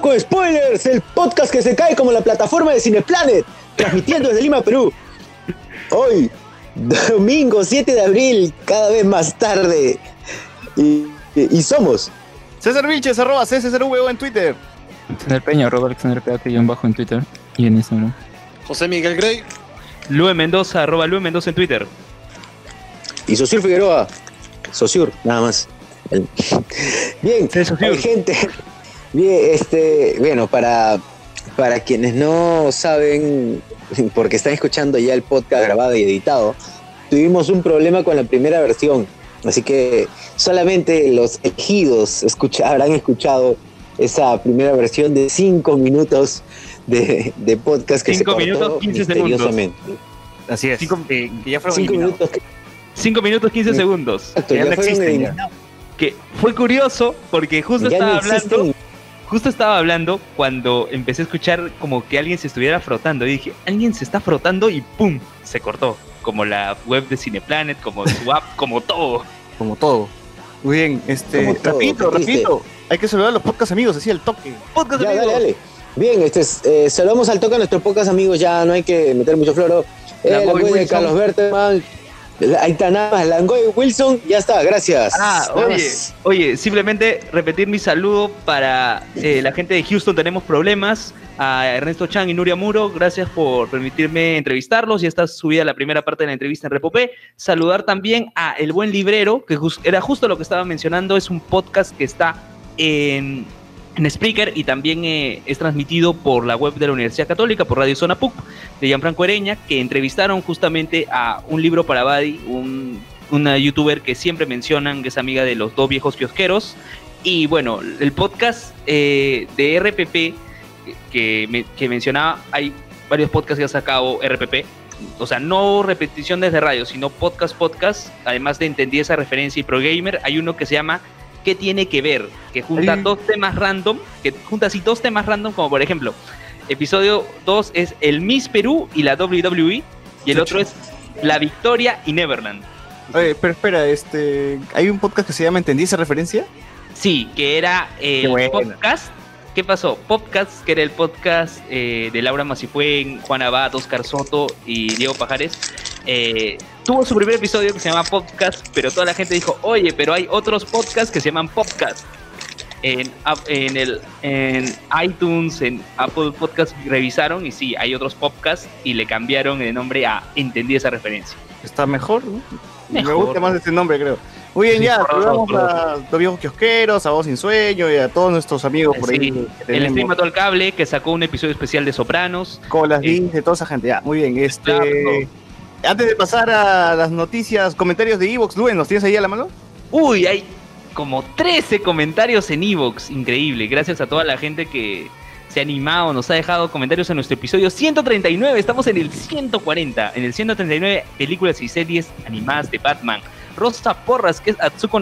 Con Spoilers, el podcast que se cae como la plataforma de Cineplanet, transmitiendo desde Lima, Perú. Hoy, domingo 7 de abril, cada vez más tarde. Y, y- y somos. César Vilches, arroba CCRVO en Twitter. Alexander Peña, arroba Alexander en bajo en Twitter y en Instagram. José Miguel Grey. Lue Mendoza, arroba Lue Mendoza en Twitter. Y Sosur Figueroa. Sosur, nada más. Bien, hay gente. Bien, este, bueno, para, para quienes no saben, porque están escuchando ya el podcast grabado y editado, tuvimos un problema con la primera versión. Así que solamente los elegidos escucha- habrán escuchado esa primera versión de cinco minutos de, de podcast que Cinco se cortó minutos, 15 segundos. misteriosamente. Así es. Cinco- que, que ya fueron Cinco eliminados. minutos que 5 minutos 15 Sí. segundos. exacto, Ya ya no existen, ya. Que fue curioso porque justo Ya estaba no hablando. Justo estaba hablando cuando empecé a escuchar como que alguien se estuviera frotando. Y dije, alguien se está frotando y ¡pum! Se cortó. Como la web de Cineplanet, como su app, como todo. Como todo. Muy bien, este. Todo, repito, repito. Hay que saludar a los podcast amigos, así el toque. Podcast Ya, amigos. dale, dale. Bien, este, es, eh, saludamos al toque a nuestros pocos amigos, ya no hay que meter mucho floro. Eh, Langoy Langoy de. Carlos Berteman, ahí está nada más, Langoy Wilson, ya está, gracias. Ah, oye, oye, simplemente repetir mi saludo para eh, la gente de Houston, tenemos problemas. A Ernesto Chan y Nuria Muro, gracias por permitirme entrevistarlos. Ya está subida la primera parte de la entrevista en Repopé. Saludar también a El Buen Librero, que era justo lo que estaba mencionando. Es un podcast que está en, en Spreaker y también eh, es transmitido por la web de la Universidad Católica, por Radio Zona PUC, de Gianfranco Ereña, que entrevistaron justamente a un libro para Badi, un, una youtuber que siempre mencionan, que es amiga de los dos viejos kiosqueros. Y bueno, el podcast eh, de RPP que, que mencionaba, hay varios podcasts que ha sacado RPP. O sea, no repetición desde radio, sino podcast, podcast. Además de entendí esa referencia y pro gamer, hay uno que se llama ¿Qué tiene que ver? Que junta Ay. dos temas random, que junta así dos temas random, como por ejemplo, episodio 2 es el Miss Perú y la WWE, y el otro es la Victoria y Neverland. Oye, pero espera, este. Hay un podcast que se llama ¿Entendí esa referencia? Sí, que era el podcast. ¿Qué pasó? Podcast, que era el podcast eh, de Laura Macifuen, Juan Abad, Oscar Soto y Diego Pajares. eh, tuvo su primer episodio que se llama Podcast, pero toda la gente dijo, oye, pero hay otros podcasts que se llaman Podcast. En, en, el, en iTunes, en Apple Podcast revisaron y sí, hay otros podcasts y le cambiaron el nombre a Entendí esa referencia. Está mejor, ¿no? Me Mejor. gusta más ese nombre, creo. Muy bien, Sí, ya, saludamos a los viejos kiosqueros, a Vos Sin Sueño y a todos nuestros amigos por ahí. Sí, que el stream mató al cable que sacó un episodio especial de Sopranos. Colas, Sí. Lins, de toda esa gente. Ya, muy bien. Este, Claro. Antes de pasar a las noticias, comentarios de Evox, Luen, ¿los tienes ahí a la mano? Uy, hay como 13 comentarios en Evox. Increíble. Gracias a toda la gente que se ha animado, nos ha dejado comentarios en nuestro episodio 139. Estamos en el 140. En el 139, películas y series animadas de Batman. Rosa Porras, que es Atsuko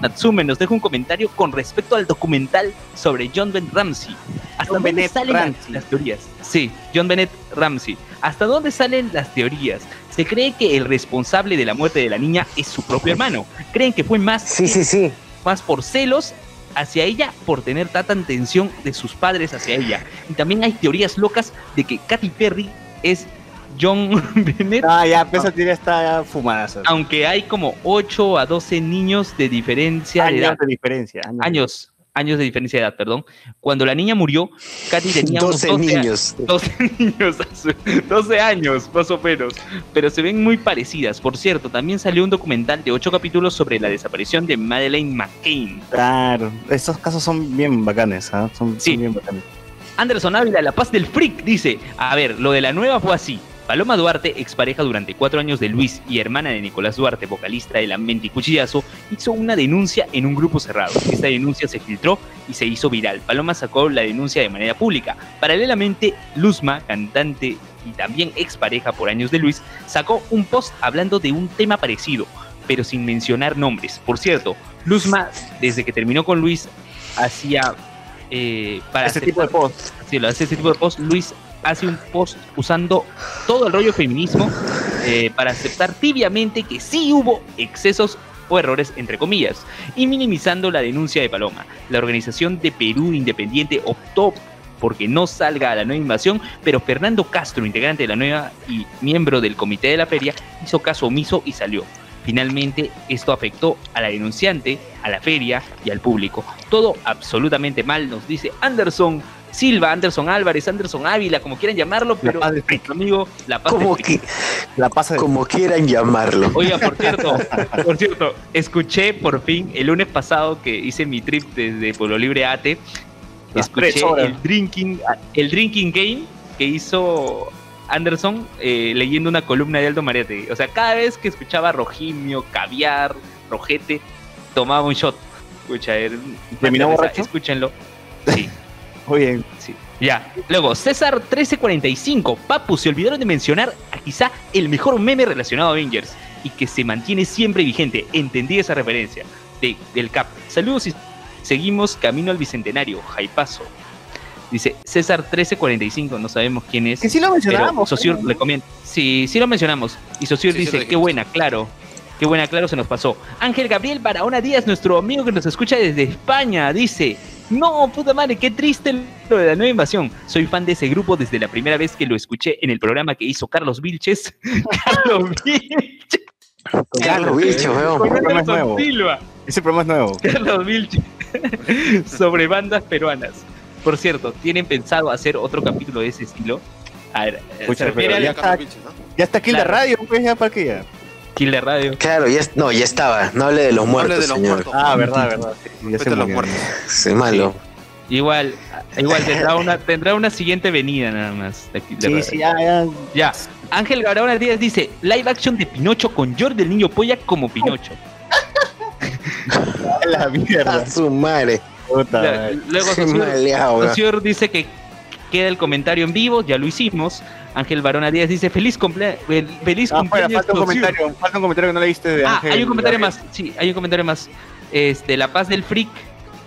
Natsume, nos deja un comentario con respecto al documental sobre John Ben Ramsey. ¿Hasta John dónde Bennett salen Ramsey. las teorías? Sí, John Bennett Ramsey. ¿Hasta dónde salen las teorías? Se cree que el responsable de la muerte de la niña es su propio hermano. Creen que fue más, Sí, sí, sí. más por celos hacia ella por tener tanta atención de sus padres hacia ella. Y también hay teorías locas de que Katy Perry es John Bennett, Ah, ya, pues esa teoría está fumada. aunque hay como 8 a 12 niños de diferencia de edad. Años de diferencia. años. Años, años de diferencia de edad, perdón. Cuando la niña murió, Katy tenía unos 12 12 a- niños. 12 niños, 12 años más o menos, pero se ven muy parecidas. Por cierto, también salió un documental de 8 capítulos sobre la desaparición de Madeleine McCain. Claro, estos casos son bien bacanes. Son, son Sí. bien bacanes. Anderson Ávila, La Paz del Freak, dice, a ver, lo de la nueva fue así. Paloma Duarte, expareja durante cuatro años de Luis y hermana de Nicolás Duarte, vocalista de La Mente y Cuchillazo, hizo una denuncia en un grupo cerrado. Esta denuncia se filtró y se hizo viral. Paloma sacó la denuncia de manera pública. Paralelamente, Luzma, cantante y también expareja por años de Luis, sacó un post hablando de un tema parecido, pero sin mencionar nombres. Por cierto, Luzma, desde que terminó con Luis, hacía... eh, para Este tipo de post. Sí, lo hace este tipo de post. Luis hace un post usando todo el rollo feminismo eh, para aceptar tibiamente que sí hubo excesos o errores, entre comillas, y minimizando la denuncia de Paloma. La organización de Perú Independiente optó porque no salga a la nueva invasión, pero Fernando Castro, integrante de la nueva y miembro del comité de la feria, hizo caso omiso y salió. Finalmente, esto afectó a la denunciante, a la feria y al público. Todo absolutamente mal, nos dice Anderson Silva, Anderson Álvarez, Anderson Ávila, como quieran llamarlo, pero Freak. nuestro amigo La Paz Como que, La pasa de... como quieran llamarlo. Oiga, por cierto, por cierto, escuché por fin el lunes pasado que hice mi trip desde Pueblo Libre a Ate, Las escuché el drinking, el drinking game que hizo Anderson eh, leyendo una columna de Aldo Mariate. O sea, cada vez que escuchaba Rojimio, Caviar, Rojete, tomaba un shot. Escucha, ¿Terminó borracho? Escúchenlo. Sí. Muy bien. Sí. Ya. Luego, César 1345. Papu, se olvidaron de mencionar a quizá el mejor meme relacionado a Avengers y que se mantiene siempre vigente. Entendí esa referencia de, del Cap. Saludos y seguimos camino al bicentenario. Jaipazo. Dice César 1345. No sabemos quién es. Que sí lo Pero mencionamos. Sosur le comenta. Sí, sí lo mencionamos. Y Sosur Sí, dice, qué buena, claro. Qué buena, claro, se nos pasó. Ángel Gabriel Barahona Díaz, nuestro amigo que nos escucha desde España, dice, no, puta madre, qué triste lo de la nueva invasión. Soy fan de ese grupo desde la primera vez que lo escuché en el programa que hizo Carlos Vilches. Carlos Vilches. Carlos Bicho, weón. Con programa es Anderson nuevo. Silva. Ese programa es nuevo. Carlos Vilches. sobre bandas peruanas. Por cierto, ¿tienen pensado hacer otro capítulo de ese estilo? A ver, Pucha, se refiere ya- Carlos Vilches, ¿no? Ya está aquí en Claro. la radio, pues ya para qué ya. Radio. Claro, ya, es- no, ya estaba. No hable de los No muertos, hable de los señor. muertos. Ah, verdad, verdad. sí, ya se los muertos. Sí, malo. Igual, igual tendrá una, tendrá una siguiente venida nada más. de Sí, Radio. sí, ya, ya. Ya. Ángel Gabriel Díaz dice, live action de Pinocho con George del Niño Polla como Pinocho. La mierda. A su madre. Puta. Luego Qué Socio- maleado, weón. Socio dice que queda el comentario en vivo, ya lo hicimos. Ángel Barona Díaz dice, feliz, fel- feliz Ah, fuera, cumpleaños. falta un Socio". comentario, falta un comentario que no leíste de Ah, Ángel. hay un comentario más. Sí, hay un comentario más. Este, La Paz del Freak.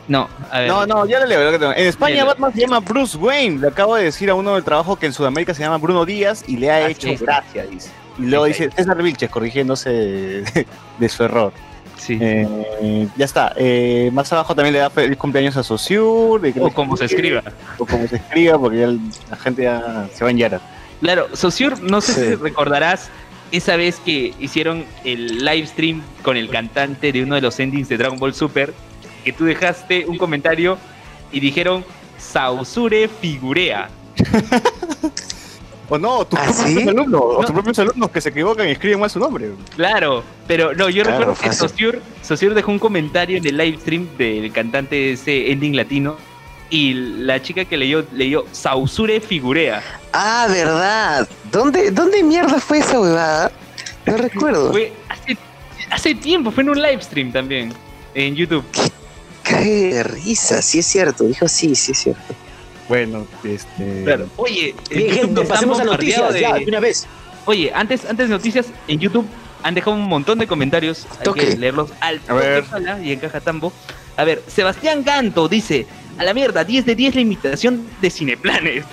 No, a ver. No, no, ya lo leo. lo que tengo. En España. Batman se llama Bruce Wayne. Le acabo de decir a uno del trabajo que en Sudamérica se llama Bruno Díaz y le ha Ah, hecho sí, gracia, dice. Y luego dice César Vilches corrigiéndose de, de su error. Sí. Eh, ya está. Eh, más abajo también le da feliz cumpleaños a Sociur. o como se escriba. O como se escriba, porque ya la gente ya se va en Yara. Claro, Sociur, no sé Sí. si recordarás esa vez que hicieron el live stream con el cantante de uno de los endings de Dragon Ball Super, que tú dejaste un comentario y dijeron Sausure figurea. O no, tus ¿Ah, propios sí? alumnos, o tus propios alumnos que se equivocan y escriben mal su nombre. Claro, pero no, yo Claro, recuerdo que fácil. Sociur, Sociur dejó un comentario en el live stream del cantante de ese ending latino y la chica que leyó leyó Sausure figurea. Ah, verdad. ¿Dónde, ¿Dónde mierda fue esa huevada? No recuerdo. Fue hace, hace tiempo, fue en un live stream también en YouTube. Cague de risa, sí es cierto. Dijo sí, sí es cierto. Bueno, este. Claro. Oye, en Bien, YouTube gente, pasemos a noticias ya, de- una vez. Oye, antes, antes de noticias, en YouTube han dejado un montón de comentarios. Hay que leerlos al A ver. toque, y en caja tambo. A ver, Sebastián Ganto dice: A la mierda, 10 de 10 la imitación de Cineplanet.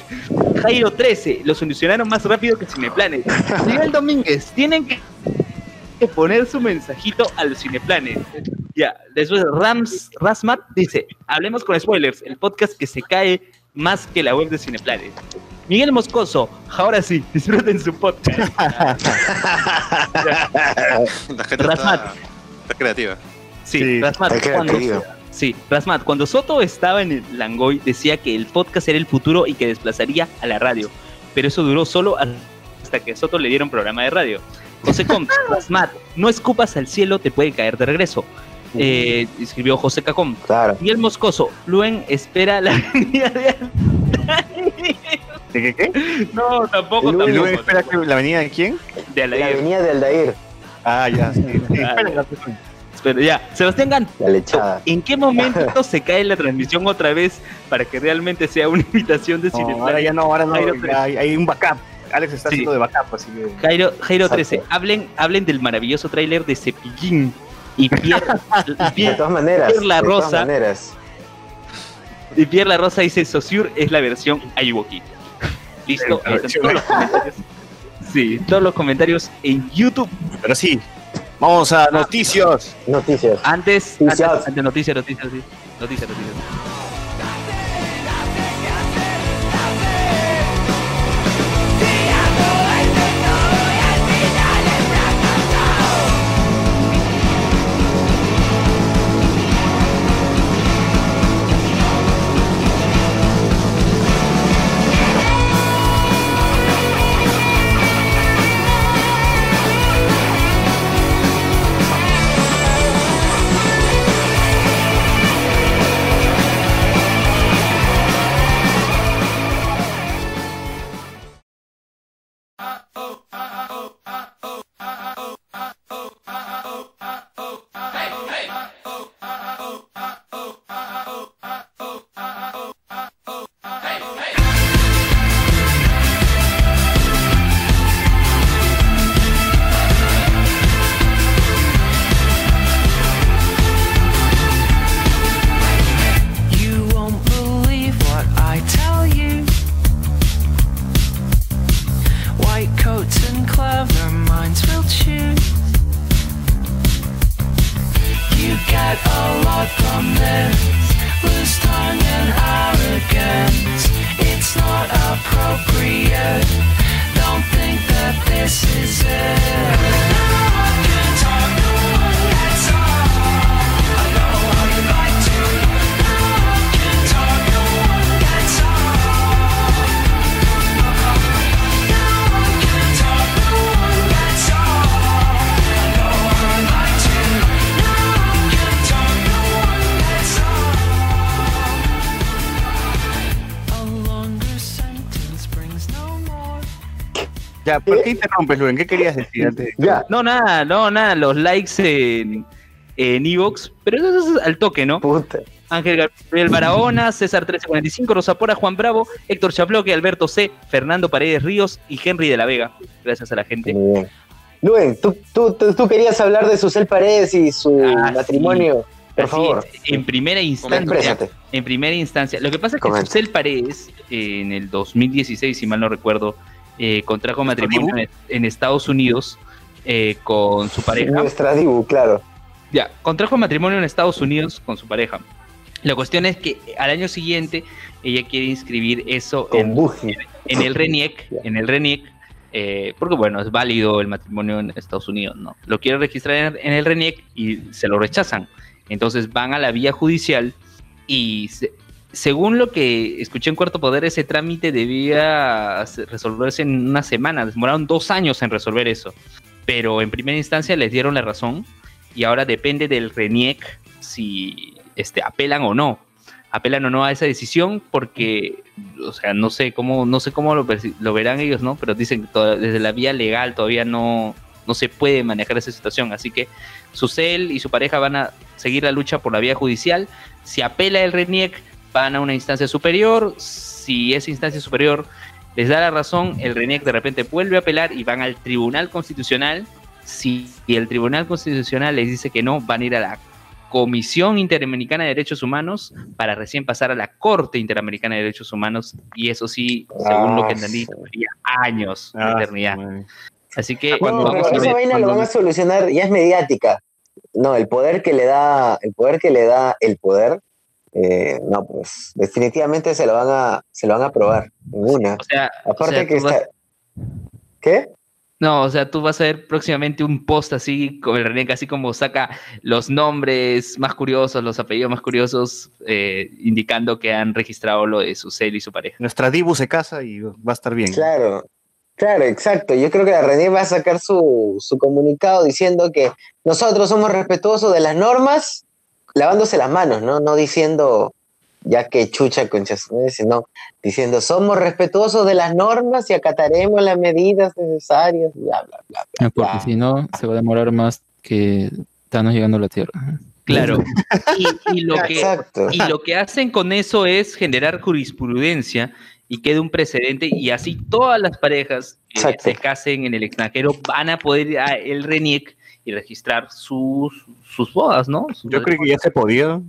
Jairo 13, lo solucionaron más rápido que Cineplanet. Miguel Domínguez, tienen que poner su mensajito al Cineplanet. Ya, después Rams, Rasmat dice, hablemos con spoilers, el podcast que se cae más que la web de Cineplanet. Miguel Moscoso, ahora sí, disfruten su podcast. La gente Rasmat. está, está creativa. Sí, Sí, Rasmat, cuando Sí, Rasmat, cuando Soto estaba en el Langoy decía que el podcast era el futuro y que desplazaría a la radio, pero eso duró solo hasta que Soto le dieron programa de radio. José Com, Rasmat, no escupas al cielo, te puede caer de regreso. Eh, escribió José Cacom. Claro. Y el Moscoso, Luen espera la venida de ¿De qué qué? No, tampoco, ¿Y tampoco. luego espera que la venida de quién? De La Aldair. avenida de Aldair, Ah, ya. Sí, sí. Ah, Espera, Espera, ya. Sebastián Gan, la lechada. ¿en qué momento se cae la transmisión otra vez para que realmente sea una invitación de No, cine? ahora ya no, ahora no. Ya hay, hay un backup. Alex está Sí. haciendo de backup, así que. Jairo, Jairo Exacto. 13, hablen, hablen del maravilloso tráiler de Cepillín y Pierre, y De Pierre, todas maneras. Pierre La de todas Rosa. maneras. y Pierre La Rosa dice Saussure es la versión Ayuwoki. Listo, todos los comentarios. Sí, todos los comentarios en YouTube. Pero sí, vamos a noticias. Noticias. Antes, antes, Noticias. antes noticias, noticias, sí. Noticias, noticias. Ya, ¿por qué interrumpes, Luen? ¿Qué querías decir antes? Ya. No, nada, no, nada, los likes en en Evox, pero eso es al toque, ¿no? Puta. Ángel Gabriel Barahona, César 1345, Rosa Pora, Juan Bravo, Héctor Chaploque, Alberto C, Fernando Paredes Ríos y Henry de la Vega. Gracias a la gente. Muy bien. Luen, tú, tú, tú, tú querías hablar de Susel Paredes y su Ah, matrimonio. Por Así favor, es, en primera instancia, exprésate. en primera instancia. Lo que pasa es que Comenta. Susel Paredes, en el 2016, si mal no recuerdo, eh, contrajo matrimonio en, en Estados Unidos eh, con su pareja. Nuestra Dibu, claro. Ya, contrajo matrimonio en Estados Unidos con su pareja. La cuestión es que al año siguiente ella quiere inscribir eso en el RENIEC, en el RENIEC, eh, porque bueno, es válido el matrimonio en Estados Unidos, ¿no? Lo quiere registrar en, en el RENIEC y se lo rechazan. Entonces van a la vía judicial y se- según lo que escuché en Cuarto Poder, ese trámite debía se- resolverse en una semana. Demoraron dos años en resolver eso. Pero en primera instancia les dieron la razón y ahora depende del RENIEC si este, apelan o no. Apelan o no a esa decisión porque, o sea, no sé cómo, no sé cómo lo, verán ellos, ¿no? Pero dicen que desde la vía legal todavía no, no se puede manejar esa situación. Así que Susel y su pareja van a seguir la lucha por la vía judicial. Si apela el RENIEC, van a una instancia superior. Si esa instancia superior les da la razón, el RENIEC de repente vuelve a apelar y van al Tribunal Constitucional. Si el Tribunal Constitucional les dice que no, van a ir a la Comisión Interamericana de Derechos Humanos para recién pasar a la Corte Interamericana de Derechos Humanos. Y eso sí, según lo que Ah, entendí, sí. tomaría años de Ah, eternidad. man. Así que No, vamos pero a esa vaina lo van a solucionar, ya es mediática. No, el poder que le da, el poder que le da el poder, eh, no, pues definitivamente se lo van a, se lo van a aprobar. Ninguna. O sea, o Aparte sea, que vas- está. ¿Qué? No, o sea, tú vas a ver próximamente un post así con el René, así como saca los nombres más curiosos, los apellidos más curiosos, eh, indicando que han registrado lo de su cel y su pareja. Nuestra Dibu se casa y va a estar bien. Claro, claro, exacto. Yo creo que la René va a sacar su, su comunicado diciendo que nosotros somos respetuosos de las normas, lavándose las manos, ¿no? No diciendo, ya que chucha conchas, sino diciendo, somos respetuosos de las normas y acataremos las medidas necesarias, bla, bla, bla. bla, Ah, Porque si no, se va a demorar más que Thanos llegando a la Tierra. Claro. Y, y lo que, Exacto. y lo que hacen con eso es generar jurisprudencia y quede un precedente y así todas las parejas que Exacto. se casen en el extranjero van a poder ir a el RENIEC y registrar sus, sus bodas, ¿no? Sus- Yo creo que ya se podía.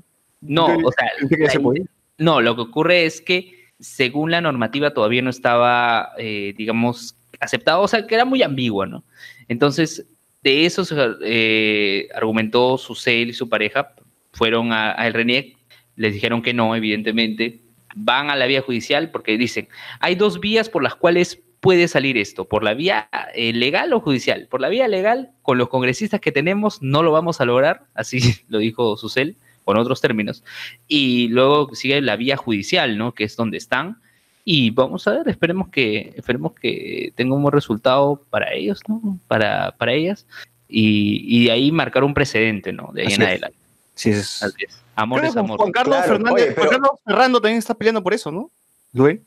No, o sea, la se podía. No, lo que ocurre es que según la normativa todavía no estaba, eh, digamos, aceptado, o sea, que era muy ambigua, ¿no? Entonces, de eso se, eh, argumentó Susel y su pareja, fueron a, a el RENIEC, les dijeron que no, evidentemente, van a la vía judicial porque dicen, hay dos vías por las cuales puede salir esto, por la vía eh, legal o judicial. Por la vía legal, con los congresistas que tenemos, no lo vamos a lograr, así lo dijo Susel, con otros términos. Y luego sigue la vía judicial, ¿no? Que es donde están. Y vamos a ver, esperemos que, esperemos que tenga un buen resultado para ellos, ¿no? Para, para ellas. Y, y de ahí marcar un precedente, ¿no? De ahí Así en es. adelante. Sí, es. Así es. Amor Creo es amor. Juan Carlos Claro, Fernández, oye, pero- Juan Carlos Ferrando también está peleando por eso, ¿no? Luis.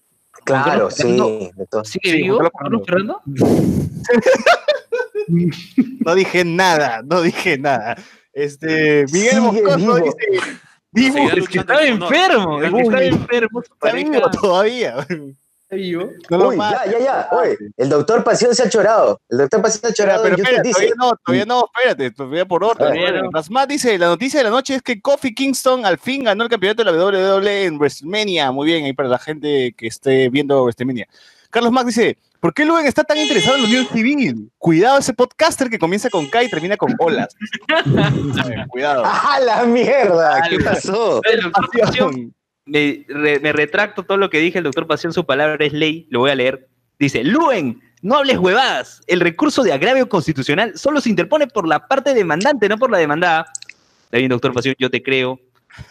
Claro, sí. ¿Sigue vivo? Carlos Fernando? No dije nada, no dije nada. Este, Miguel Moscoso vivo. dice, vivo, Seguirá es que Estaba enfermo, el que estaba enfermo. está vivo todavía. No Uy, ya, ya, ya. Oye, el doctor Pasión se ha chorado. El doctor Pasión se ha chorado. pero en espera, dice. todavía no, todavía no, espérate, todavía por orden. Todavía no. Rasmat dice, la noticia de la noche es que Kofi Kingston al fin ganó el campeonato de la WWE en WrestleMania. Muy bien, ahí para la gente que esté viendo WrestleMania. Carlos Mac dice, ¿por qué Luen está tan interesado en la unión civil? Cuidado ese podcaster que comienza con K y termina con olas. Cuidado. ¡Ah, la mierda! ¿Qué pasó? Pasión, me, re- me retracto todo lo que dije, el doctor Pasión, su palabra es ley, lo voy a leer. Dice, Luen, no hables huevadas. El recurso de agravio constitucional solo se interpone por la parte demandante, no por la demandada. Está bien, doctor Pasión, yo te creo.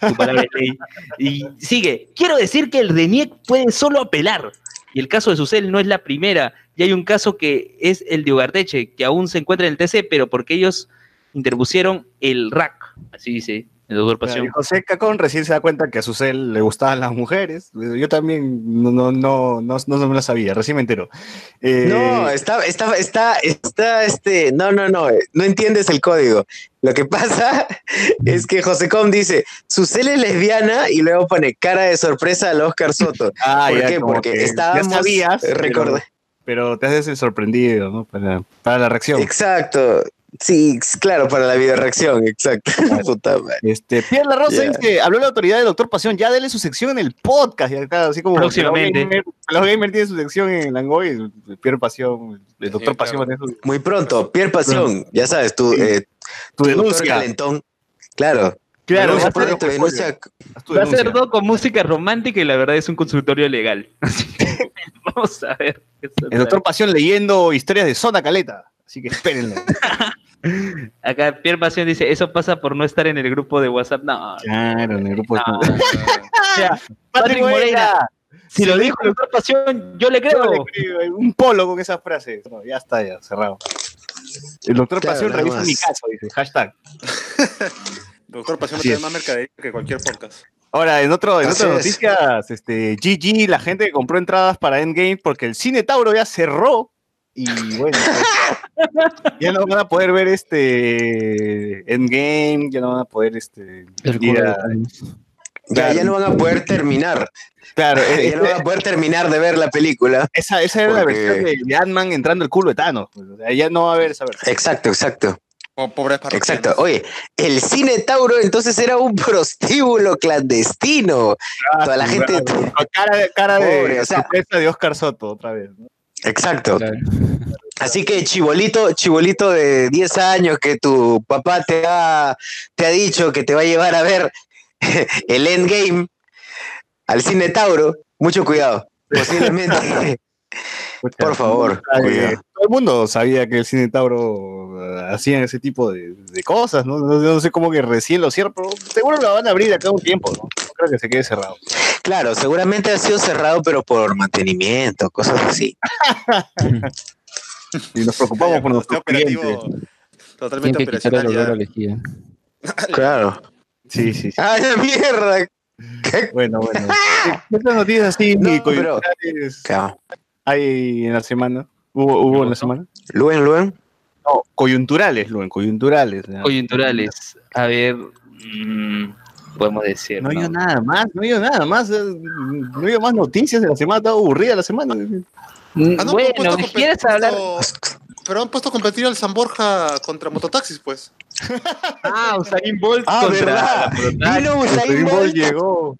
Tu palabra es ley. Y sigue, quiero decir que el RENIEC puede solo apelar. Y el caso de Susel no es la primera. Y hay un caso que es el de Ugarteche, que aún se encuentra en el TC, pero porque ellos interpusieron el RAC. Así dice Y Pasión. José Cacón recién se da cuenta que a Susel le gustaban las mujeres. Yo también no, no, no, no, no me lo sabía, recién me entero. Eh, No, está, está, está, está, este, no, no, no, eh, no entiendes el código. Lo que pasa es que José Com dice, su cel es lesbiana y luego pone cara de sorpresa al Oscar Soto. ah, ¿Por ya, qué? Porque que estábamos, ya sabías, pero- recordé- pero, te haces el sorprendido, ¿no? Para, para la reacción. Exacto. Sí, claro, para la videoreacción, exacto. Puta madre. Este, Pierre La Rosa dice, habló la autoridad del doctor Pasión, ya dele su sección en el podcast, ya está, así como Próximamente. Gamer, Pelao Gamer tiene su sección en Langoy, Pierre Pasión, el doctor Sí, Pasión claro. va a tener su, Muy pronto, Pierre Pasión, ya sabes, tu, Sí. eh, tu tu doctor denuncia. calentón. Claro, Claro, Denuncia, vas a pone hacer tu denuncia. tu Va a ser todo con música romántica y la verdad es un consultorio legal. Vamos a ver. qué El doctor Pasión leyendo historias de Zona Caleta, así que espérenlo. Acá Pierre Pasión dice, eso pasa por no estar en el grupo de WhatsApp. No, claro, en el grupo de... no. O sea, Patrick Moreira, si lo dijo el doctor Pasión, yo le Yo creo. le creo, un polo con esa frase. No, ya está, ya, cerrado. El doctor Claro, Pasión revisa más. mi caso, dice, hashtag. Doctor Pasión Así tiene es. más mercadería que cualquier podcast. Ahora, en, otro, en otras es. noticias, este, GG, la gente que compró entradas para Endgame porque el cine Tauro ya cerró y bueno, pues, ya no van a poder ver este Endgame, ya no van a poder este a-. Ya, ya no van a poder terminar. Claro, eh, Ya no van a poder terminar de ver la película. esa, esa era la Porque- versión de, de Ant-Man entrando el culo de Thanos. pues, o sea, ya no va a haber esa versión. Exacto, exacto. O pobres. Exacto. Oye, el cine Tauro entonces era un prostíbulo clandestino. Toda la gente. Con cara, de- cara de Pobre, o sea- de Oscar Soto otra vez. ¿no? Exacto. Claro. Así que chibolito, chibolito de 10 años que tu papá te ha, te ha dicho que te va a llevar a ver el Endgame al cine Tauro, mucho cuidado. Posiblemente, por favor, Eh, cuidado. todo el mundo sabía que el Cine Tauro eh, hacía ese tipo de, de cosas, ¿no? No, no sé cómo que recién lo cierran, pero seguro lo van a abrir acá un tiempo, ¿no? No creo que se quede cerrado. Claro, seguramente ha sido cerrado, pero por mantenimiento, cosas así. Y nos preocupamos por clientes. operativo, totalmente operacional. Claro. Sí, sí, sí. ¡Ay, la mierda! Bueno, bueno. ¿Qué- ¿Qué otras noticias así No, pero- hay en la semana? ¿Hubo, hubo en la semana? Luen, Luen. No, coyunturales, Luen, coyunturales. Coyunturales. A ver, mm, podemos decir. No ¿no? había nada más, no había nada más. eh, No había más noticias de la semana, estaba aburrida la semana. Mm, Ah, no, pero han bueno, puesto a compe- ¿quieres hablar? Pero han puesto a competir al San Borja contra mototaxis, pues. Ah, Usain Bolt Ah, contra ¿verdad? Vino Usain Usain Bolt Bolt. llegó.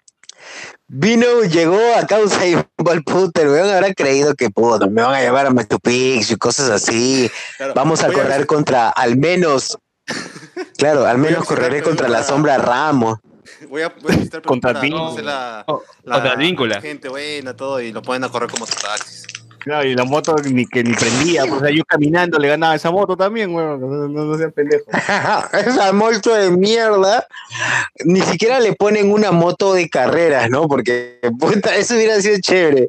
Vino, llegó acá Usain Bolt, puta, el weón habrá creído que puta, me van a llevar a Machu Picchu y cosas así. Claro, Vamos a correr contra, al menos, claro, al a menos correré contra la sombra Ramos. Voy a, voy a Perú Contra para la, Oh, la, gente buena, todo, y lo ponen a correr como taxis. Claro, y la moto ni que ni prendía, pues, o sea, yo caminando le ganaba esa moto también, weón. No, no, no sean pendejos. Esa moto de mierda, ni siquiera le ponen una moto de carreras, ¿no? Porque, puta, eso hubiera sido chévere.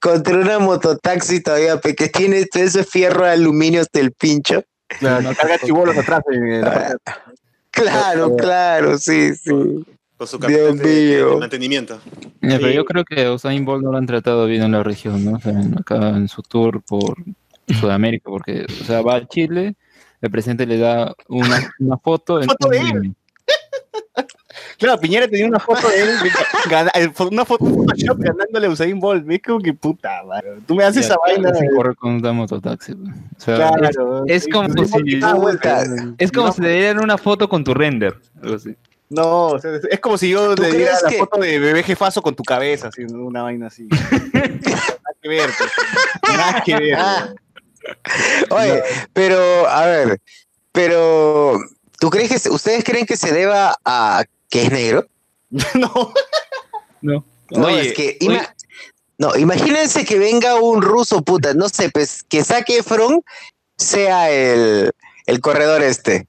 Contra una mototaxi todavía, que tiene todo ese fierro de aluminio hasta el pincho. Claro, no carga chibolos atrás. en la- Claro, claro, sí, sí. Con su Dios capitán de, de- de mío. mantenimiento. Pero yo creo que Usain Bolt no lo han tratado bien en la región, ¿no? O sea, en- acá en su tour por Sudamérica, porque, o sea, va a Chile, el presidente le da una, una foto. Foto un de él. Claro, Piñera tenía una foto de él, eh, una foto de ganándole a Usain Bolt. Es como que puta. Tú me haces Ya, esa vaina. correr con una mototaxi. O sea, Claro. Es como si- vuelta. Es como No, si le dieran una foto con tu render. algo así. No, o sea, es como si yo ¿Tú le diera la que- foto de bebé jefazo con tu cabeza, así, una vaina así. Nada que ver, pues. Nada que ver. Ah. Oye, pero, a ver, pero, ¿tú crees que, ustedes creen que se deba a que es negro? No. No. No, Oye, es que, oye, no, imagínense que venga un ruso, puta, no sé, pues, que saque Efron sea el, el corredor este.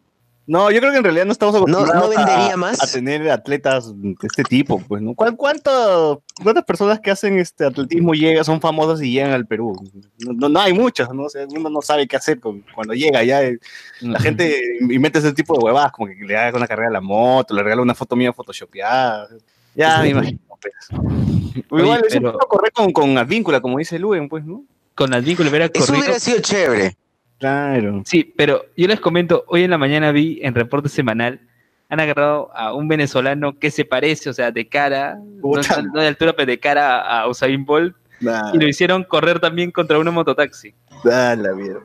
No, yo creo que en realidad no estamos acostumbrados no vendería a, más? a tener atletas de este tipo, pues, ¿no? ¿Cuán- cuánto- ¿Cuántas personas que hacen este atletismo llegan, son famosas y llegan al Perú? No, no, no hay muchas, ¿no? O sea, uno no sabe qué hacer con- cuando llega ya. eh, La gente inventa ese tipo de huevadas, como que le haga una carrera a la moto, le regala una foto mía photoshopeada. Ya me imagino, pues. Igual Oye, eso pero- puedo correr con, con Advíncula, como dice Luen, pues, ¿no? con Advíncula hubiera Eso corrido. hubiera sido chévere. Claro. Sí, pero yo les comento, hoy en la mañana vi en reporte semanal, han agarrado a un venezolano que se parece, o sea, de cara, no, Puta. no de altura, pero de cara a Usain Bolt, Nah, y lo hicieron correr también contra una mototaxi. da la mierda.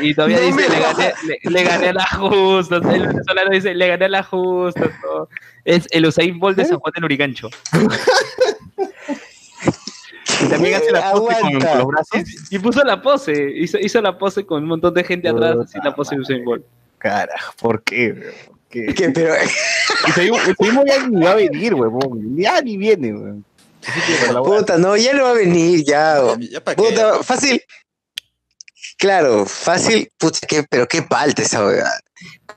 Y, y todavía No dice, le gané, le, le gané a la justa, el venezolano dice, le gané a la justa. todo. Es el Usain Bolt de San Juan del Urigancho. Y también hace la pose con, Aguanta. con los brazos. Y puso la pose, hizo, hizo la pose con un montón de gente atrás, así la pose de Usain Bolt. Carajo, ¿por qué? weón? ¿Por qué? Que, pero, Y seguimos, ya ni va a venir, huevón. Ya ni viene, hueá. puta, no, ya no va a venir, ya. Ya, para qué. Puta, fácil. Claro, fácil, puta, que, pero qué palta esa weá.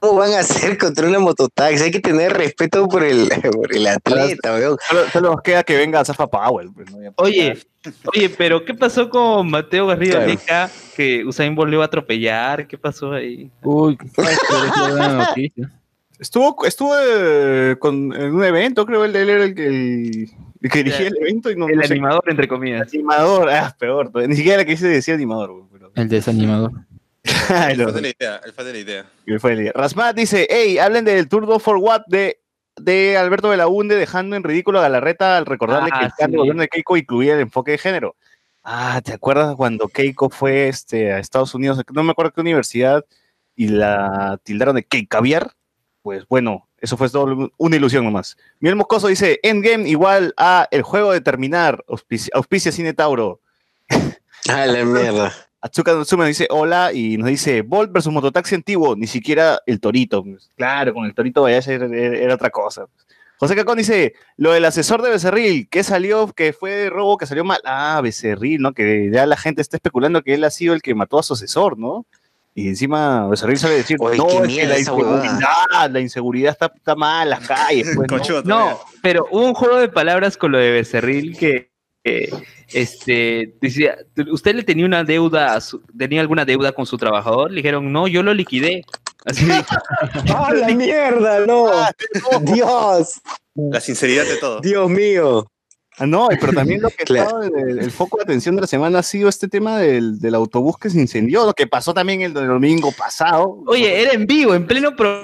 ¿Cómo van a hacer contra una mototaxi? Hay que tener respeto por el, por el atleta, weón. Solo, solo nos queda que venga Zafa Powell. Pues, ¿no? Oye, oye, pero ¿qué pasó con Mateo Garrido Claro. Leca? Que Usain Bolt iba a atropellar, ¿qué pasó ahí? Uy, ¿sabes qué es la buena noticia? Estuvo, estuvo eh, con, en un evento, creo él, él era el que, el, el que dirigía el evento y no, El no sé- animador, entre comillas. animador, ah, peor, ni siquiera era que se decía animador, pero- El desanimador. El fan de la idea, el fan de la idea. Rasmat dice, hey, hablen del Tour 2 for What de, de Alberto Belaunde dejando en ridículo a Galarreta al recordarle Ah, que el plan sí. de gobierno de Keiko incluía el enfoque de género. Ah, ¿te acuerdas cuando Keiko fue este, a Estados Unidos? No me acuerdo qué universidad y la tildaron de Keikaviar. Pues bueno, eso fue solo una ilusión nomás. Miguel Moscoso dice, Endgame igual a el juego de terminar, auspicia, auspicia Cine Tauro. A la mierda. Atsuka Natsume nos dice hola y nos dice Bolt versus Mototaxi antiguo, ni siquiera el Torito. Claro, con el Torito vaya era, era otra cosa. José Cacón dice, lo del asesor de Becerril, que salió, que fue de robo, que salió mal. Ah, Becerril, ¿no? Que ya la gente está especulando que él ha sido el que mató a su asesor, ¿no? Y encima Becerril sale a decir, Oye, no, qué es que la esa huevada". inseguridad, la inseguridad está, está mal las calles. pues, ¿no? No, pero hubo un juego de palabras con lo de Becerril que eh, este decía, usted le tenía una deuda, a su- tenía alguna deuda con su trabajador, le dijeron, no, yo lo liquidé. Así. ¡Ah, la mierda! ¡No! ¡Dios! La sinceridad de todo. ¡Dios mío! Ah, no, pero también lo que Claro. estaba el, el foco de atención de la semana ha sido este tema del, del autobús que se incendió, lo que pasó también el, domingo pasado. Oye, era en vivo, en pleno pro-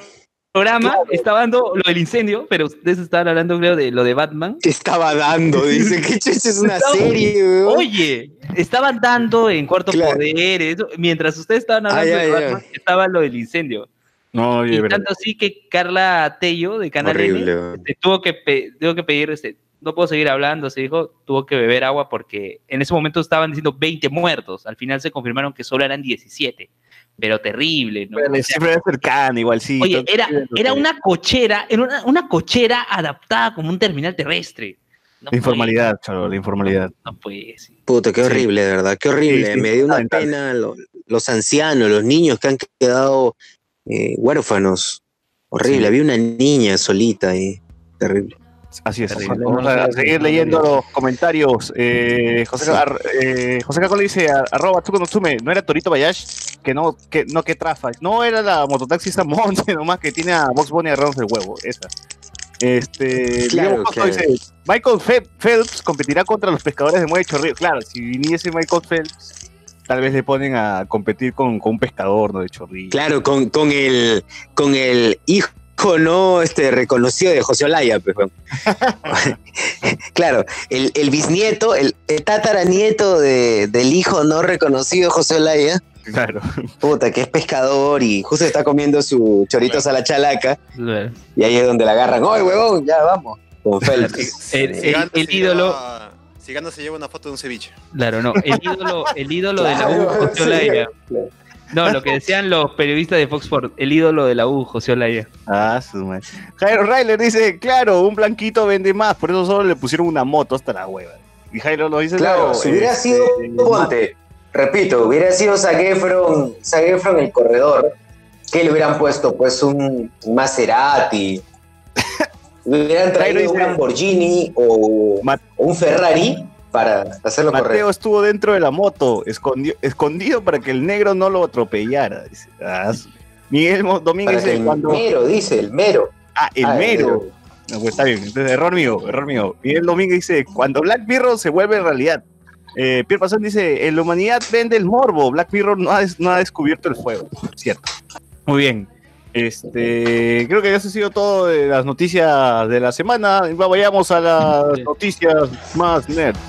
programa, estaba dando lo del incendio, pero ustedes estaban hablando, creo, de lo de Batman. ¿Qué estaba dando? Dice que es una Estaba- serie, weón. Oye, estaban dando en cuarto Claro. poder, eso, mientras ustedes estaban hablando Ah, de. Batman, estaba lo del incendio. no, oye, y verdad. tanto así que Carla Tello de Canal N, Horrible, weón. este, tuvo que pe- tuvo que pedir este no puedo seguir hablando, se dijo, tuvo que beber agua porque en ese momento estaban diciendo 20 muertos, al final se confirmaron que solo eran 17, pero terrible, ¿no? Pero O sea, siempre era cercano, igual sí. Oye, era, era una cochera, era una, una cochera adaptada como un terminal terrestre. No La informalidad, chavo, la puede, informalidad. No puede, sí. Puta, qué horrible, de verdad, qué horrible. Sí, sí, Me dio una pena lo- los ancianos, los niños que han quedado eh, huérfanos. Horrible, Sí. había una niña solita ahí. Terrible. Así es. Terrible. Vamos a seguir leyendo los comentarios. Eh, José, Ar- eh, José Caco le dice, arroba Tsuko no Tsume, no era Torito Bayash, que no, que no, que trafa. No era la mototaxista Monte, nomás que tiene a Box Bunny agarrados del huevo, esa. Este, Claro, claro. dice, Michael Phelps competirá contra los pescadores de Muelle Chorrillo. Claro, si viniese Michael Phelps, tal vez le ponen a competir con, con un pescador, ¿no? De Chorrillo. Claro, con, con el con el hijo no este reconocido de José Olaya, pues, weón. claro, el, el bisnieto, el, el tataranieto de, del hijo no reconocido de José Olaya, Claro. puta, que es pescador y justo está comiendo su choritos a la chalaca, y ahí es donde la agarran. ¡Oye, huevón! Ya vamos. Con Phelps. El, el- el ídolo, lleva- Si gana se lleva una foto de un ceviche. claro, no, el ídolo, el ídolo de la U, Claro, José sí. No, lo que decían los periodistas de Fox Sports, el ídolo de la U, José Olaya. Ah, su madre. Jairo Ryler dice, claro, un blanquito vende más, por eso solo le pusieron una moto hasta la hueva. Y Jairo lo dice, Claro, no, si hubiera este, sido, ponte, repito, hubiera sido Zac Efron, Zac Efron el corredor, ¿qué le hubieran puesto? Pues un Maserati, le hubieran traído un Lamborghini o un Ferrari para hacerlo Mateo correr. estuvo dentro de la moto, escondido, escondido para que el negro no lo atropellara. Dice. Ah, Miguel Domínguez el cuando... mero, dice, el mero. Ah, el Ah, el mero. mero. No, pues está bien, entonces error mío, error mío. Miguel Domínguez dice, cuando Black Mirror se vuelve realidad. Eh, Pierre Pasón dice, en la humanidad vende el morbo, Black Mirror no ha, des- no ha descubierto el fuego. Cierto. Muy bien. Este, creo que eso ha sido todo de las noticias de la semana. Vayamos a las noticias más nerds.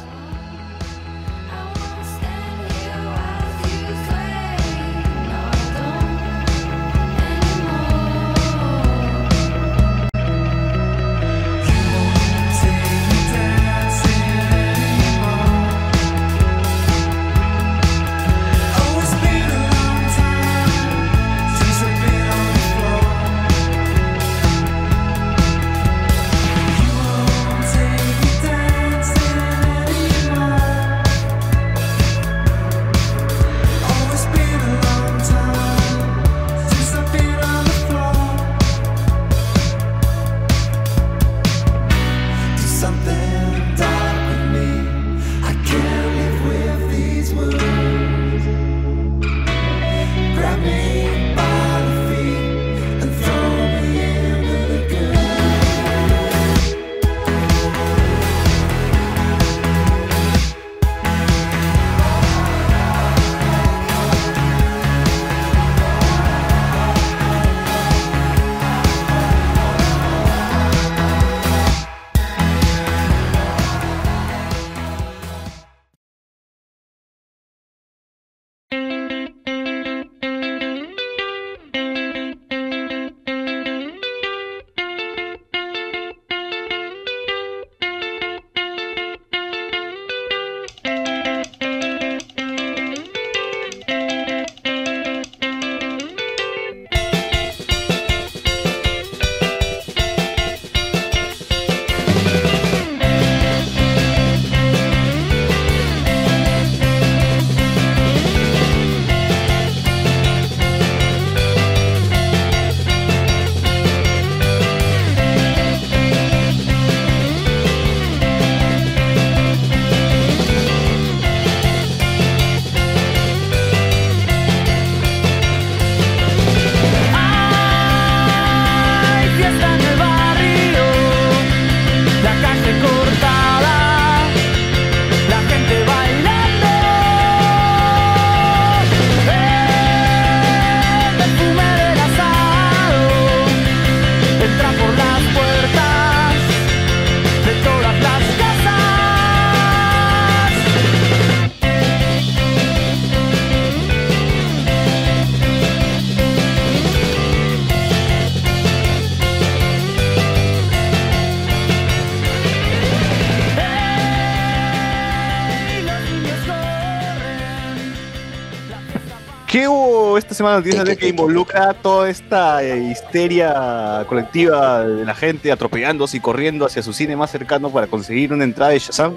Semana noticias de que involucra toda esta eh, histeria colectiva de la gente atropellándose y corriendo hacia su cine más cercano para conseguir una entrada de Shazam?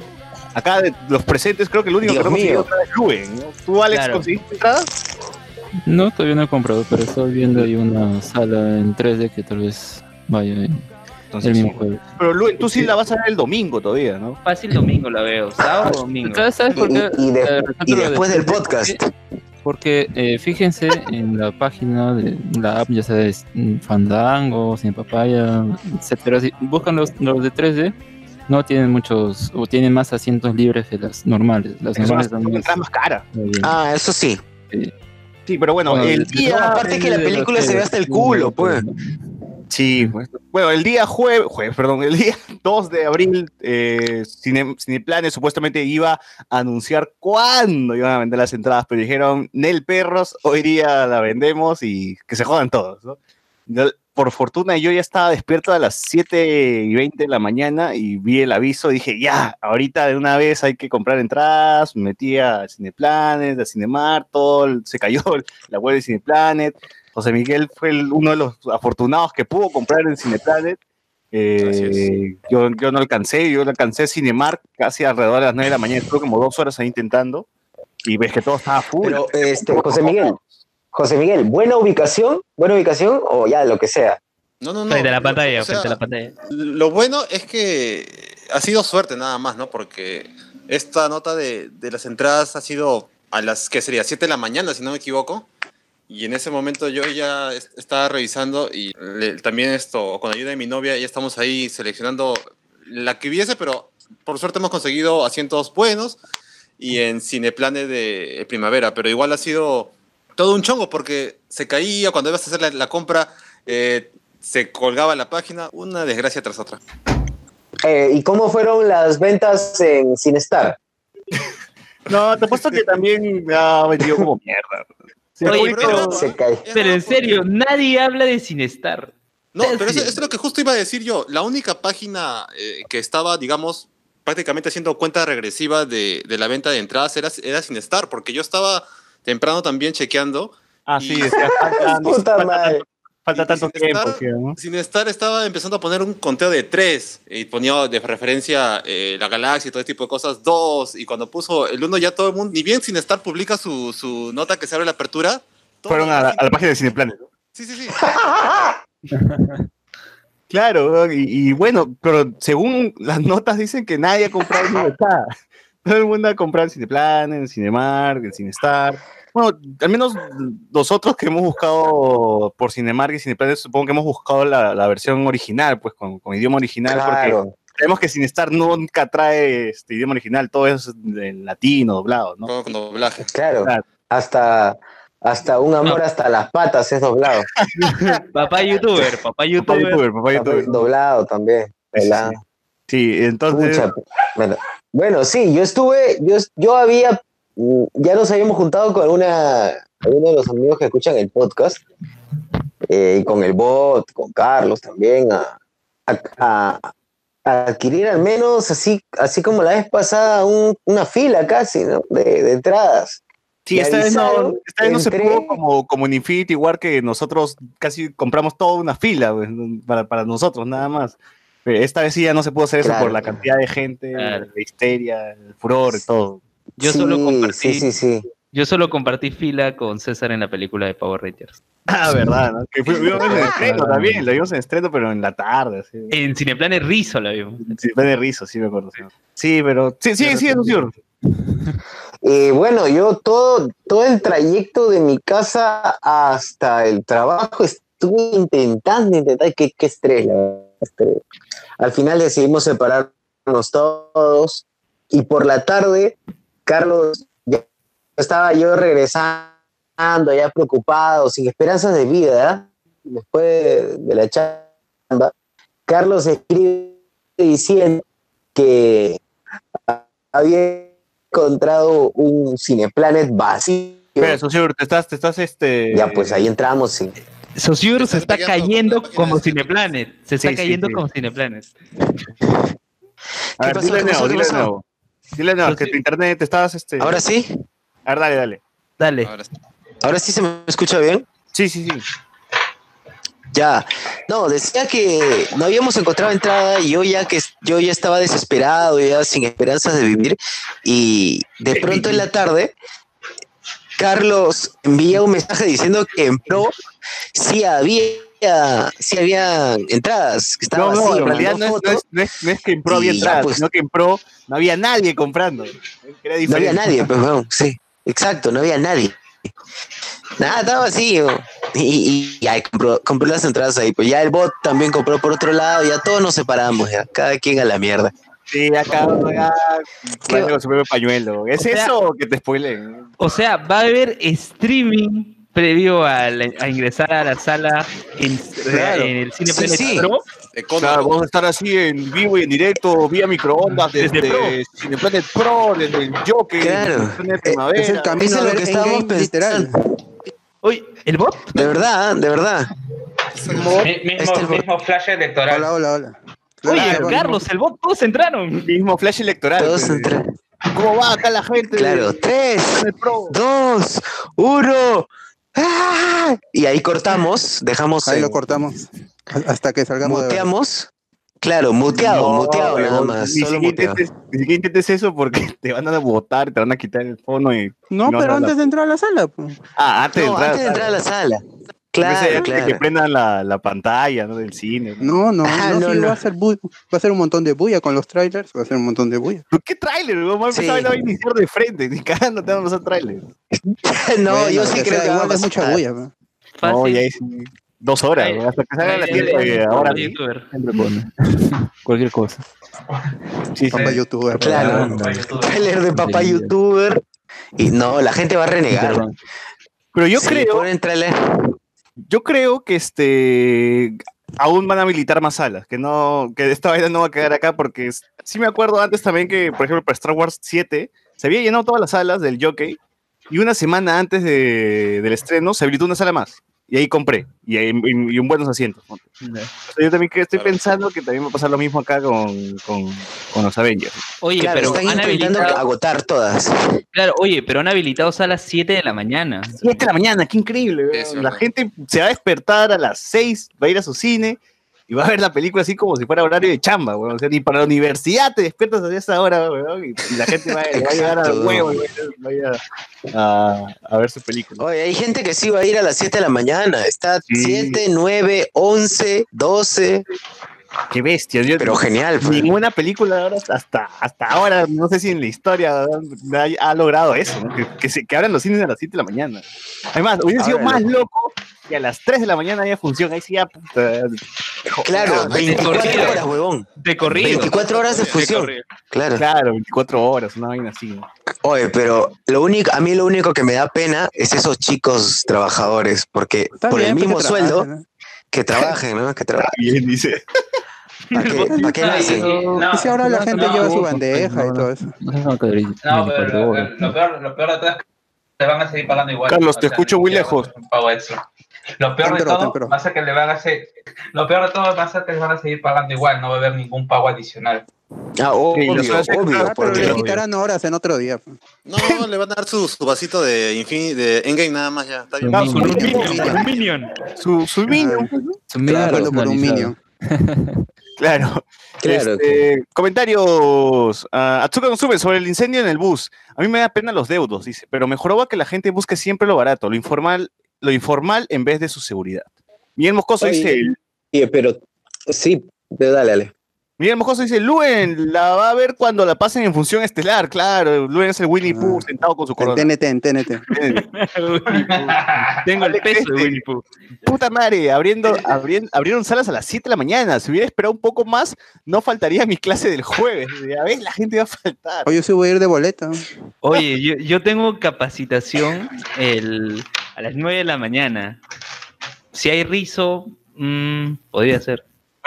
Acá de los presentes creo que el único Dios que no consiguió mío. entrada es Luen. ¿no? ¿Tú, Alex, Claro. conseguiste entrada? No, todavía no he comprado, pero estoy viendo ahí una sala en 3D que tal vez vaya en el mismo jueves. Pero Luen, tú sí la vas a ver el domingo todavía, ¿no? Fácil domingo la veo, sábado o domingo. ¿Sabes, sabes por Y- qué? y de- y de después del 3D? podcast. Porque eh, fíjense en la página de la app, ya sabes, mm, Fandango, Cine Papaya, etcétera. Si buscan los, los de 3D, no tienen muchos, o tienen más asientos libres que las normales. Las Es normales son más- más cara. Ah, eso sí. Sí, pero bueno, Bueno, el de- día... No, aparte que la de película se ve hasta el sí, culo, pues. Sí, pues, bueno, el día jueves, jueves, perdón, el día 2 de abril, eh, Cine, Cineplanes supuestamente iba a anunciar cuándo iban a vender las entradas, pero dijeron, Nel Perros, hoy día la vendemos y que se jodan todos, ¿no? Por fortuna yo ya estaba despierto a las 7 y 20 de la mañana y vi el aviso y dije, ya, ahorita de una vez hay que comprar entradas, me metí a Cineplanes, a Cinemar, todo, se cayó la web de Cineplanet, José Miguel fue el- uno de los afortunados que pudo comprar en Cineplanet. Eh, yo, yo no alcancé, yo no alcancé Cinemark casi alrededor de las 9 de la mañana, estuve como dos horas ahí intentando y ves que todo estaba full. Pero, este, José Miguel, José Miguel, ¿buena ubicación? ¿Buena ubicación o ya lo que sea? No, no, no. Frente a la pantalla, O sea, frente a la pantalla. Lo bueno es que ha sido suerte nada más, ¿no? Porque esta nota de, de las entradas ha sido a las, ¿qué sería? 7 de la mañana, si no me equivoco. Y en ese momento yo ya est- estaba revisando y le- también esto, con ayuda de mi novia, ya estamos ahí seleccionando la que hubiese, pero por suerte hemos conseguido asientos buenos y en cineplanes de primavera, pero igual ha sido todo un chongo porque se caía cuando ibas a hacer la, la compra, eh, se colgaba la página, una desgracia tras otra. Eh, ¿Y cómo fueron las ventas en Cinestar? No, te apuesto que también ha vendido como mierda. Oye, pero- Se cae. Es Pero raro en serio, nadie habla de Cinestar. No, ¿En pero eso, es lo que justo iba a decir yo. La única página eh, que estaba, digamos, prácticamente haciendo cuenta regresiva de, de la venta de entradas era, era Sinestar, porque yo estaba temprano también chequeando. Ah, Y- sí, decía, falta, Puta madre. Falta Y- tanto sin tiempo. estar-. Sinestar estaba empezando a poner un conteo de tres y ponía de referencia eh, la galaxia y todo ese tipo de cosas, dos. Y cuando puso el uno, ya todo el mundo, ni bien Sinestar publica su, su nota que se abre la apertura. Fueron a la, a la página de Cineplanet. ¿no? Sí, sí, sí. Claro, y, y bueno, pero según las notas dicen que nadie ha comprado nada. Todo el mundo ha comprado en Cineplan, en Cinemark, en Cinestar. Bueno, al menos nosotros que hemos buscado por Cinemark y Cineplan, supongo que hemos buscado la, la versión original, pues con, con idioma original, porque Claro. creemos que Cinestar nunca trae este idioma original, todo es en latino, doblado, ¿no? Todo con doblaje. Claro. Claro. Hasta, hasta un amor hasta las patas es doblado. Papá youtuber, papá Papá youtuber. papá youtuber. Doblado también. Sí, sí, doblado. sí. Sí, entonces... Pucha, bueno, bueno, sí, yo estuve, yo, yo había, ya nos habíamos juntado con una, uno de los amigos que escuchan el podcast, eh, y con el bot, con Carlos también, a, a- a- a adquirir al menos así, así como la vez pasada un- una fila casi, ¿no? De, de entradas. Sí, esta vez no, esta vez no se pudo como, como en Infinity War, que nosotros casi compramos toda una fila pues, para, para nosotros, nada más. Pero esta vez sí ya no se pudo hacer eso Claro. por la cantidad de gente, Claro. la histeria, el furor y todo. Yo Sí, solo compartí, Sí, sí, sí. yo solo compartí fila con César en la película de Power Rangers. Ah, verdad, ¿no? Que fue, vimos en estreno también, lo vimos en estreno, pero en la tarde, así. En Cineplanes Rizo la vimos. Fue de rizo, sí me acuerdo. Sí, Sí, pero... Sí, sí, sí, Lucio. Eh, bueno, yo todo, todo el trayecto de mi casa hasta el trabajo estuve intentando, intentando, qué, qué estrés, la estrés. Al final decidimos separarnos todos y por la tarde, Carlos, ya estaba yo regresando, ya preocupado, sin esperanzas de vida, después de, de la chamba, Carlos escribe diciendo que había encontrado un Cineplanet vacío. Espera, socio, te estás, te estás, este... Ya, pues ahí entramos. Sí. Se está cayendo como Cineplanet. Se está Sí, cayendo sí. como Cineplanet. A ver, dile nuevo. Dile nuevo, que tu internet te estás, este... Ahora sí. A ver, dale, dale. Dale. Ahora sí. ¿Ahora sí se me escucha bien? Sí, sí, sí. Ya, no, decía que no habíamos encontrado entrada y yo ya que yo ya estaba desesperado, ya sin esperanzas de vivir y de pronto en la tarde Carlos envía un mensaje diciendo que en Pro sí había sí había entradas, que estaba No, no, vacío, en realidad no es, no, es, no es- no es que en Pro había entradas, pues. sino que en Pro no había nadie comprando. Era No había nadie, pues, weón, sí, exacto, no había nadie. Nada, estaba vacío. Y, y, y ahí compró, compró las entradas ahí. Pues ya el bot también compró por otro lado. Ya todos nos separamos, ya. Cada quien a la mierda. Sí, acá, acá con su propio pañuelo. ¿Es O sea- eso o que te spoilen? O sea, va a haber streaming previo a, la, ingresar a la sala en, claro. en el cine sí, sí. Eh, claro, vamos a estar así en vivo y en directo, vía microondas, desde, desde Cineplanet Pro, desde el Jockey. Claro. Eh, es el camino es lo que estábamos literal. Uy, ¿el bot? De verdad, de verdad. Este mismo, flash electoral. Hola, hola, hola. Oye, Carlos, el bot, todos entraron. Mismo flash electoral. Todos entraron. ¿Cómo va acá la gente? Claro, 3, 2, 1. ¡Ah! Y ahí cortamos, dejamos. Ahí lo cortamos. Hasta que salgamos muteamos. Claro, muteado, No, muteado nada más. Ni siquiera, intentes, eso porque te van a votar, te van a quitar el fono y. No, No, pero antes de entrar a la sala. pues. Ah, antes de No, entrar. antes de entrar a la sala. Claro, de que claro. prendan la, la pantalla ¿no? del cine. ¿no? No, no, Ah, no, no, sí, no. Va, a ser va a ser un montón de bulla con los trailers. Va a ser un montón de bulla. ¿Pero ¿Qué tráiler? weón? Vamos a Sí. empezar a iniciar de frente, ni cagando te vamos a tráiler. No, Bueno, yo sí creo sea, que va a mucha bulla. pues. No, Fácil. ya es dos horas, Ay, hasta que salga la tienda ay, ay, ahora. Youtuber. Siempre pone. Cualquier cosa. Sí, sí. Papá youtuber. Claro. Papá youtuber. Trailer de papá Sí. youtuber. Y no, la gente va a renegar. Pero yo Sí, creo, ponen trailer. Yo creo que este aún van a habilitar más salas, que no, que esta vaina no va a quedar acá porque sí me acuerdo antes también que, por ejemplo, para Star Wars 7 se había llenado todas las salas del Jockey y una semana antes de- del estreno se habilitó una sala más. Y ahí compré, y, ahí- y- y un buenos asientos. ponte. O sea, yo también que estoy Claro. pensando que también va a pasar lo mismo acá con, con, con los Avengers. Oye, Claro, pero están han intentando habilitado, agotar todas. claro, oye, pero han habilitado salas 7 de la mañana. 7 de la mañana, qué increíble. la gente se va a despertar a las 6, va a ir a su cine y va a ver la película así como si fuera horario de chamba, weón. O sea, ni para la universidad te despiertas a esa hora, weón, y, y la gente va, va a llegar huevo a, a- a- a ver su película. Oye, hay gente que sí va a ir a las 7 de la mañana. Está Sí. 7, 9, 11, 12. Qué bestia. yo- Pero genial. pues. Ninguna película ahora, hasta, hasta ahora, no sé si en la historia ha, ha logrado eso, ¿no? que, que, se, que abran los cines a las 7 de la mañana. Además, hubiera sido más loco que a las 3 de la mañana haya función. Ahí sí ya, puta. Claro, de 24 corrido. horas, huevón. De corrido. 24 horas de función. Claro. Claro, 24 horas, una vaina así. ¿no? Oye, pero lo único, a mí lo único que me da pena es esos chicos trabajadores, porque Está por el bien, pues, mismo sueldo. Que trabajen, ¿no? Que trabajen. Bien, dice. ¿Para qué, para qué y- no, Y si ahora la no, gente no, lleva su no, bandeja y todo eso. No pero 24 lo, peor, lo peor de todo es que te van a seguir pagando igual. Carlos, O te sea, escucho muy lejos. pago extra. Lo peor de todo tempero. va a ser que le van a hacer, lo peor de todo va a ser que les van a seguir pagando igual, no va a haber ningún pago adicional. Ah, obvio, obvio, pero porque le quitarán horas en otro día. No, no, le van a dar su, su vasito de, infin- de Endgame nada más ya. Está bien. No, Su minion. minion, Un minion. su, su minion, Su por un minion. Claro. Claro. Este, comentarios. ah, Atsuka Consume sobre el incendio en el bus. A mí me da pena los deudos, dice, pero mejoraba que la gente busque siempre lo barato, lo informal, lo informal en vez de su seguridad. Miguel Moscoso Oye. dice, Sí, pero sí, pero dale, dale. Miguel Moscoso dice, Luen la va a ver cuando la pasen en función estelar, claro. Luen es el Winnie Pooh Ah. sentado con su En corona. TNT, en TNT. Tengo el peso de Winnie Pooh. Puta madre, abriendo, abrien- abrieron salas a las 7 de la mañana. Si hubiera esperado un poco más, no faltaría mi clase del jueves. Ya ves, la gente va a faltar. Oye, yo sí voy a ir de boleta. Oye, yo, yo tengo capacitación el, a las 9 de la mañana. Si hay rizo, mm, podría ser.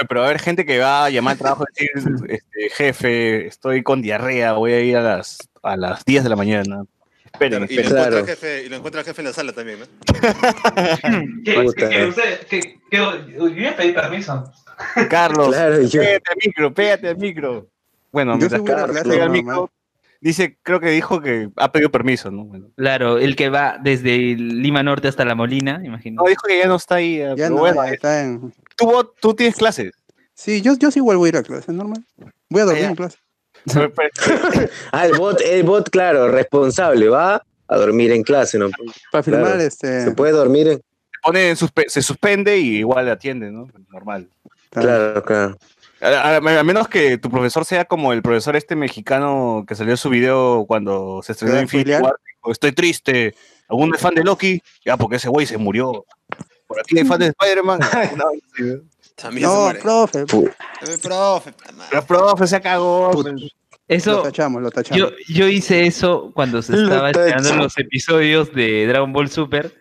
Pero va a haber gente que va a llamar al trabajo y decir, este, jefe, estoy con diarrea, voy a ir a las, a las 10 de la mañana. Esperen, Y lo. Claro. encuentra el jefe, y lo encuentra el jefe en la sala también, ¿no? ¿Qué, Puta. qué- qué usted- qué- qué- yo voy a pedir permiso. Carlos, Claro, yo- pégate al micro, pégate al micro. Bueno, Yo mientras Carlos pega al micro, Dice, creo que dijo que ha pedido permiso, ¿no? Bueno. Claro, el que va desde Lima Norte hasta La Molina, imagino. No, dijo que ya no está ahí. eh, Ya no, bueno, eh, está en... tú, tú tienes clases. Sí, yo, yo sí vuelvo a ir a clase, normal. Voy a dormir en clase. Ah, el bot, el bot, claro, responsable, va a dormir en clase, ¿no? Para Claro. este... Se puede dormir en... Pone en suspe- se suspende y igual atiende, ¿no? Normal. Claro, claro. A, a- a menos que tu profesor sea como el profesor este mexicano que salió su video cuando se estrenó ¿Te da Infinity? War. Estoy triste. ¿Algún es fan de Loki? Ya, porque ese güey se murió. Por aquí hay fan de Spider-Man. No, sí. También se No, muere. profe. Profe, profe se cagó. Pues. Lo Eso, tachamos, lo tachamos. yo, yo hice eso cuando se Lo estaba estrenando tacho. los episodios de Dragon Ball Super,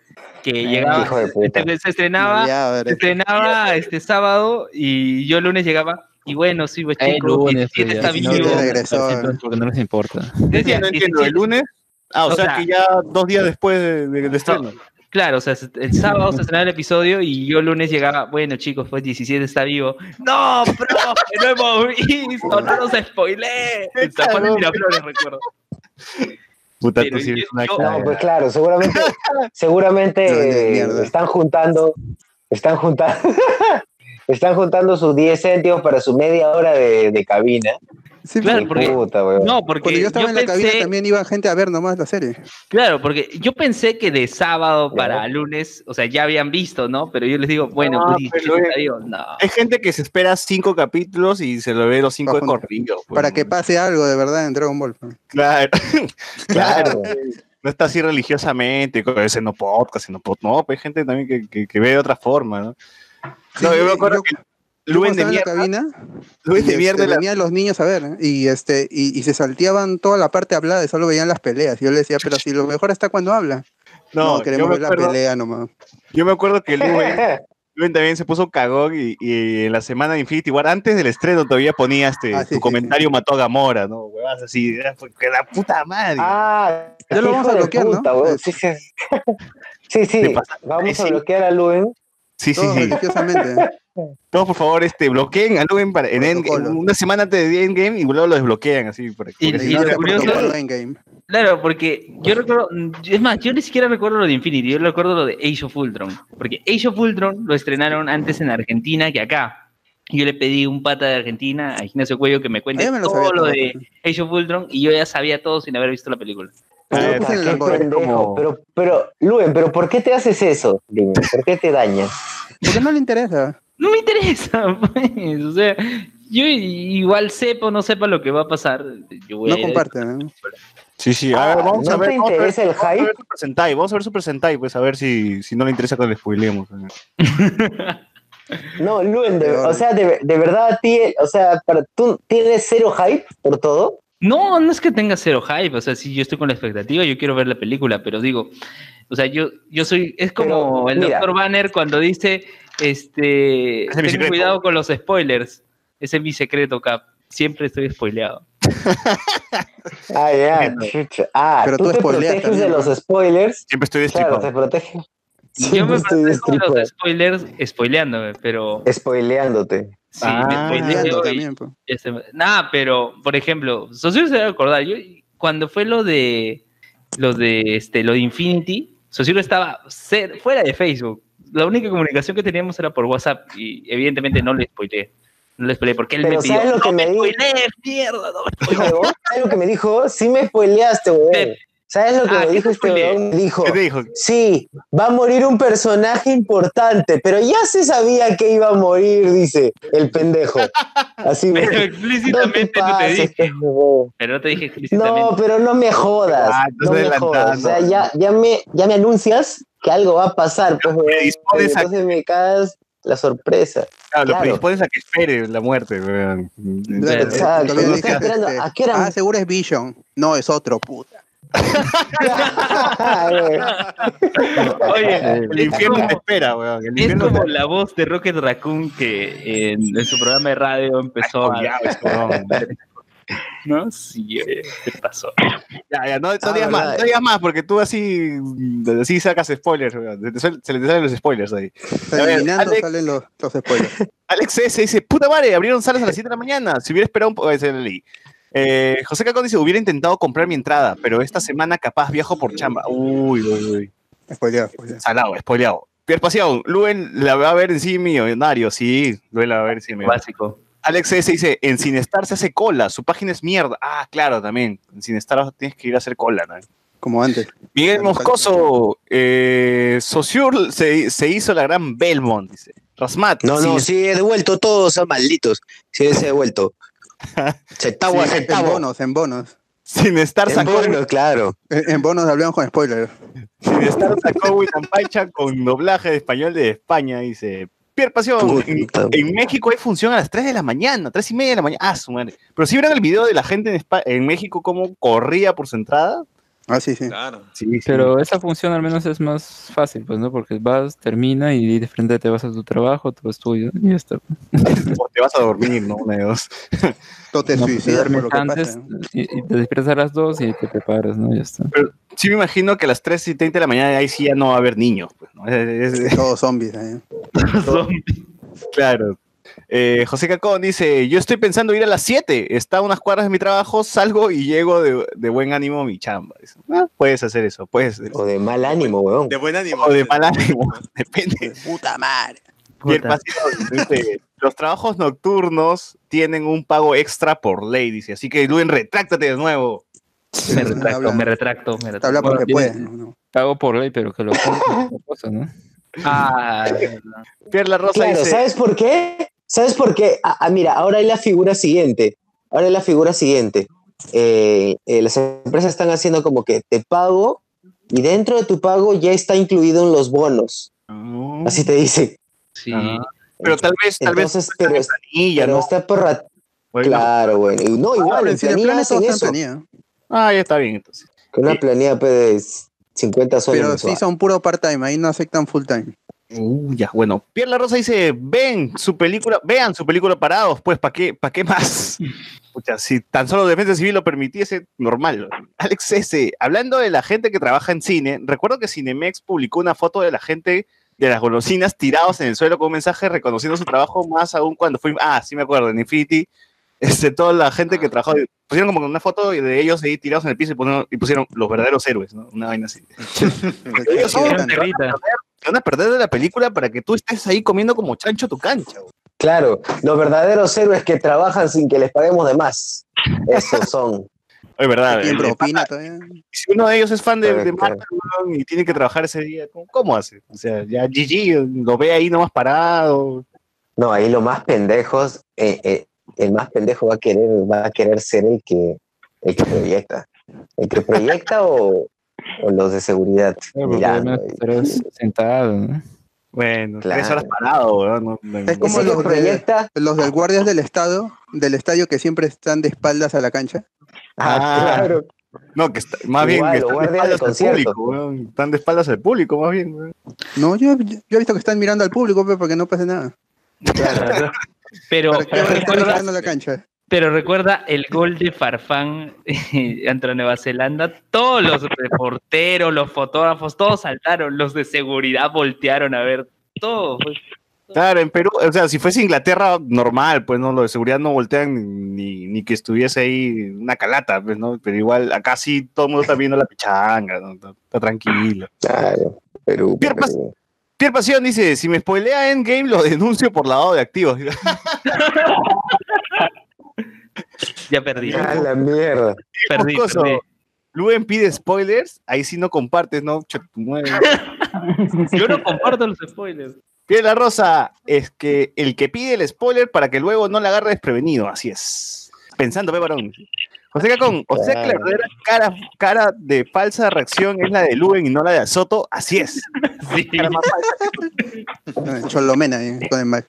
que llegaba, este, se estrenaba, se estrenaba este sábado y yo el lunes llegaba y bueno, sí, pues El chicos, lunes, 17 pues, está vivo. no, regresó. porque no les importa. Decía, no entiendo. 17. ¿El lunes? Ah, o, O sea, sea, que ya dos días después de- de- estreno. Claro, o sea, el sábado se estrenaba el episodio y yo el lunes llegaba, bueno chicos, pues 17 está vivo. ¡No, profe! ¡No hemos visto! ¡No nos spoilé! En San Juan de Miraflores, recuerdo. Puta, tú sí eres yo- una yo- No, pues claro, seguramente, seguramente No, de eh, están juntando, están juntando, están juntando sus 10 céntimos para su media hora de, de cabina. Sí, Claro, porque Puta. No, porque cuando yo estaba en la cabina pensé- también iba gente a ver nomás la serie. Claro, porque yo pensé que de sábado para lunes, o sea, ya habían visto, ¿no? Pero yo les digo, bueno, No, pues pero 17 está es- vivo. No. Hay gente que se espera cinco capítulos y se lo ve los cinco de Bajo- corrido. pues, Para que pase algo de verdad en Dragon Ball. Claro. Claro. No está así religiosamente, con ese no podcast, no pod- No, pues hay gente también que, que, que ve de otra forma, ¿no? Sí, no, yo me acuerdo yo- que Luen de en la mierda, cabina, Luen de este, mierda, la- venían los niños a ver ¿eh? y este y, y se salteaban toda la parte hablada y solo veían las peleas. Yo les decía, pero si lo mejor está cuando habla. No, no, queremos ver la pelea nomás. yo me acuerdo que Luen, Luen también se puso cagón y, y en la semana de Infinity War, antes del estreno todavía ponía este, Ah, sí, tu sí, comentario mató a Gamora, ¿no? Huevas así, era pues, que la puta madre. Ah, Ya lo vamos a bloquear, ¿no? puta, weón. Sí, sí. Sí, sí. Vamos a sí. bloquear a Luen. Sí, sí, Todos sí. religiosamente. Todos, por favor, este, bloqueen a Luen para, en Endgame, Protocolo. una semana antes de Endgame y luego lo desbloquean así. por- Y- porque y si lo curioso-. Claro, porque yo recuerdo, es más, yo ni siquiera recuerdo lo de Infinity, yo recuerdo lo de Age of Ultron, porque Age of Ultron lo estrenaron antes en Argentina que acá. Y Yo le pedí un pata de Argentina, a Ignacio Cuello, que me cuente Ah, me lo todo sabía lo todo. de Age of Ultron y yo ya sabía todo sin haber visto la película. Pero Ah, como- Pero, pero, Luen, pero ¿por qué te haces eso? Dime, ¿por qué te dañas? Porque no le interesa. No me interesa, pues, o sea, yo igual sepa o no sepa lo que va a pasar. Yo voy No a comparte. ¿no? Sí, sí, a Ah, ver, vamos ¿no a ver. te vamos a ver- el vamos a ver hype? Super Sentai, vamos a ver Super Sentai, pues a ver si, si no le interesa que le spoilemos. No, Luen, de- o sea, de, de verdad a ti, o sea, para, ¿tú tienes cero hype por todo? No, no es que tenga cero hype, o sea, sí, yo estoy con la expectativa, yo quiero ver la película, pero digo, o sea, yo, yo soy, es como Pero, el mira. doctor Banner cuando dice, este, es ten secreto. cuidado con los spoilers, ese es mi secreto, Cap, siempre estoy spoileado. Ah, ya, chucha. Ah, Pero tú, tú te spoileas proteges de los spoilers. Siempre estoy Claro, destripado. te protege. yo me Siempre estoy protejo de los spoilers spoileándome, pero Spoileándote. Sí, Ah, me spoileo Spoileando y- también. pues. Este, nada, pero, por ejemplo, Socio se debe acordar, yo cuando fue lo de lo de este lo de Infinity, Socio estaba cer- fuera de Facebook. La única comunicación que teníamos era por WhatsApp y evidentemente no le spoileé. No le spoileé porque él Pero me pidió, ¿sabes lo que no me me di- spoilees, mierda, no me spoilees". Huevón, ¿Sabes lo que me dijo? Sí me spoileaste, weón. Te- ¿Sabes lo que Ah, me ¿qué dijo te este weón? Me dijo, ¿Qué te dijo? sí, va a morir un personaje importante, pero ya se sabía que iba a morir, dice el pendejo. Así, Pero weón. explícitamente no te, pases, dije, pues, huevón. pero no te dije explícitamente. No, pero no me jodas. Ah, no me jodas. O sea, ya, ya, me, ya me anuncias que algo va a pasar, pues, weón. predispones a- Entonces me cagas la sorpresa. Claro, lo Claro. predispones a que espere la muerte, weón. Claro, Exacto, no dije, estoy esperando. este, ¿A qué hora? Ah, seguro es Vision. No, es otro, puta. Oye, El infierno como- te espera, weón. El Es como te la voz de Rocket Raccoon que en, en su programa de radio empezó a... Ya, ves, weón. ¿No? Sí, ¿qué pasó? Ya, ya, no, no Ah, digas más, no digas más, porque tú así, así sacas spoilers, weón. Se, te suel- se le te salen los spoilers ahí. O sea, A ver, eliminando Alex- salen los, los spoilers. Alex S dice, puta madre, abrieron salas a las 7 de la mañana. Si hubiera esperado un poco, ese leí. Eh, José Cacón dice, hubiera intentado comprar mi entrada, pero esta semana capaz viajo por chamba. Uy, uy, uy. Spoileado, spoileado. Salado, spoileado. Pierre Pasión, Luen la va a ver en sí millonario, sí, Luen la va a ver en sí millonario. Básico. Alex S dice, en Sinestar se hace cola, su página es mierda. Ah, claro, también. En Sinestar tienes que ir a hacer cola, ¿no? Como antes. Miguel Moscoso, eh, Sociur se, se hizo la gran Belmont, dice. Rasmat. No, no, sí he devuelto todos a malditos. Sí, se he devuelto. A Sí, en bonos, en bonos. Sinestar En sacó, bonos, claro. En, en bonos hablamos con spoilers. Sinestar sacó William Paicha con doblaje de español de España, dice. Pierre Pasión, en, México hay función a las 3 de la mañana, 3 y media de la mañana. Ah, su madre. Pero si vieron el video de la gente en, Espa- en México cómo corría por su entrada. Ah, sí, sí. Claro. Sí, sí. Pero esa función al menos es más fácil, pues, ¿no? Porque vas, termina y de frente te vas a tu trabajo, todo es tuyo y ya está. O te vas a dormir, ¿no? Una de dos. Tú te No, suicidas por lo que antes pasa. ¿no? y, y te despiertas a las 2 y te preparas, ¿no? Ya está. Sí me imagino que a las 3 y 30 de la mañana ahí sí ya no va a haber niños. Pues, ¿no? Es- es- Todos zombies. ¿eh? Claro. Eh, José Cacón dice, yo estoy pensando ir a las 7, está a unas cuadras de mi trabajo, salgo y llego de, de buen ánimo a mi chamba. Dice, "Ah, puedes hacer eso, puedes. hacer eso". O de mal ánimo, weón. De buen ánimo. O de mal ánimo, depende. Puta madre. Y el pasión, dice, los trabajos nocturnos tienen un pago extra por ley, dice, así que Luen, retráctate de nuevo. Me Habla- retracto, me retracto, me Te habla retracto. porque Bueno, puede. ¿no? No. Pago por ley, pero que lo cosa, ¿no? Ah, Pierre La Rosa Claro, dice, ¿sabes por qué? ¿Sabes por qué? Ah, ah, mira, ahora hay la figura siguiente. Ahora hay la figura siguiente. Eh, eh, las empresas están haciendo como que te pago y dentro de tu pago ya está incluido en los bonos. "No". Así te dice. sí. Ah, pero tal vez, tal vez, Entonces, pero, es- planilla, pero ¿no? está por rat- Bueno, Claro, bueno. Y No, igual, en planilla hacen eso. Ah, ya está bien, entonces. Con una planilla pues, de 50 soles. Pero mensual. sí son puro part-time, ahí no aceptan full-time. Uh, ya, bueno. Pierre Rosa dice, ven su película, vean su película parados, pues, ¿para qué, pa' qué más? Pucha, si tan solo Defensa Civil lo permitiese, normal. Alex S., hablando de la gente que trabaja en cine, recuerdo que Cinemex publicó una foto de la gente de las golosinas tirados en el suelo con un mensaje reconociendo su trabajo, más aún cuando fui, ah, sí me acuerdo, en Infinity, este, toda la gente que trabajó, pusieron como una foto de ellos ahí tirados en el piso y pusieron, y pusieron los verdaderos héroes, ¿no? Una vaina así. Ellos son- un perrita. te van a perder de la película para que tú estés ahí comiendo como chancho tu cancha. güey. Claro, los verdaderos héroes que trabajan sin que les paguemos de más. Esos son. Es verdad. ¿Quién el propina todavía? si uno de ellos es fan de. Marvel y tiene que trabajar ese día, ¿cómo, cómo hace? O sea, ya GG lo ve ahí nomás parado. No, ahí lo más pendejos, eh, eh, el más pendejo va a querer, va a querer ser el que, el que proyecta. El que proyecta o, o los de seguridad. Claro, mirando. estarás sentado, ¿no? Bueno, Claro. tres horas parado, weón, no- no- Es como los de- proyecta. Los del guardias del estado, del estadio que siempre están de espaldas a la cancha. Ah, Ah, claro. No, que está- más bien que los están de guardias de espaldas al público, weón. Están de espaldas al público, más bien. weón. No, yo, yo he visto que están mirando al público pe, porque no pasa nada. Pero, pero recuerda, mirando la cancha. pero recuerda el gol de Farfán ante Nueva Zelanda. Todos los reporteros, los fotógrafos, todos saltaron. Los de seguridad voltearon a ver todo. pues. Claro, en Perú, o sea, si fuese Inglaterra, normal, pues no, lo de seguridad no voltean ni, ni que estuviese ahí una calata, pues, ¿no? Pero igual, acá sí todo el mundo está viendo la pichanga, ¿no? Está, está tranquilo. Claro. Perú. Perú. Pierre Pasión dice, si me spoilea Endgame, lo denuncio por lavado de activos. Ya perdí. Ah, la mierda. Perdí, perdí. Luen pide spoilers, ahí sí no compartes, ¿no? Yo no comparto los spoilers. Pierre La Rosa, es que el que pide el spoiler para que luego no le agarre desprevenido, así es. Pensando, ve varón. José Cacón, o sea que la verdadera cara, cara de falsa reacción es la de Luen y no la de Azoto, así es. Sí. Cholomena, eh, con, el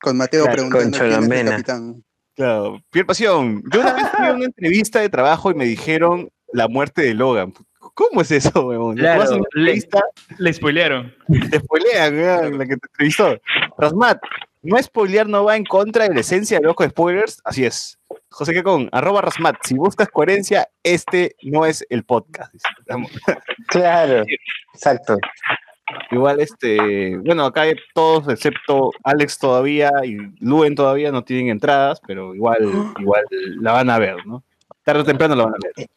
con Mateo Claro, preguntando con Cholomena. capitán. Claro. Pierre Pasión, yo una vez fui a una entrevista de trabajo y me dijeron la muerte de Logan. ¿Cómo es eso, weón? Claro, le- entrevista, Le spoilearon. te spoilean, weón, la que te entrevistó. Rasmat, no spoilear no va en contra de la esencia del ojo de spoilers, así es. José Cacón, arroba Rasmat, si buscas coherencia, este no es el podcast. Claro. Exacto. Igual, este, bueno, acá hay todos, excepto Alex todavía y Luen todavía no tienen entradas, pero igual, igual la van a ver, ¿no? Tarde o temprano lo van a ver.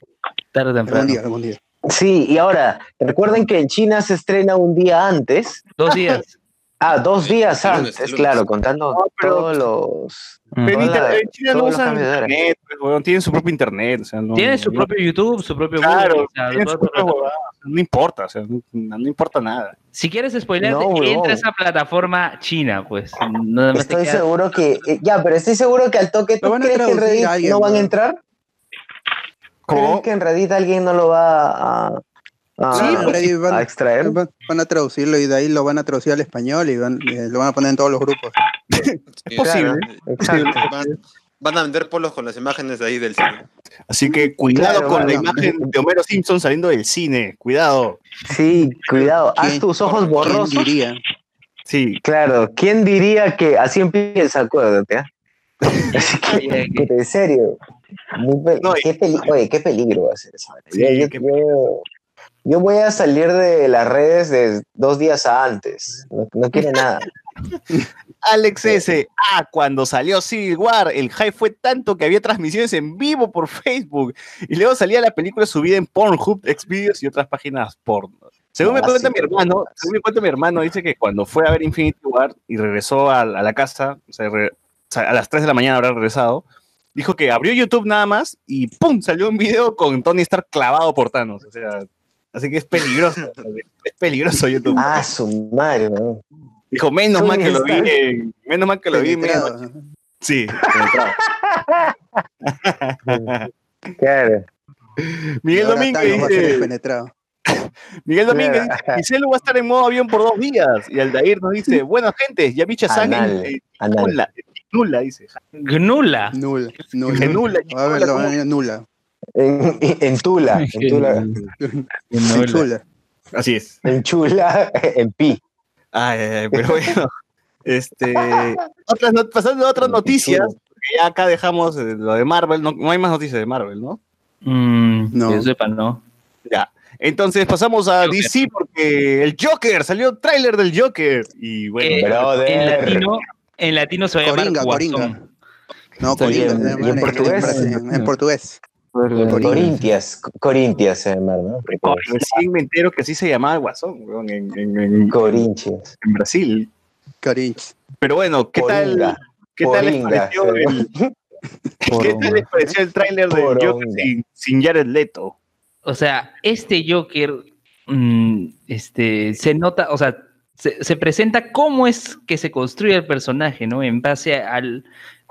Tarde o Algún temprano. día, algún día. Sí, y ahora, recuerden que en China se estrena un día antes. Dos días. Ah, dos días El lunes, antes, claro, contando No, pero- todos los... Mm. Pero en, la- China no usan internet, pues, tienen su propio internet. O sea, no, Tiene su propio YouTube, su propio Claro, Google, o sea, tienen su no importa, o sea, no, no importa nada. Si quieres spoiler, entra a esa plataforma china, pues. Nada más te Estoy seguro que... eh, Ya, pero estoy seguro que al toque... ¿Tú crees que en Reddit alguien, no van a entrar? ¿Crees ¿Cómo? que en Reddit alguien no lo va a, a, Sí, en Reddit van- a extraer? Van, van a traducirlo y de ahí lo van a traducir al español y van, eh, lo van a poner en todos los grupos. Sí, posible. Van, van a vender polos con las imágenes de ahí del cine. Así que cuidado Claro, con la imagen de Homero Simpson saliendo del cine. Cuidado. Sí, cuidado. Haz ¿Quién- tus ojos ¿Quién borrosos. diría? Sí. Claro, ¿quién diría que así empieza? Acuérdate. ¿ah? Así que, en serio. muy pe- No, y- qué peli- Oye, qué peligro va a ser esa. Sí, yo, yo- yo- voy a salir de las redes de dos días antes. No, no quiero nada. Alex S. Ah, cuando salió Civil War, el hype fue tanto que había transmisiones en vivo por Facebook. Y luego salía la película subida en Pornhub, Xvideos y otras páginas porno. Según me Ah, cuenta mi hermano, según me cuenta mi hermano, dice que cuando fue a ver Infinity War y regresó a, a la casa, o sea, re- o sea, a las 3 de la mañana habrá regresado, dijo que abrió YouTube nada más y ¡pum! salió un video con Tony Stark clavado por Thanos. O sea, así que es peligroso. es peligroso YouTube. Ah, su madre, ¿no? Dijo, menos mal que lo vi, en- menos mal que lo vi, menos. Sí, penetrado. Claro. Miguel Domínguez dice, penetrado. Miguel Domínguez dice, Giselo va a estar en modo avión por dos días. Y Aldair nos dice, buena gente, ya bicha sangre Anal, eh, nula, nula, dice. Gnula. Nula. Nula. Nula, En, en Tula, en Tula, En Chula. Así es. en Chula, en Pi. Ay, ay, ay, pero bueno. Este, otras not- pasando a otras noticias, porque ya acá dejamos eh, lo de Marvel, no, no hay más noticias de Marvel, ¿no? Mm, No. Que yo sepa, no. Ya. Entonces pasamos a Joker. DC porque el Joker, salió tráiler del Joker. Y bueno, Eh, en, latino, en latino se va a llamar Coringa, Guasón. Coringa. No, Coringa. bien. se ¿Y llama en en, portugués? en- en portugués. Corintias, Corintias se llama, ¿no? recién me entero que así se llamaba el Guasón, weón, en, en- en- Corintias. en Brasil. Corinch. Pero bueno, ¿qué tal, Poringa. qué tal les Poringa, pareció el, ¿qué tal les pareció el tráiler Poronga. Joker sin, sin Jared Leto? O sea, este Joker mm, este, se nota, o sea, se, se presenta cómo es que se construye el personaje, ¿no? En base al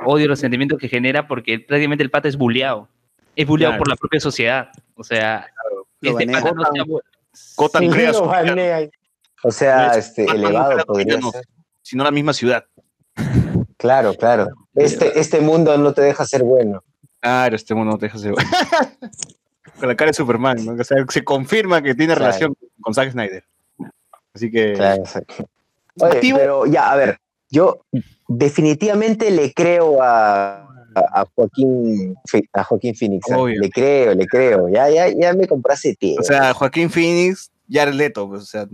odio y los sentimientos que genera, porque prácticamente el pata es bulleado. Es bulleado Claro. por la propia sociedad. O sea, Lo este pata no Sí, crea su. O sea, No es este, elevado podría no. ser. sino la misma ciudad. Claro, claro. Este, este mundo no te deja ser bueno. Claro, este mundo no te deja ser. Con la cara de Superman, ¿no? O sea, se confirma que tiene Claro. relación con Zack Snyder. Así que. Claro, exacto. Oye, Activo. pero ya, a ver, yo definitivamente le creo a, a, a Joaquín a Joaquín Phoenix. Obvio. Le creo, le creo. Ya, ya, ya me compraste tiempo. O sea, Joaquín Phoenix, Jared Leto, pues, o sea,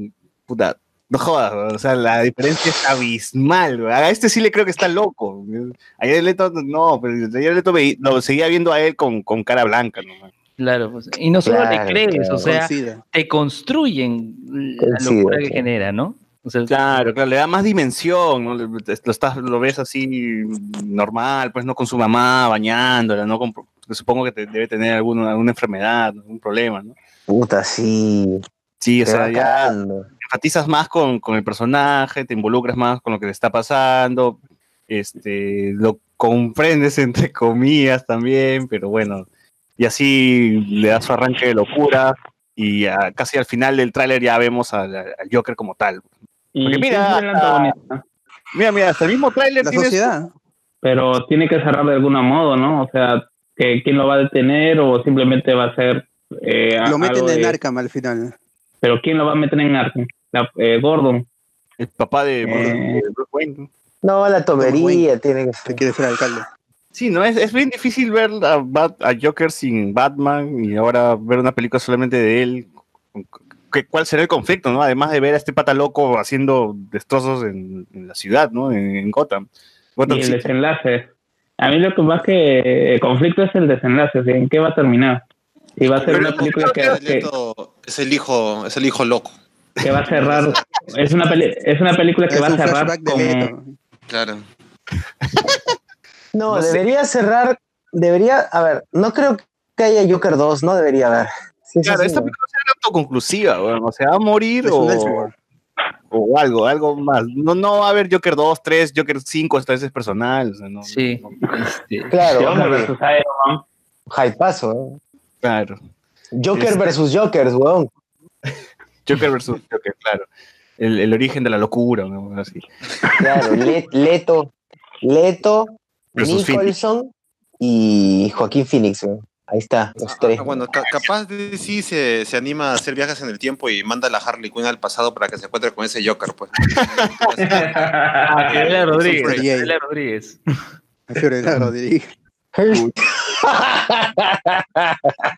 puta, no jodas, o sea, la diferencia es abismal, a este sí le creo que está loco, a Jared Leto no, pero a Jared Leto veí- lo seguía viendo a él con, con cara blanca, ¿no? Claro, pues, y no solo Claro, le crees, claro. o sea, te construyen la locura que claro. genera, ¿no? O sea, Claro, claro, le da más dimensión, ¿no? Lo, estás, lo ves así normal, pues no con su mamá bañándola, ¿no? Con- porque supongo que te- debe tener alguna, alguna enfermedad, algún problema, ¿no? Puta, sí. Sí, o te sea, ya enfatizas más con, con el personaje, te involucras más con lo que le está pasando, este, lo comprendes entre comillas también, pero bueno, y así le das su arranque de locura y a- casi al final del tráiler ya vemos al, al Joker como tal. Y Porque quién mira, es el antagonista. Mira, mira, hasta el mismo tráiler tiene su-. Pero tiene que cerrar de algún modo, ¿no? O sea, que quién lo va a detener o simplemente va a ser. eh, Lo meten en de- Arkham al final. Pero quién lo va a meter en Arkham? La- eh, Gordon. el papá de, Eh. de Bruce Wayne. ¿no? La tomería tiene que Que ser. quiere ser alcalde. Sí, no, es, es bien difícil ver a, Bat- a Joker sin Batman y ahora ver una película solamente de él. ¿Qué- ¿Cuál será el conflicto, no? Además de ver a este pata loco haciendo destrozos en, en la ciudad, ¿no? En, en Gotham. Gotham Y el desenlace. A mí lo que más que el conflicto es el desenlace, o sea, ¿en qué va a terminar? Si va a ser Pero una el película que, que, es el hijo, es el hijo loco. que va a cerrar, es una, peli- es una película que Es va a cerrar como... Claro. No, No sé. debería cerrar, debería, a ver, no creo que haya Joker 2, no debería haber. Sí, sí, Claro, sí, esta no. película será autoconclusiva, weón. O sea, va a morir o, o algo, algo más. No, no va a haber Joker 2, 3, Joker 5, esta vez es personal. o sea, no- Sí. no- Este, Claro, Joker versus Iron Man. hypazo, ¿eh? claro. Joker Es- versus Jokers, weón. Joker versus Joker, claro. El, el origen de la locura, ¿no? Así. Claro, Le- Leto, Leto, Versus Nicholson y Joaquín Phoenix, weón. Ahí está, los tres. Ah, bueno, ca- capaz de sí se, se anima a hacer viajes en el tiempo y manda a la Harley Quinn al pasado para que se encuentre con ese Joker, pues. Ah, Fiorella Rodríguez. Fiorella Rodríguez. Fiorella Rodríguez.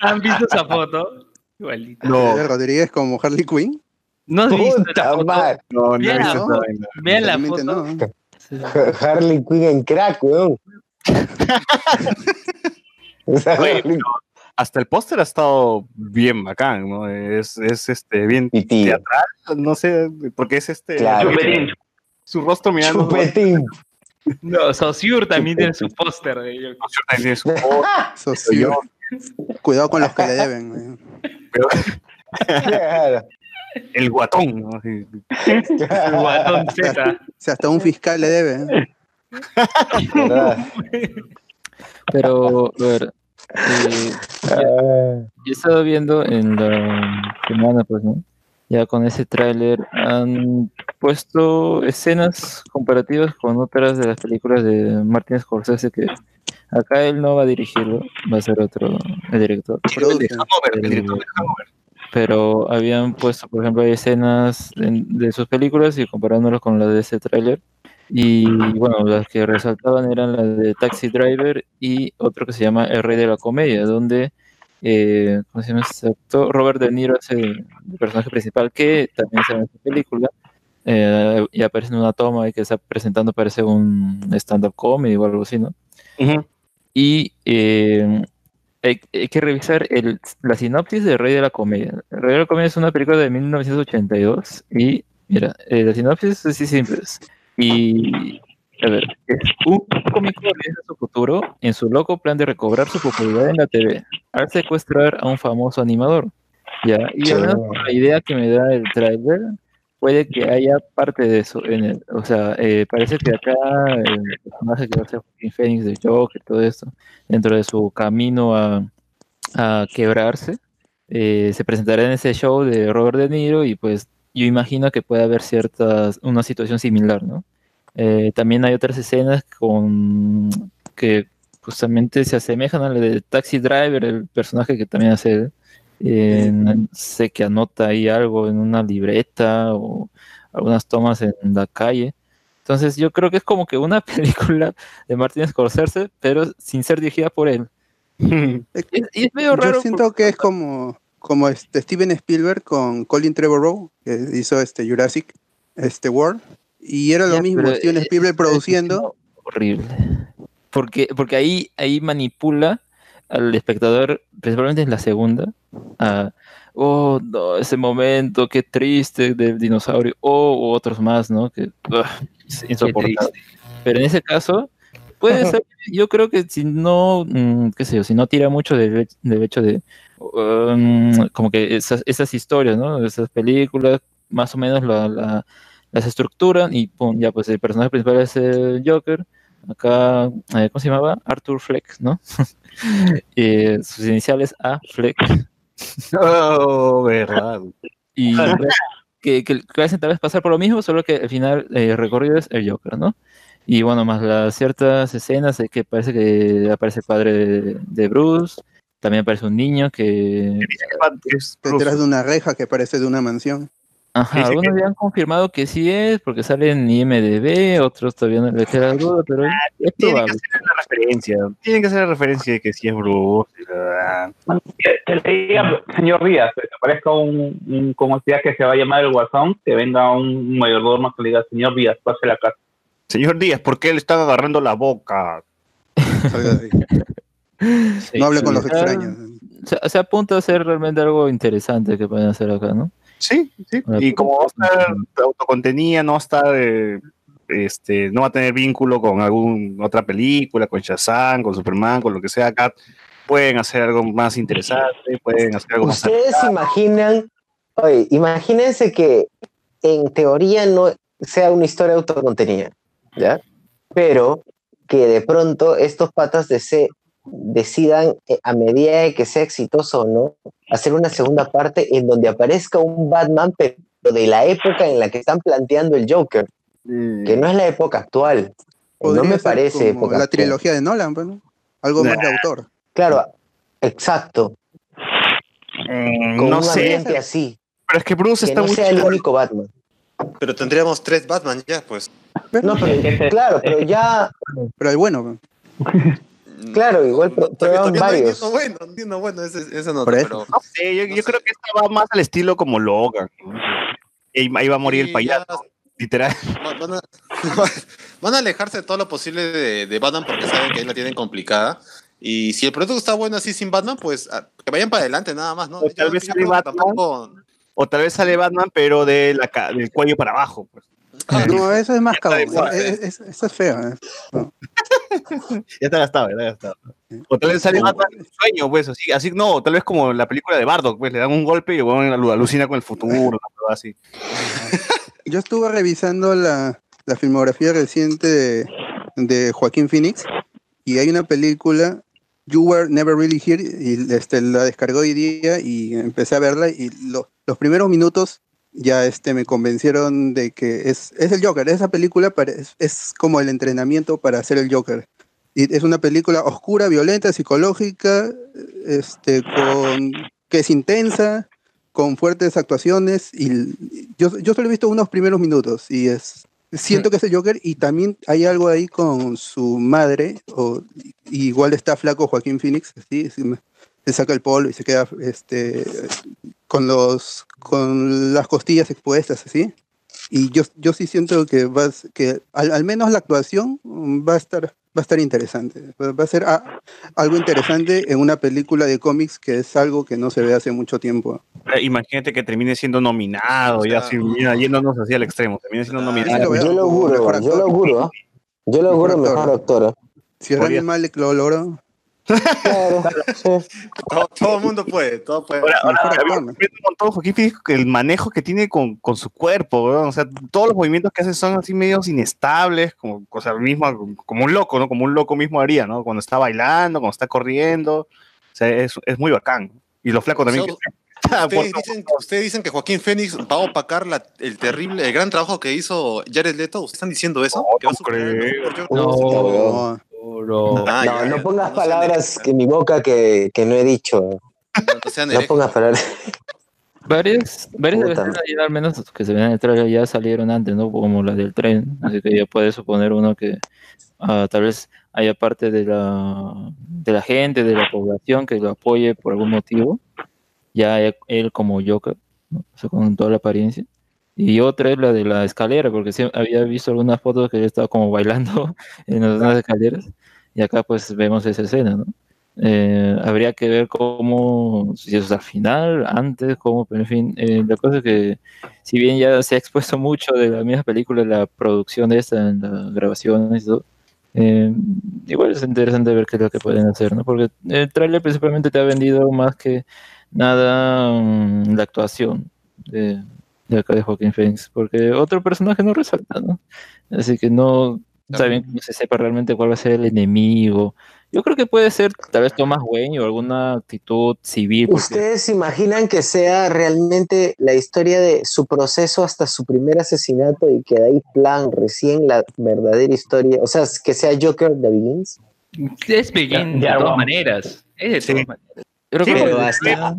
¿Han visto esa foto? Igualito. No, Rodríguez como Harley Quinn. ¿No has visto Puta foto? no, no he visto esa. Vean la foto. no. Harley Quinn en crack, weón. Oye, Hasta el póster ha estado bien bacán, ¿no? Es, es este, bien teatral, no sé, porque es este. Claro. Chupetín. Su rostro mirando. Chupetín. No, Saussure también tiene su póster de Joker. También tiene su Socio. Cuidado con los que le deben. pero Claro, el guatón, ¿no? El guatón Z. O sea, hasta un fiscal le debe. eh. Pero, a ver, eh, Ah, Yo he estado viendo en la semana, pues, ¿no? Ya con ese tráiler han puesto escenas comparativas con óperas de las películas de Martin Scorsese que acá él no va a dirigirlo, va a ser otro el director. El de el director de. Pero habían puesto, por ejemplo, escenas de, de sus películas y comparándolas con las de ese tráiler. Y bueno, las que resaltaban eran las de Taxi Driver y otro que se llama El Rey de la Comedia, donde eh, ¿cómo se llama este actor? Robert De Niro es el, personaje principal que también sale en esta película. eh, y aparece en una toma y que está presentando, parece un stand-up comedy o algo así, ¿no? Y eh, hay, hay que revisar el- la sinopsis de Rey de la Comedia. El Rey de la Comedia es una película de 1982 y, mira, eh, la sinopsis es así simple. Y, a ver, es un cómico regresa a su futuro en su loco plan de recobrar su popularidad en la TV al secuestrar a un famoso animador. Ya, y por la idea que me da el trailer, puede que haya parte de eso en el, o sea, eh, parece que acá el personaje que va a ser Phoenix de Joker, todo esto, dentro de su camino a, a quebrarse, eh, se presentará en ese show de Robert De Niro y pues yo imagino que puede haber ciertas, una situación similar, ¿no? Eh, también hay otras escenas con que justamente se asemejan a la de Taxi Driver, el personaje que también hace. Eh, no sé que anota ahí algo en una libreta o algunas tomas en la calle. Entonces yo creo que es como que una película de Martin Scorsese, pero sin ser dirigida por él. Y es, y es medio raro. Yo siento que es como, como este Steven Spielberg con Colin Trevorrow, que hizo este Jurassic este World. Y era lo Ya, mismo, Steven es- Spielberg es produciendo. horrible. Porque, porque ahí, ahí manipula al espectador, principalmente en la segunda, a, oh, no, ese momento, qué triste del dinosaurio, o u otros más, ¿no? Que ugh, es insoportable. Pero en ese caso, puede ser, yo creo que si no, mm, qué sé yo, si no tira mucho del, del hecho de, um, como que esas, esas historias, ¿no? Esas películas, más o menos la, la- las estructuran y pum, ya pues el personaje principal es el Joker. Acá, eh, ¿cómo se llamaba? Arthur Fleck, ¿no? Eh, sus iniciales A, Fleck. Oh, verdad. Y que, que, que hacen tal vez pasar por lo mismo, solo que al final eh, el recorrido es el Joker, ¿no? Y bueno, más las ciertas escenas que parece que aparece el padre de, de Bruce, también aparece un niño que... Detrás de una reja que parece de una mansión. Ajá, algunos ya han confirmado que sí es, porque sale en IMDB, otros todavía no le queda duda, pero es Tienen que hacer la referencia. Tienen que hacer la referencia de que sí es Bruce. Que, que le diga, señor Díaz, que aparezca un, un como sea que se va a llamar el Guasón, que venga un mayordomo que le diga, señor Díaz, pase la casa. Señor Díaz, ¿por qué le están agarrando la boca? Sí, No hable con los extraños. Se, se apunta a ser realmente algo interesante que pueden hacer acá, ¿no? Sí, sí. Ahora, Y como va a estar autocontenida, no va a estar, eh, este, no va a tener vínculo con alguna otra película, con Shazam, con Superman, con lo que sea acá, pueden hacer algo más interesante, pueden hacer algo más Ustedes imaginan, oye, imagínense que en teoría no sea una historia autocontenida, ¿ya? Pero que de pronto estos patas de C decidan, eh, a medida de que sea exitoso o no, hacer una segunda parte en donde aparezca un Batman, pero de la época en la que están planteando el Joker, que no es la época actual. No Podría me ser parece como época la actual. trilogía de Nolan, ¿no? Algo más de autor. Claro, exacto. Mm, Con no un sé, ambiente así. pero es que Bruce Que está no muy sea el único Batman. Pero tendríamos tres Batman ya, pues. No, pero claro, pero ya, Pero el bueno. claro, igual prueban no varios. entiendo bueno, no entiendo bueno ese, nota, pero No sé, yo, yo creo que esta va más al estilo como Logan. ¿no? Y ahí va a morir el payaso, literal. van a, van a alejarse de todo lo posible de, de Batman porque saben que ahí la tienen complicada. Y si el producto está bueno así sin Batman, pues ah, que vayan para adelante nada más, ¿no? O tal vez sale Batman. tampoco- O tal vez sale Batman, pero de la, ca- del cuello para abajo. Pues. No, eso es más de moda, Es- es- Eso es feo. ¿eh? Ya está gastado, ya está gastado. O tal vez sale en un sueño, pues, así, así, no, tal vez como la película de Bardock, pues, le dan un golpe y alu- alucina con el futuro, así. Yo estuve revisando la, la filmografía reciente de, de Joaquín Phoenix y hay una película, You Were Never Really Here, y este, la descargó hoy día y empecé a verla y lo- los primeros minutos ya este, me convencieron de que es, es el Joker. Esa película es, es como el entrenamiento para hacer el Joker. Y es una película oscura, violenta, psicológica, este, con, que es intensa, con fuertes actuaciones y yo, yo solo he visto unos primeros minutos y es siento que es el Joker y también hay algo ahí con su madre o igual está flaco Joaquín Phoenix sí, se saca el polo y se queda este con los con las costillas expuestas así y yo, yo sí siento que va a s- que al, al menos la actuación va a estar va a estar interesante va a ser ah, algo interesante en una película de cómics que es algo que no se ve hace mucho tiempo Eh, Imagínate que termine siendo nominado, ya así, mira, yéndonos hacia el extremo, termine siendo nominado. lo Yo lo auguro, mejor yo actor. lo auguro. ¿ah? Yo lo auguro Mejor mejor actor. ¿ah? si Rami Malek lo logró Claro, sí. todo, todo el mundo puede, todo puede. Un montón Joaquín Phoenix el manejo que tiene con, con su cuerpo, o sea, todos los movimientos que hace son así medios inestables, como, o sea, mismo, como un loco, ¿no? Como un loco mismo haría, ¿no? Cuando está bailando, cuando está corriendo, o sea, es, es muy bacán. Y lo flaco también. So- está. Ustedes dicen, ustedes dicen que Joaquín Phoenix va a opacar la- el terrible, el gran trabajo que hizo Jared Leto. ¿Ustedes están diciendo eso? No. No, No, no. Ah, No, ya, no pongas palabras en mi boca que, que no he dicho. No, pongas palabras. Varias, varias de las ya al menos que se ven en el trailer ya salieron antes, ¿no? Como la del tren, así que ya puede suponer uno que ah, tal vez haya parte de la, de la gente, de la población que lo apoye por algún motivo, ya él como Joker, ¿no? O sea, con toda la apariencia. Y otra es la de la escalera, porque sí había visto algunas fotos que él estaba como bailando en las escaleras, y acá pues vemos esa escena, ¿no? Eh, habría que ver cómo, si es al final, antes, cómo, pero en fin, eh, la cosa es que si bien ya se ha expuesto mucho de la misma película, la producción de esta, en la grabación y todo, eh, igual es interesante ver qué es lo que pueden hacer, ¿no? Porque el tráiler principalmente te ha vendido más que nada mm, la actuación de, de acá de Joaquín Phoenix, porque otro personaje no resalta, ¿no? Así que no, está bien que no se sepa realmente cuál va a ser el enemigo. Yo creo que puede ser tal vez Thomas Wayne o alguna actitud civil. porque- ¿Ustedes se imaginan que sea realmente la historia de su proceso hasta su primer asesinato y que de ahí plan recién la verdadera historia? O sea, que sea Joker de Begins. Es Begin Ya, de todas maneras. Es de Sí. todas maneras. Creo Sí, que pero hasta-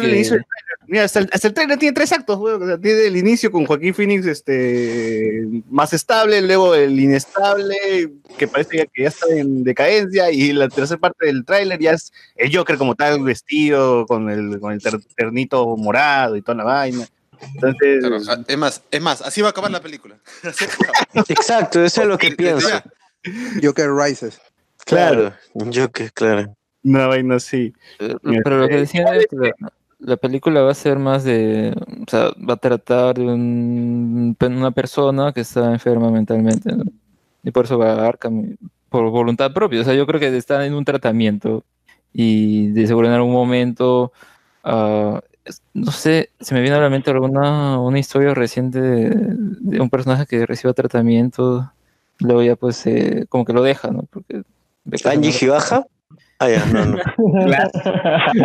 que- inicio del trailer. Mira, hasta el, hasta el trailer tiene tres actos, weón. O sea, tiene el inicio con Joaquín Phoenix este, más estable, luego el inestable, que parece ya que ya está en decadencia, y la tercera parte del tráiler ya es el Joker como tal, vestido con el, con el ter- ternito morado y toda la vaina. Entonces, Claro, es más, es más, así va a acabar la película. Exacto, eso es lo que pienso. Joker Rises Claro, Joker, claro. Una vaina así. Eh, Pero lo que decía es que la, la película va a ser más de, o sea, va a tratar de un- una persona que está enferma mentalmente, ¿no? Y por eso va a Arkham, por voluntad propia. O sea, yo creo que está en un tratamiento y de seguro en algún momento, ah, no sé, se me viene a la mente alguna una historia reciente de, de un personaje que reciba tratamiento, luego ya pues eh, como que lo deja, ¿no? Porque ¿Angie Gibaja? Ah, ya, no, no.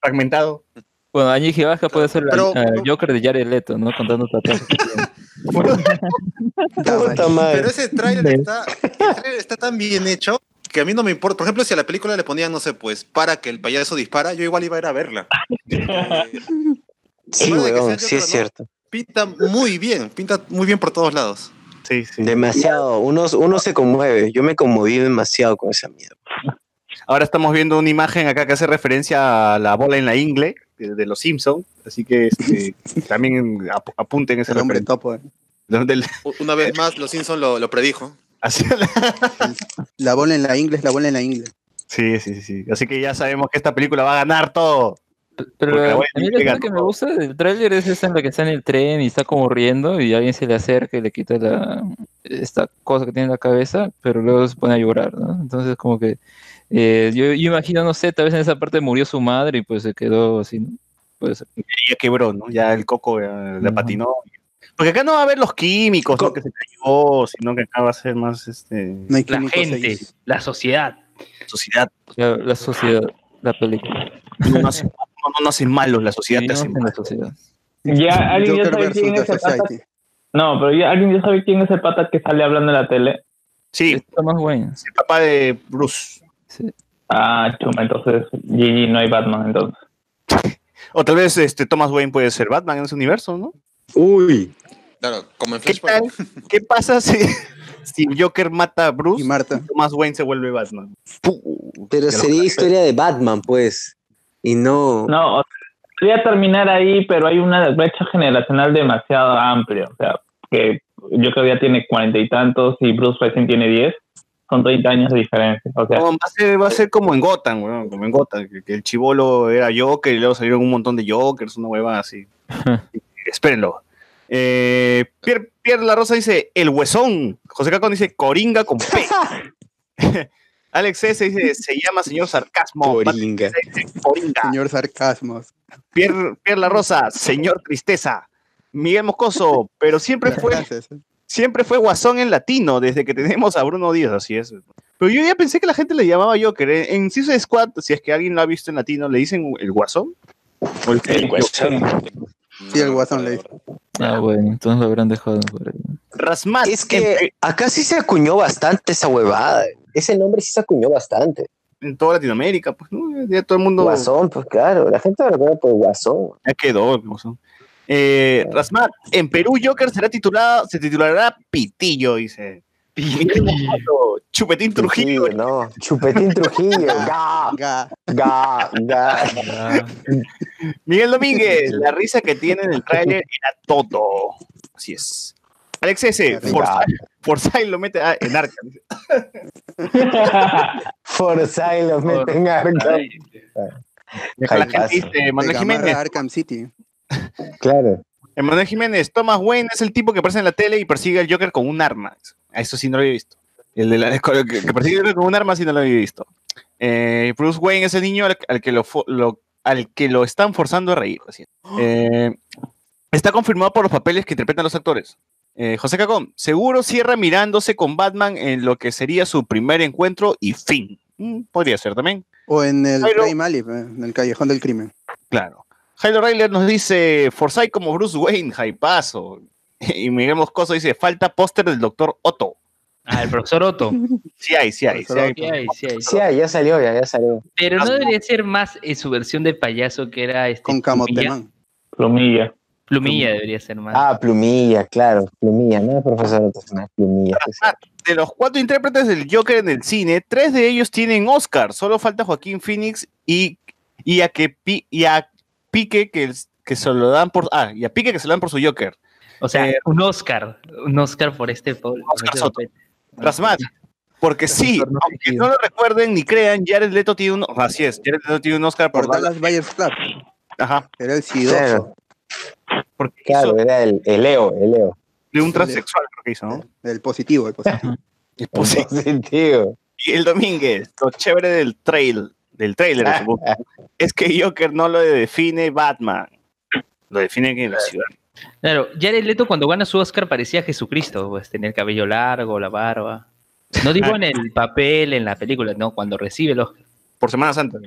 Fragmentado. Bueno, Angie Gibaja puede ser la- Pero- el Joker de Jared Leto, ¿no? Contando tatuajes. Pero ese tráiler está, está tan bien hecho que a mí no me importa. Por ejemplo, si a la película le ponían, no sé, pues, para que el payaso dispara, yo igual iba a ir a verla. Sí, weón, sí es cierto. pinta muy bien, pinta muy bien por todos lados. Sí, sí. Demasiado. Uno, uno se conmueve. Yo me conmoví demasiado con esa mierda. Ahora estamos viendo una imagen acá que hace referencia a la bola en la ingle de, de los Simpsons. Así que este, también ap- apunten ese referencia. topo. eh. Una vez más, Los Simpsons lo, lo predijo. así- La bola en la inglés, la bola en la inglés. sí, sí, sí, sí. Así que ya sabemos que esta película va a ganar todo. Pero a mí escena que me gusta del tráiler es esa en la que está en el tren y está como riendo y alguien se le acerca y le quita la, esta cosa que tiene en la cabeza, pero luego se pone a llorar, ¿no? Entonces como que eh, yo, yo imagino, no sé, tal vez en esa parte murió su madre y pues se quedó así, ¿no? Puede ser. Y ya quebró, ¿no? Ya el coco ya patinó. Porque acá no va a haber los químicos, ¿no? Que se cayó, sino que acá va a ser más este, No hay La gente, ahí. la sociedad. sociedad. La, la sociedad, la película. No no, no nacen malos, la sociedad te Vivimos hace en mal. la sociedad. Ya alguien ya Joker sabe versus quién es el pata. No, pero ya alguien ya sabe quién es el pata que sale hablando en la tele. Sí, Está más bueno. es el papá de Bruce. Sí. Ah, chuma, entonces GG no hay Batman entonces. O tal vez este Thomas Wayne puede ser Batman en ese universo, ¿no? Uy. Claro, como en ¿Qué tal? ¿Qué pasa si, si Joker mata a Bruce Y Marta. y Thomas Wayne se vuelve Batman? Pero sería historia de Batman, pues. Y no. No, o sea, podría terminar ahí, pero hay una brecha generacional demasiado amplia. O sea, que yo creo que ya tiene cuarenta y tantos y Bruce recién tiene diez. Son 30 años de diferencia. O sea, No, va, a ser, va a ser como en Gotham, weón, como en Gotham, que, que el chivolo era Joker y luego salieron un montón de Jokers, una hueva así. Espérenlo. Eh, Pierre, Pierre La Rosa dice El Huesón. José Cacón dice Coringa con P. Alex S. dice Se llama señor Sarcasmo. Coringa. Dice, Coringa. Señor Sarcasmos. Pierre, Pierre La Rosa, señor Tristeza. Miguel Moscoso, pero siempre fue ¿eh? Siempre fue Guasón en latino, desde que tenemos a Bruno Díaz, así es. Pero yo ya pensé que la gente le llamaba Joker. En Suicide Squad, si es que alguien lo ha visto en latino, ¿le dicen el Guasón? ¿O el, El Guasón. Sí, el guasón le dice. Ah, bueno, entonces lo habrán dejado por ahí. Rasmat. Es que acá sí se acuñó bastante esa huevada. Ese nombre sí se acuñó bastante. En, en toda Latinoamérica, pues, ¿no? Ya todo el mundo Guasón, pues claro. La gente lo conoce por Guasón. ya quedó. el Guasón. Eh, Rasmat, en Perú Joker será titulado, se titulará Pitillo, dice. Chupetín Trujillo. no. Chupetín Trujillo. Ga, Ga. ga, ga. Miguel Domínguez, la risa que tiene en el tráiler era todo. Así es. Alex S. Forsyth, Forsyth lo mete ah, en Arkham. dice. Forsyth los mete en Arkham. Deja la gente dice, Manuel Jiménez. Arkham City. Claro. Emanuel Jiménez, Thomas Wayne es el tipo que aparece en la tele y persigue al Joker con un arma. A eso sí no lo había visto. El de la, que, que persigue al Joker con un arma sí no lo había visto. Eh, Bruce Wayne es el niño al, al que lo, al que lo están forzando a reír. así. Eh, está confirmado por los papeles que interpretan los actores. Eh, José Cacón, seguro cierra mirándose con Batman en lo que sería su primer encuentro y fin. Mm, podría ser también. O en el Alley, eh, en el Callejón del Crimen. Claro. Jairo Reiler nos dice, Forsyth como Bruce Wayne, jaipazo. Y Miguel Moscoso dice, falta póster del doctor Otto. Ah, el profesor Otto. Sí hay, sí hay, sí hay. Sí hay, sí hay. Sí, ya salió, ya, ya salió. Pero no debería ser más eh, su versión de payaso que era este. Con Plumilla. Camotemán. Plumilla. Plumilla debería ser más. Ah, plumilla, claro. Plumilla, no profesor Otto, no, plumilla. sí. De los cuatro intérpretes del Joker en el cine, tres de ellos tienen Oscar. Solo falta Joaquín Phoenix y, y, a, que, Pi- y a Pique que, que se lo dan por... Ah, y a Pique que se lo dan por su Joker. o sea, eh, un Oscar. Un Oscar por este pobre. por Oscar este Soto. Rasmat, Porque sí, aunque no lo recuerden ni crean, Jared Leto tiene un... Así es, Jared Leto tiene un Oscar por, Por Dallas Buyers Club. Ajá. Era el sidoso. Claro, Porque claro, hizo era el, el Leo, el Leo. de un transexual, creo que hizo, ¿no? El positivo, el positivo. Posible. Positivo. Y el Domínguez, lo chévere del trail, del trailer, supongo, es que Joker no lo define Batman, lo define que la ciudad. Claro, Jared Leto cuando gana su Oscar parecía Jesucristo, pues tenía el cabello largo, la barba. No digo en el papel, en la película, no, cuando recibe el Oscar. Por Semana Santa.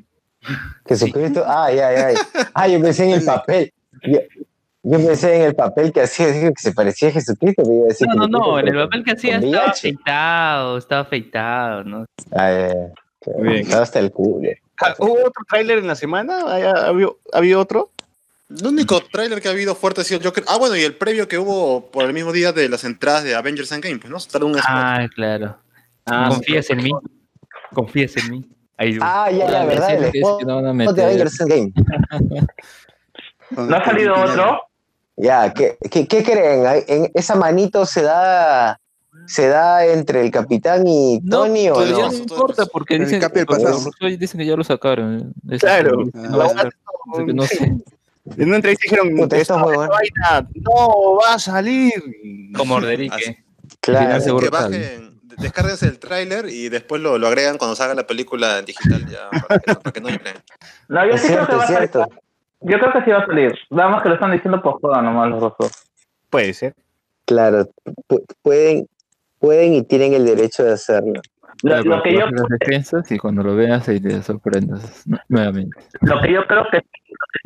Jesucristo, ay, ay, ay. Ah, yo pensé en el papel. Yo, yo pensé en el papel que hacía, dije que se parecía a Jesucristo. iba a decir No, no, no, en el papel que hacía estaba VIH. afeitado, estaba afeitado, ¿no? Ay, ay, ay. Bien. Hasta el culo. Ah, ¿Hubo otro tráiler en la semana? ¿Ha, ha habido, ha habido otro? El único tráiler que ha habido fuerte ha sido el Joker. Ah, bueno, y el previo que hubo por el mismo día de las entradas de Avengers Endgame, pues, ¿no? Un. Ah, claro. Ah, Confías en mí. Confías en mí. Ahí Ah, ya, ya, ¿verdad? El que no van a de meter. Avengers Endgame. ¿No ha salido otro? Ya, ¿qué, qué, qué creen? En- ¿Esa manito se da se da entre el capitán y No, Tony o pero ya no? no importa porque El dicen, porque hoy dicen que ya lo sacaron. Eso Claro. sí, no va a estar. Así que no sé. En una entrevista dijeron, Puta, vaina no va a salir. Como. Orderique. Claro. que bajen, descárguense el tráiler y después lo, lo agregan cuando salga la película en digital ya para que, para que no lloren. No, yo Es sí creo que cierto, va a salir. cierto. Yo creo que sí va a salir. Nada más que lo están diciendo por joda nomás los dos. Puede ser. Claro, pu- pueden, pueden y tienen el derecho de hacerlo. Lo, lo que yo, las defensas y cuando lo veas ahí te sorprendas nu- nuevamente. lo que yo creo que,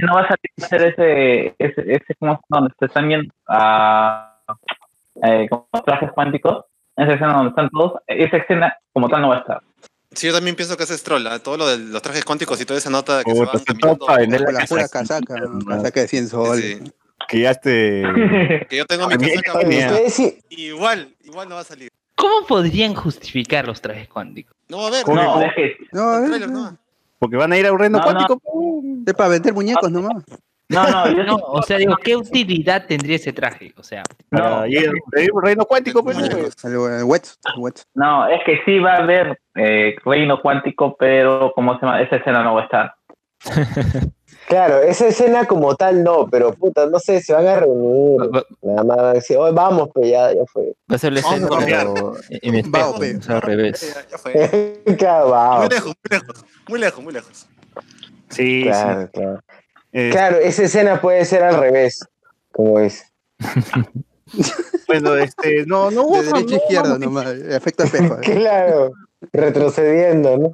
no va a salir va a ser ese, ese, ese ¿cómo se llama? donde se están viendo a eh, como trajes cuánticos, esa escena donde están todos, esa escena como tal no va a estar. Sí, yo también pienso que es troll, ¿ah? todo lo de los trajes cuánticos y toda esa nota que Puta, se van está todo caminando. vender O la pura casaca. casaca de 100 soles. Sí. Que ya este... Que yo tengo mi También, casaca, igual, igual no va a salir. ¿Cómo podrían justificar los trajes cuánticos? No va a haber. No, no, es que No, el es, tráiler no. Porque van a ir a un reino No, no. cuántico. es para vender muñecos nomás. no, no, yo No, o sea, digo, ¿qué utilidad tendría ese traje? O sea, Para ir a ir a un reino cuántico, pues. El, el el no, es que sí va a haber eh, reino cuántico, pero como se llama, esa escena no va a estar. claro, esa escena como tal no, pero puta, no sé, se van a reunir. Va, va- Nada más van a decir, hoy vamos, pues ya, ya fue. va a ser la Vamos escena, a pero en espejo, Va, pe. o sea, al revés. Ya, ya fue. claro, wow. Muy lejos, muy lejos, muy lejos, muy lejos. Sí, Claro, claro. sí. Eh, Claro, esa escena puede ser al revés, como es. Bueno, este, no, no hubo De derecha a no, izquierda no, nomás. Efecto espejo. ¿eh? Claro, retrocediendo, ¿no?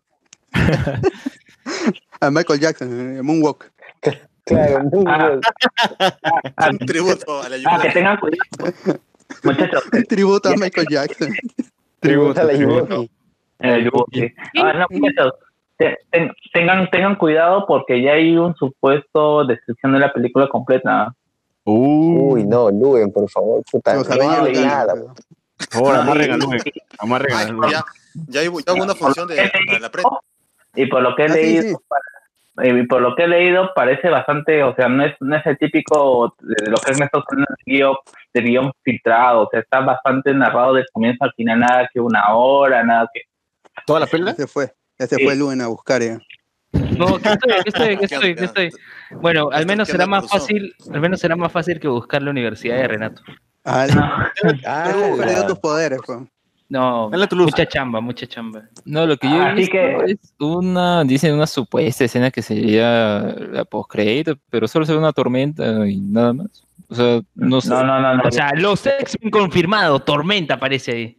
A Michael Jackson, eh, Moonwalk. Claro, muy Ah, bien. Ah, Un tributo a la ah, ayuda. que tengan cuidado. Muchachos, Tributo a Michael Jackson. Tributo a la Yuki. Eh, sí. Ah, no, muchachos, te- ten- tengan, tengan cuidado porque ya hay un supuesto descripción de la película completa. Uh, Uy, no, Luen, por favor, puta, no hable ganan, nada. por favor, amarren a Luen. Amarren a Luen. ya, ya hubo ya hubo una función de, para la prensa. Y por lo que he Ah, sí, leído, sí. Y por lo que he leído, parece bastante, o sea, no es, no es el típico de lo que es de guion, de guion filtrado, o sea, está bastante narrado del comienzo al final, nada que una hora, nada que... ¿Toda la película? Ese fue. Ese Sí. fue Luen a buscar ya. No, ¿qué estoy, qué estoy, qué estoy, qué estoy? Bueno, al menos será más fácil, al menos será más fácil que buscar la universidad de Renato. Ah, Ah, perdió la- tus poderes, pues. No, En la Toulouse. mucha chamba, mucha chamba. No, lo que yo he visto que- es una, dicen una supuesta escena que sería la postcrédito, pero solo se ve una tormenta y nada más. O sea, no sé. No, no, no, no. O sea, los X-Men confirmado, Tormenta aparece ahí.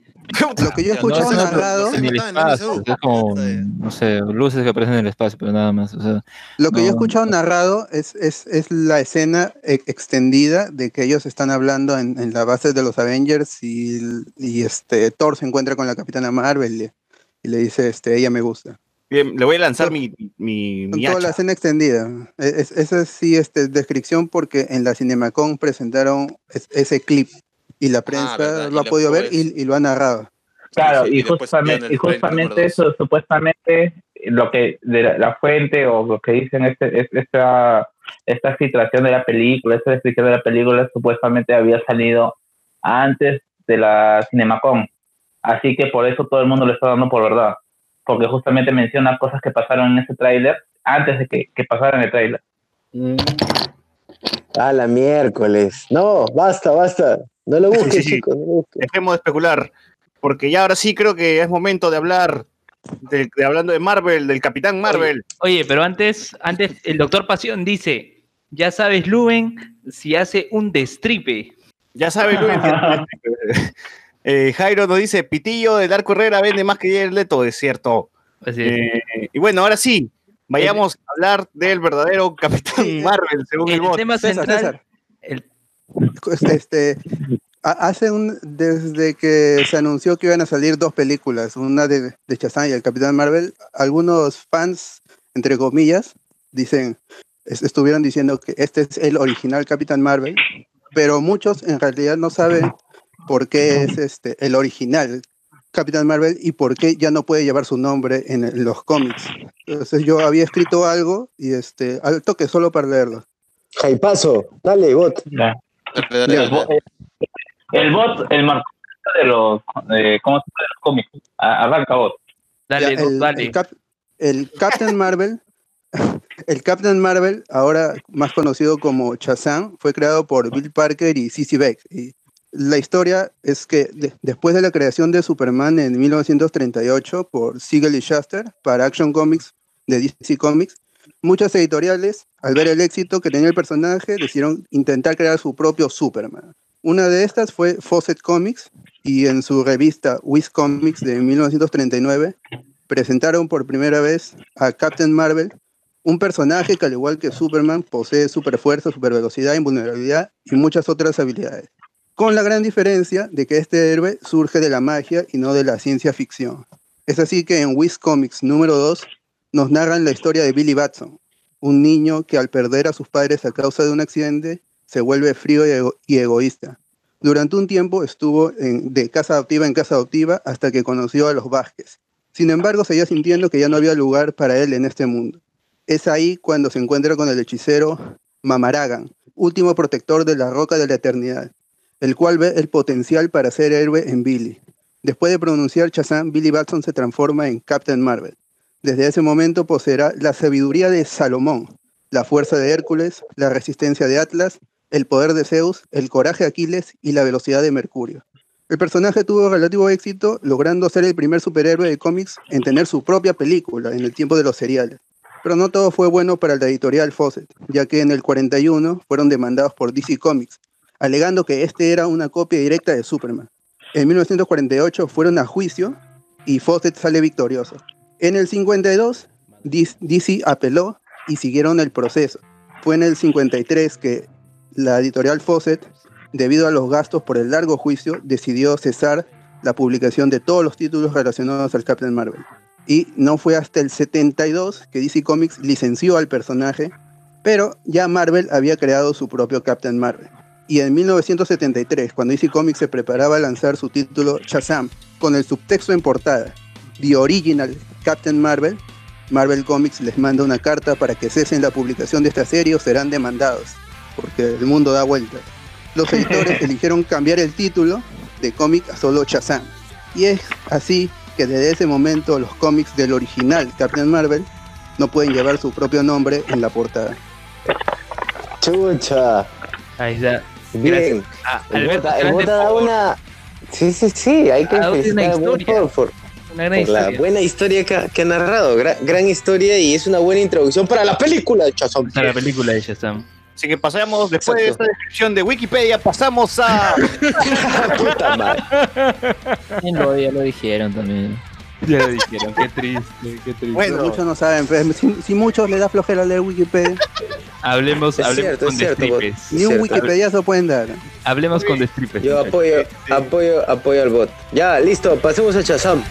Lo que yo he No, escuchado no, no, narrado, no, en el espacio, es como, no sé, luces que aparecen en el espacio, pero nada más. O sea, lo que yo he No. escuchado narrado es, es, es la escena e- extendida de que ellos están hablando en, en la base de los Avengers y, y este Thor se encuentra con la Capitana Marvel y, y le dice, este, ella me gusta. Bien, le voy a lanzar mi, mi, mi Toda la hacha. escena extendida. E- es- esa sí este, descripción porque en la Cinemacon presentaron es- ese clip y la prensa verdad, y lo ha podido ver y, y lo ha narrado. Claro, Sí, y, justamente, y justamente eso, supuestamente, lo que de la, la fuente o lo que dicen es, es- esta, esta filtración de la película, esta descripción de la película supuestamente había salido antes de la Cinemacon. Así que por eso todo el mundo lo está dando por verdad. Porque justamente menciona cosas que pasaron en ese tráiler antes de que, que pasara en el tráiler. A la miércoles. No, basta, basta. No lo busques, Sí, sí. chicos. no lo busques. Dejemos de especular, porque ya ahora sí creo que es momento de hablar, de, de hablando de Marvel, del Capitán Marvel. Oye, pero antes, antes el doctor Pasión dice, ya sabes, Luben, si hace un destripe. Ya sabe, Luis. eh, Jairo nos dice, Pitillo del Arco Herrera vende más que Jared Leto, es cierto. Así es. Eh, y bueno, ahora sí, vayamos a hablar del verdadero Capitán Marvel, según el, el bot. tema César, central, César. el- Este, este, ha- hace un, desde que se anunció que iban a salir dos películas, una de, de Shazam y el Capitán Marvel, algunos fans, entre comillas, dicen, es- estuvieron diciendo que este es el original Capitán Marvel, pero muchos en realidad no saben por qué es este el original Capitán Marvel y por qué ya no puede llevar su nombre en, los cómics. Entonces yo había escrito algo y este al toque solo para leerlo. Jaipazo, dale, bot. Dale, dale, El, bo- dale. el bot, el marco de los, eh, ¿cómo se llama? de los cómics. Arranca bot. dale, Ya, Doc, el, dale. el Cap- el Captain Marvel, el Captain Marvel, ahora más conocido como Shazam, fue creado por Bill Parker y Cissy Beck. Y la historia es que de- después de la creación de Superman en 1938 por Siegel y Shuster para Action Comics de DC Comics, muchas editoriales, al ver el éxito que tenía el personaje, decidieron intentar crear su propio Superman. Una de estas fue Fawcett Comics y en su revista Wiz Comics de 1939 presentaron por primera vez a Captain Marvel, un personaje que al igual que Superman posee superfuerza, supervelocidad, invulnerabilidad y muchas otras habilidades. Con la gran diferencia de que este héroe surge de la magia y no de la ciencia ficción. Es así que en Wiz Comics número 2 nos narran la historia de Billy Batson, un niño que al perder a sus padres a causa de un accidente se vuelve frío y, ego- y egoísta. Durante un tiempo estuvo de casa adoptiva en casa adoptiva hasta que conoció a los Vázquez. Sin embargo, seguía sintiendo que ya no había lugar para él en este mundo. Es ahí cuando se encuentra con el hechicero Mamaragan, último protector de la Roca de la Eternidad, el cual ve el potencial para ser héroe en Billy. Después de pronunciar Shazam, Billy Batson se transforma en Captain Marvel. Desde ese momento poseerá la sabiduría de Salomón, la fuerza de Hércules, la resistencia de Atlas, el poder de Zeus, el coraje de Aquiles y la velocidad de Mercurio. El personaje tuvo relativo éxito, logrando ser el primer superhéroe de cómics en tener su propia película en el tiempo de los seriales. Pero no todo fue bueno para la editorial Fawcett, ya que en el 41 fueron demandados por DC Comics, alegando que este era una copia directa de Superman. En 1948 fueron a juicio y Fawcett sale victorioso. En el 52, Dis- DC apeló y siguieron el proceso. Fue en el 53 que la editorial Fawcett, debido a los gastos por el largo juicio, decidió cesar la publicación de todos los títulos relacionados al Captain Marvel. Y no fue hasta el 72 que DC Comics licenció al personaje, pero ya Marvel había creado su propio Captain Marvel. Y en 1973, cuando DC Comics se preparaba a lanzar su título Shazam, con el subtexto en portada, The Original Captain Marvel, Marvel Comics les manda una carta para que cesen la publicación de esta serie o serán demandados, porque el mundo da vueltas. Los editores eligieron cambiar el título de cómic a solo Shazam. Y es así que desde ese momento los cómics del original Captain Marvel no pueden llevar su propio nombre en la portada. Chucha. Ahí está. Bien. Ah, El Alberto bota, el Grande bota da por una. Sí, sí, sí, hay que una felicitar a Bot historia. por, por- una gran por la buena historia que ha, que ha narrado. Gran, gran historia y es una buena introducción para la película de Shazam. Para la película de Shazam. Así que pasamos, después de esta descripción de Wikipedia, pasamos a... Puta madre. Lo, ya lo dijeron también. Ya lo dijeron, qué triste, qué triste. Bueno. Pero muchos no saben, pues, si, si muchos les da flojera leer Wikipedia, Hablemos, Es hablemos cierto, con destripes. ni un. Wikipediazo pueden dar. Hablemos con destripes. Yo apoyo, apoyo, apoyo al bot. Ya, listo, pasemos a Shazam.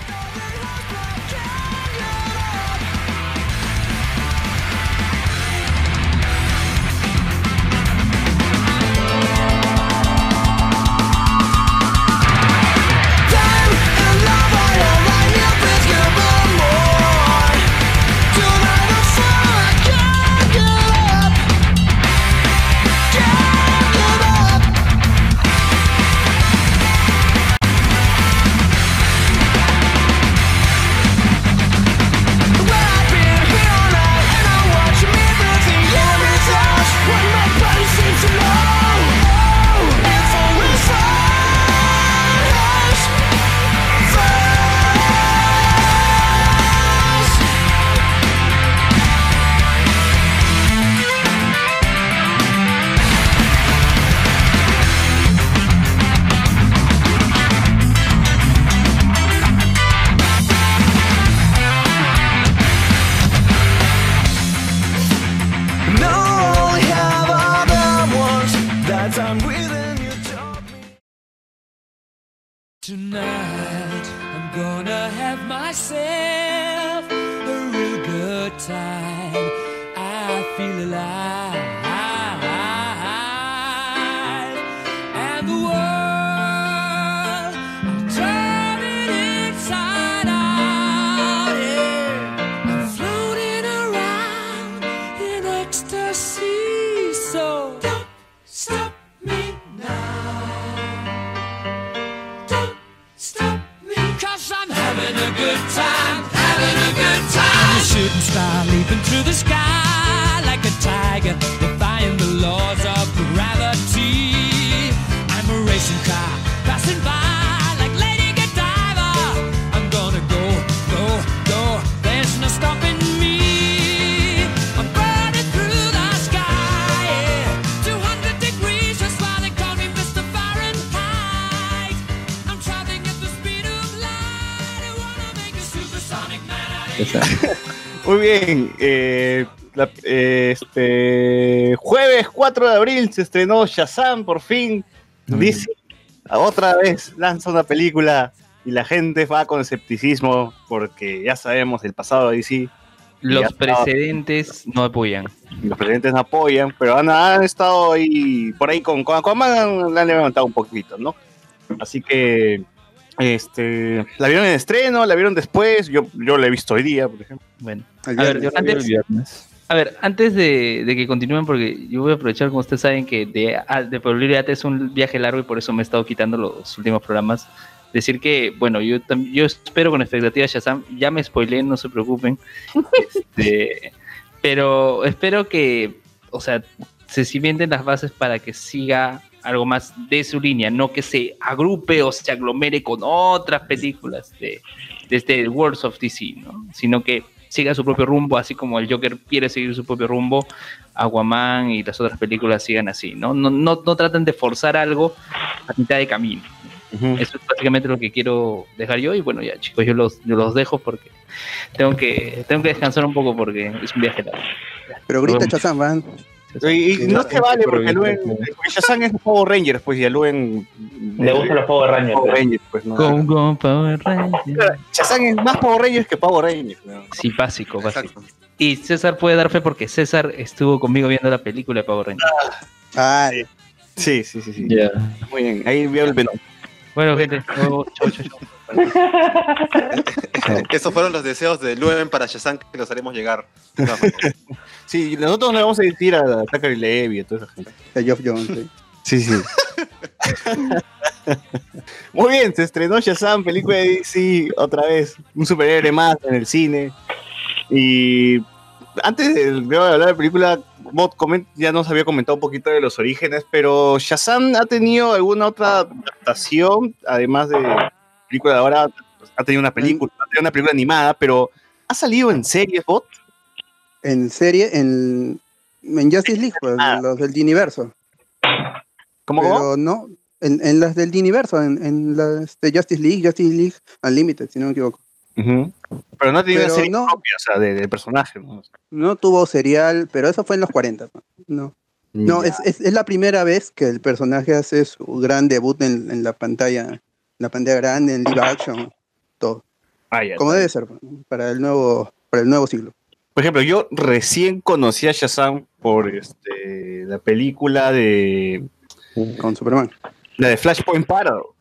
Este jueves 4 de abril se estrenó Shazam por fin. DC otra vez lanza una película y la gente va con escepticismo porque ya sabemos el pasado de DC. Los estaba- precedentes no apoyan. los presidentes no apoyan, pero han, han estado ahí, por ahí con, con Aquaman la han levantado un poquito, ¿no? Así que, este, la vieron en estreno, la vieron después, yo, yo la he visto hoy día, por ejemplo. Bueno, El a ver, viernes. A ver, antes de, de que continúen, porque yo voy a aprovechar, como ustedes saben, que de, de Probabilidad es un viaje largo y por eso me he estado quitando los últimos programas. Decir que, bueno, yo, yo espero con expectativa Shazam, ya me spoileé, no se preocupen. Este, pero espero que, o sea, se cimenten las bases para que siga algo más de su línea, no que se agrupe o se aglomere con otras películas de, de este Worlds of DC, ¿no? sino que siga su propio rumbo, así como el Joker quiere seguir su propio rumbo, Aquaman y las otras películas sigan así, ¿no? No, no, no traten de forzar algo a mitad de camino. Eso es básicamente lo que quiero dejar yo y bueno, ya chicos, yo los, yo los dejo porque tengo que, tengo que descansar un por porque es un viaje largo. Pero grita. Chazam, van. Y, y no se vale porque Luen, porque Shazam es Power Rangers, pues, y a Luen... Le gustan los Power Rangers. Power Rangers, pues, no. Go, go, Power Rangers. Shazam es más Power Rangers que Power Rangers, ¿no? Sí, básico, básico. Y César puede dar fe porque César estuvo conmigo viendo la película de Power Rangers. Ah, Sí, sí, sí, sí. Ya. Muy bien, ahí veo el Venom. Bueno, gente, nos chau, chau, chau. Esos fueron los deseos de Luen para Shazam que los haremos llegar. Sí, nosotros le vamos a decir a Zachary Levi y a toda esa gente. a Geoff Jones. sí. Sí, sí. Muy bien, se estrenó Shazam, película de DC, otra vez, un superhéroe más en el cine. Y antes de, de hablar de la película, Bot coment- ya nos había comentado un poquito de los orígenes, pero Shazam ha tenido alguna otra adaptación, además de película de ahora, ha tenido una película, ha tenido una película animada, pero ¿ha salido en series, Bot? En serie, en, en Justice League, pues, Ah. los del Universo. ¿Cómo, cómo? Pero no, en, en las del Universo, en, en las de Justice League, Justice League Unlimited, si no me equivoco. Pero no tenido una serie no. propia, o sea, de, de personaje. ¿no? No tuvo serial, pero eso fue en los 40. pues, No, no es, es, es la primera vez que el personaje hace su gran debut en, en la pantalla, en la pantalla grande, en live action, todo. Ah, Como debe ser pues, para el nuevo, para el nuevo siglo. Por ejemplo, yo recién conocí a Shazam por este, la película de Con Superman. la de Flashpoint Paradox.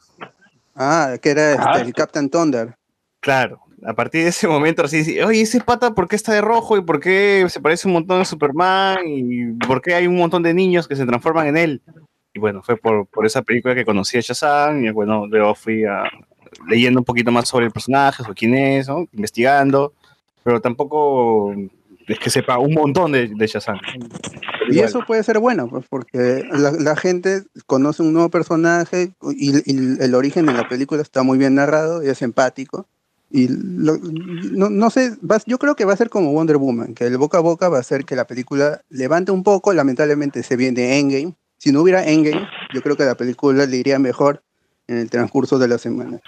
Ah, que era este, Ah, el Captain Thunder. Claro, a partir de ese momento así, dice, oye, ese pata, ¿por qué está de rojo? ¿Y por qué se parece un montón a Superman? ¿Y por qué hay un montón de niños que se transforman en él? Y bueno, fue por, por esa película que conocí a Shazam y bueno, luego fui a, leyendo un poquito más sobre el personaje, sobre quién es, ¿no? investigando, pero tampoco es que sepa un montón de, de Shazam. Y Igual. eso puede ser bueno, pues, porque la, la gente conoce un nuevo personaje y, y el origen de la película está muy bien narrado y es empático. Y lo- no, no sé, yo creo que va a ser como Wonder Woman, que el boca a boca va a hacer que la película levante un poco. Lamentablemente se viene Endgame. Si no hubiera Endgame, yo creo que la película le iría mejor en el transcurso de la semana.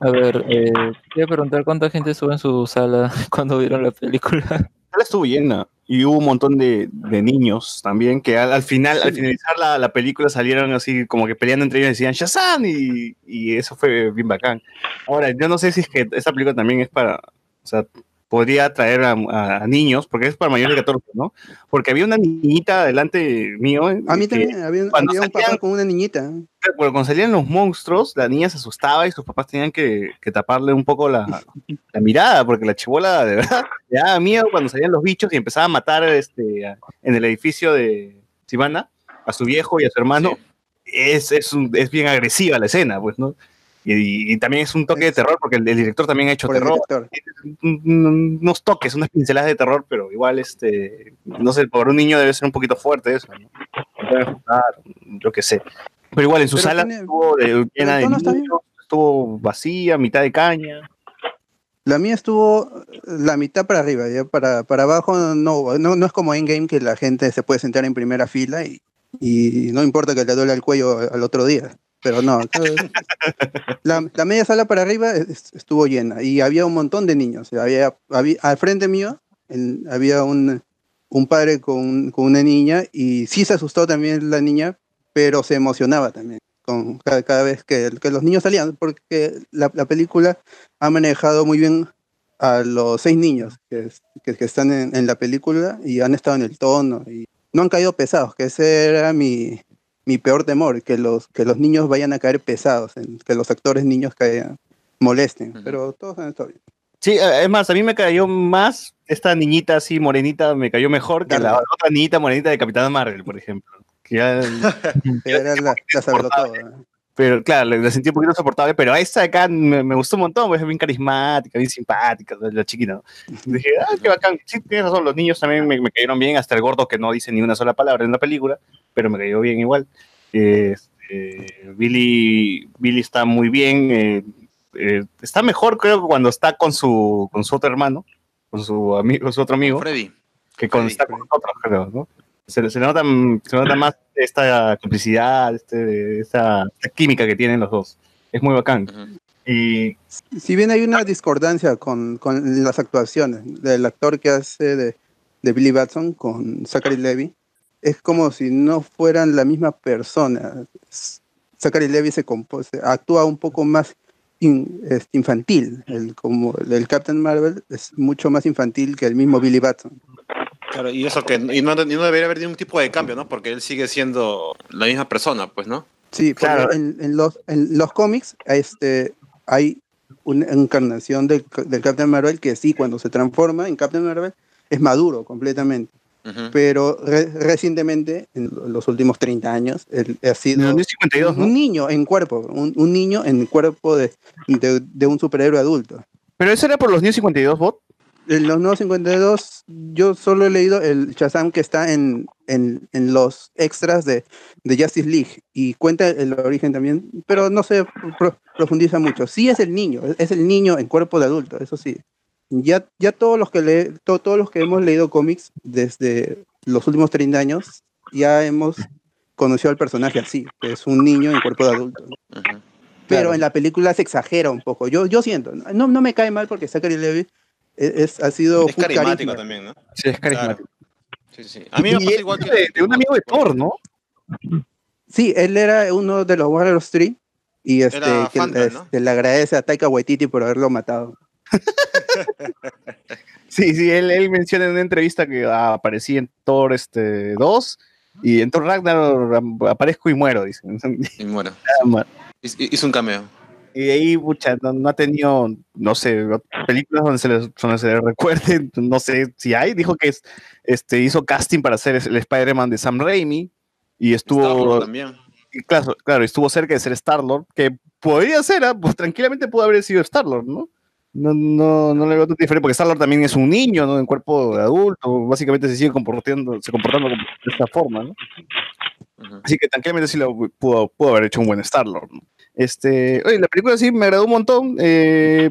A ver, eh, quería preguntar cuánta gente estuvo en su sala cuando vieron la película. Sala estuvo llena. Y hubo un montón de, de niños también que al, al final, al finalizar la, la película salieron así como que peleando entre ellos y decían Shazam y, y eso fue bien bacán. Ahora, yo no sé si es que esta película también es para, o sea, podría atraer a, a- niños, porque es para mayores de 14, ¿no? Porque había una niñita delante mío. A mí que también había, había un papá con una niñita. Cuando salían los monstruos, la niña se asustaba y sus papás tenían que, que taparle un poco la, la mirada, porque la chibola de verdad le daba miedo cuando salían los bichos y empezaba a matar este, a- en el edificio de Sivana a su viejo y a su hermano. Es, es, un- es bien agresiva la escena, pues, ¿no? Y, y también es un toque de terror, porque el, el director también ha hecho Por terror. Unos toques, unas pinceladas de terror, pero igual, este, no sé, por un niño debe ser un poquito fuerte eso, ¿no? Yo qué sé. Pero igual en su Pero sala tiene- estuvo de- llena de niños, estuvo vacía, mitad de caña. La mía estuvo la mitad para arriba, ya para, para abajo no, no, no es como Endgame que la gente se puede sentar en primera fila y, y no importa que le duele el cuello al otro día. Pero no, la, la media sala para arriba es- estuvo llena y había un montón de niños. Había, había, al frente mío en- había un, un padre con, con una niña y sí se asustó también la niña, pero se emocionaba también con cada, cada vez que, que los niños salían, porque la, la película ha manejado muy bien a los seis niños que, que- que están en, en la película y han estado en el tono y no han caído pesados, que ese era mi, mi peor temor, que los, que los niños vayan a caer pesados, en- que los actores niños caigan, molesten, pero todos han estado bien. Sí, eh, es más, a mí me cayó más esta niñita así morenita, me cayó mejor que la otra niñita morenita de Capitán Marvel, por ejemplo. Que ya- Era la, la sabrosada. Pero claro, la, sentí un poquito soportable, pero a esta de acá me, me gustó un montón, pues, es bien carismática, bien simpática, la chiquita. ¿no? Dije, ah, qué bacán. Sí, tienes razón, los niños también me, me cayeron bien, hasta el gordo que no dice ni una sola palabra en la película, pero me cayó bien igual. Este, Billy, Billy está muy bien, eh, eh, está mejor creo que cuando está con su, con su otro hermano, con su, amigo, con su otro amigo, Freddy. que cuando está con nosotros, creo, ¿no? Se, se nota, se nota más esta complicidad, este, esta, esta química que tienen los dos. Es muy bacán. Y Si bien hay una discordancia con, con las actuaciones del actor que hace de, de Billy Batson con Zachary Levy, es como si no fueran la misma persona. Zachary Levy se, compo- se actúa un poco más in- este, infantil, el, como el Captain Marvel es mucho más infantil que el mismo Billy Batson. Claro, y eso que y no, y no debería haber ningún tipo de cambio, ¿no? Porque él sigue siendo la misma persona, pues, ¿no? Sí, Claro. en, en los, en los cómics este, hay una encarnación del, del Captain Marvel que sí, cuando se transforma en Captain Marvel, es maduro completamente. Pero re- recientemente, en lo- los últimos 30 años, él ha sido un, un niño en cuerpo, un, un niño en el cuerpo de, de, de un superhéroe adulto. ¿Pero eso era por los New 52 bot? En los nuevos 52, yo solo he leído el Shazam que está en, en, en los extras de, de Justice League y cuenta el origen también, pero no se pro- profundiza mucho. Sí es el niño, es el niño en cuerpo de adulto, eso sí. Ya, ya todos los que le, to- todos los que hemos leído cómics desde los últimos 30 años, ya hemos conocido al personaje así, que es un niño en cuerpo de adulto. Pero en la película se exagera un poco. Yo, yo siento, no, no me cae mal porque Zachary Levi es, es- ha sido Es carismático carisma. también, ¿no? Sí, es carismático. Sí, sí. A mí me Y pasa es igual que. de, de un amigo de Thor, ¿no? Sí, él era uno de los Warriors 3 y este, que, Phantom, ¿no? este, le agradece a Taika Waititi por haberlo matado. Sí, sí, él, él menciona en una entrevista que ah, aparecí en Thor este, 2 y en Thor Ragnarok aparezco y muero, dice. Y muero. Ah, hizo un cameo. Y de ahí, pucha, no, no ha tenido, no sé, películas donde se le, donde se recuerde, no sé si hay. Dijo que es, este, hizo casting para ser el Spider-Man de Sam Raimi y estuvo. También. y claro, claro, estuvo cerca de ser Star-Lord, que podría ser, ah, pues tranquilamente pudo haber sido Star-Lord, ¿no? No, no, no le veo tanto diferente, porque Star-Lord también es un niño, ¿no? En cuerpo de adulto, básicamente se sigue comportando, se comportando de esta forma, ¿no? Así que tranquilamente sí lo pudo, pudo haber hecho un buen Star-Lord, ¿no? Este, la película sí me agradó un montón. eh,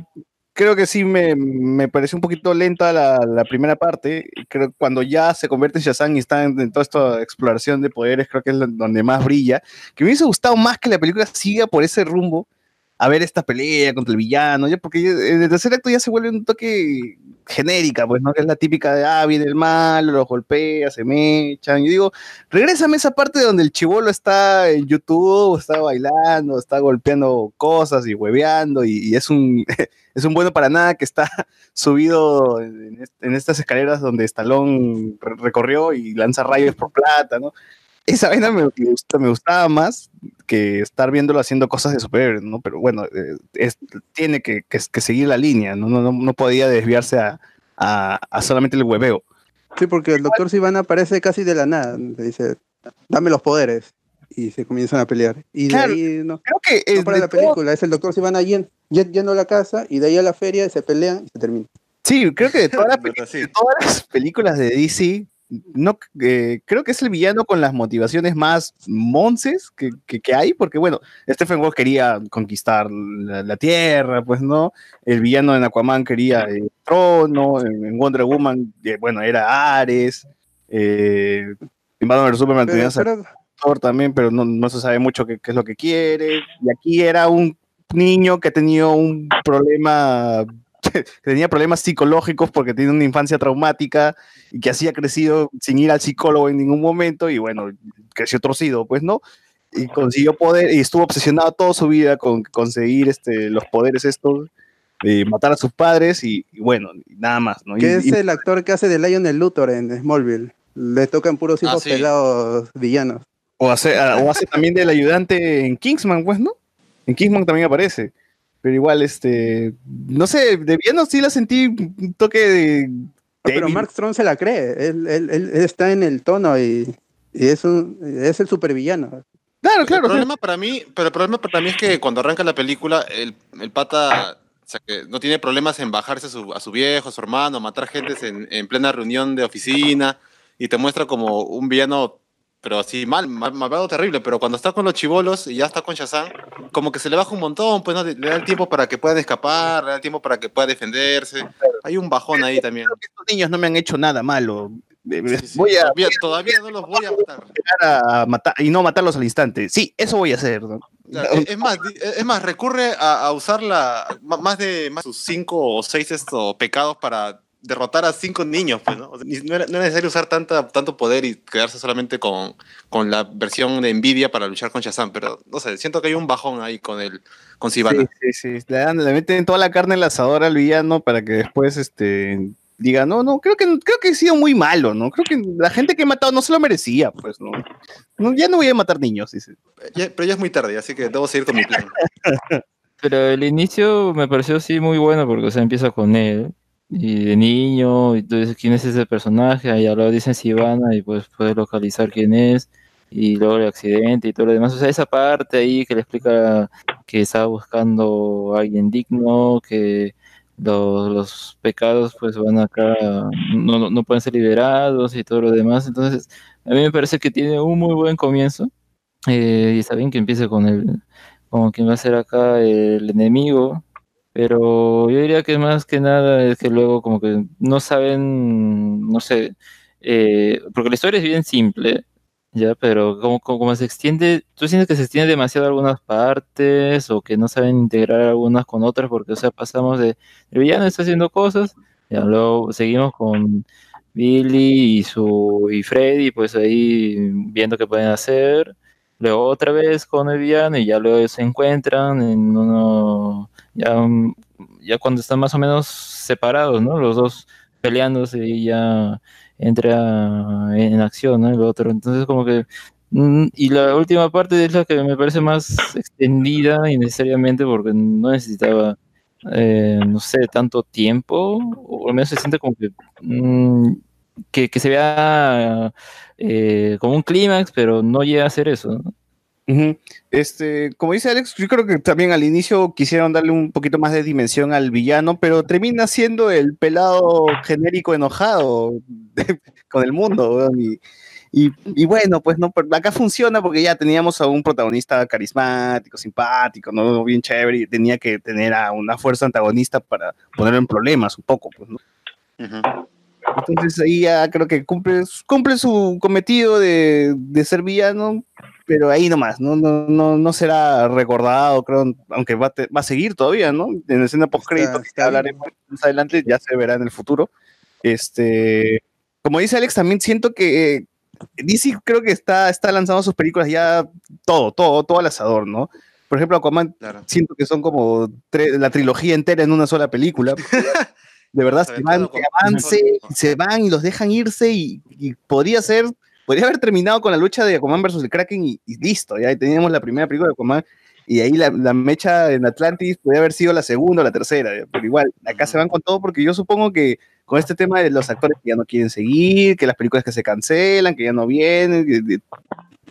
creo que sí me, me pareció un poquito lenta la, primera parte. Creo que cuando ya se convierte en Shazam y está en, en toda esta exploración de poderes, creo que es donde más brilla. Que me hubiese gustado más que la película siga por ese rumbo a ver esta pelea contra el villano, ya porque en el tercer acto ya se vuelve un toque genérica, pues, ¿no? Que es la típica de, ah, viene el malo, los golpea, se mechan. Yo digo, regrésame esa parte donde el chivolo está en YouTube, está bailando, está golpeando cosas y hueveando, y, es un es un bueno para nada que está subido en, en estas escaleras donde re- recorrió y lanza rayos por plata, ¿no? Esa vaina me, me gusta- me gustaba más que estar viéndolo haciendo cosas de superhéroes, ¿no? Pero bueno, eh, es- tiene que, que- que seguir la línea, ¿no? No, no, no podía desviarse a, a- a solamente el hueveo. Sí, porque el doctor Sivana aparece casi de la nada. Le dice, dame los poderes. Y se comienzan a pelear. Y Claro, de ahí no, Creo que no es para de la todo- película. Es el doctor Sivana yen- yen- yendo a la casa y de ahí a la feria se pelean y se termina. Sí, creo que de de todas las películas de DC, no, eh, creo que es el villano con las motivaciones más monces que, que- que hay, porque bueno, Stephen Wolf quería conquistar la, la Tierra, pues no, el villano en Aquaman quería el trono, en, en Wonder Woman, eh, bueno, era Ares, eh, en Batman Superman Pero, tenías a pero- Thor también, pero no, no se sabe mucho qué, qué es lo que quiere. Y aquí era un niño que ha tenido un problema, que tenía problemas psicológicos porque tiene una infancia traumática y que así ha crecido sin ir al psicólogo en ningún momento y bueno, creció torcido, pues, ¿no? Y consiguió poder y estuvo obsesionado toda su vida con conseguir este, los poderes estos, de matar a sus padres y, y bueno, nada más, ¿no? Que es y- el actor que hace de Lionel Luthor en Smallville. Le tocan puros Ah, hijos sí. pelados villanos. O hace, ah, o hace también del ayudante en Kingsman, pues, ¿no? En Kingsman también aparece. Pero igual, este. No sé, de villano sí la sentí un toque de. Pero. Mark Strong se la cree. Él, él- él- él está en el tono y, y es, un, es el supervillano. Claro, claro. el problema para mí, pero el problema para mí es que cuando arranca la película, el, el pata o sea, que no tiene problemas en bajarse a su, a su viejo, a su hermano, matar gente en, en plena reunión de oficina y te muestra como un villano, pero así mal, mal malvado terrible. Pero cuando está con los chivolos y ya está con Shazam, como que se le baja un montón, pues ¿no? le da el tiempo para que puedan escapar, le da el tiempo para que pueda defenderse. Hay un bajón ahí también. Estos niños no me han hecho nada malo. Eh, Sí, sí, Voy a, todavía, todavía no los voy a matar. llegar a matar y no matarlos al instante. Sí, eso voy a hacer. ¿no? Claro, es- más, di- es más, recurre a, a usar la, más de más sus cinco o seis estos pecados para derrotar a cinco niños, pues, ¿no? O sea, ni- no, era, no era necesario usar tanta, tanto poder y quedarse solamente con, con la versión de Nvidia para luchar con Shazam, pero no sé, siento que hay un bajón ahí con el con Sivana. Sí, sí, sí. Le, dan- le meten toda la carne en el asador al villano para que después este, diga, no, no, creo que, creo que he sido muy malo, ¿no? Creo que la gente que he matado no se lo merecía, pues, ¿no? No, ya no voy a matar niños, dice. Ya- pero ya es muy tarde, así que debo seguir con mi plan. Pero el inicio me pareció sí muy bueno porque, o sea, empieza con él y de niño, y tú dices quién es ese personaje, ahí luego dicen Sivana y pues puedes localizar quién es, y luego el accidente y todo lo demás. O sea, esa parte ahí que le explica que estaba buscando a alguien digno, que los, pecados pues van acá, no, no- no pueden ser liberados y todo lo demás. Entonces, a mí me parece que tiene un muy buen comienzo. eh, y está bien que empiece con el, como quien va a ser acá el enemigo, pero yo diría que más que nada es que luego como que no saben, no sé, eh, porque la historia es bien simple, ya, pero como, como, se extiende, tú sientes que se extiende demasiado algunas partes o que no saben integrar algunas con otras, porque, o sea, pasamos de, el villano está haciendo cosas, ya luego seguimos con Billy y su y Freddy, pues ahí viendo qué pueden hacer. Luego otra vez con el villano y ya luego se encuentran en uno, ya, ya cuando están más o menos separados, ¿no? Los dos peleándose y ya entra en acción, ¿no? El otro. Entonces como que... mm, Y la última parte es la que me parece más extendida innecesariamente porque no necesitaba, eh, no sé, tanto tiempo, o al menos se siente como que, mm, que, que se vea eh, como un clímax, pero no llega a ser eso. ¿no? Este, como dice Alex, yo creo que también al inicio quisieron darle un poquito más de dimensión al villano, pero termina siendo el pelado genérico enojado de- con el mundo, y, y- y bueno, pues no, pero acá funciona porque ya teníamos a un protagonista carismático, simpático, ¿no? bien chévere, y tenía que tener a una fuerza antagonista para ponerlo en problemas un poco, pues, ¿no? Entonces ahí ya creo que cumple, cumple su cometido de, de ser villano, pero ahí nomás, no, no, no, no será recordado, creo, aunque va te- va a seguir todavía, ¿no? En la escena post crédito que hablaremos más adelante, ya se verá en el futuro. Este, como dice Alex, también siento que eh, DC creo que está, está lanzando sus películas ya todo, todo, todo al asador, ¿no? Por ejemplo, Aquaman, siento que son como la trilogía entera en una sola película. De verdad, se van, que avance, se van y los dejan irse y, y podría ser, podría haber terminado con la lucha de Aquaman versus el Kraken y, y listo, ya teníamos la primera película de Aquaman y ahí la, la mecha en Atlantis podría haber sido la segunda o la tercera, pero igual, acá se van con todo porque yo supongo que con este tema de los actores que ya no quieren seguir, que las películas que se cancelan, que ya no vienen, que, que-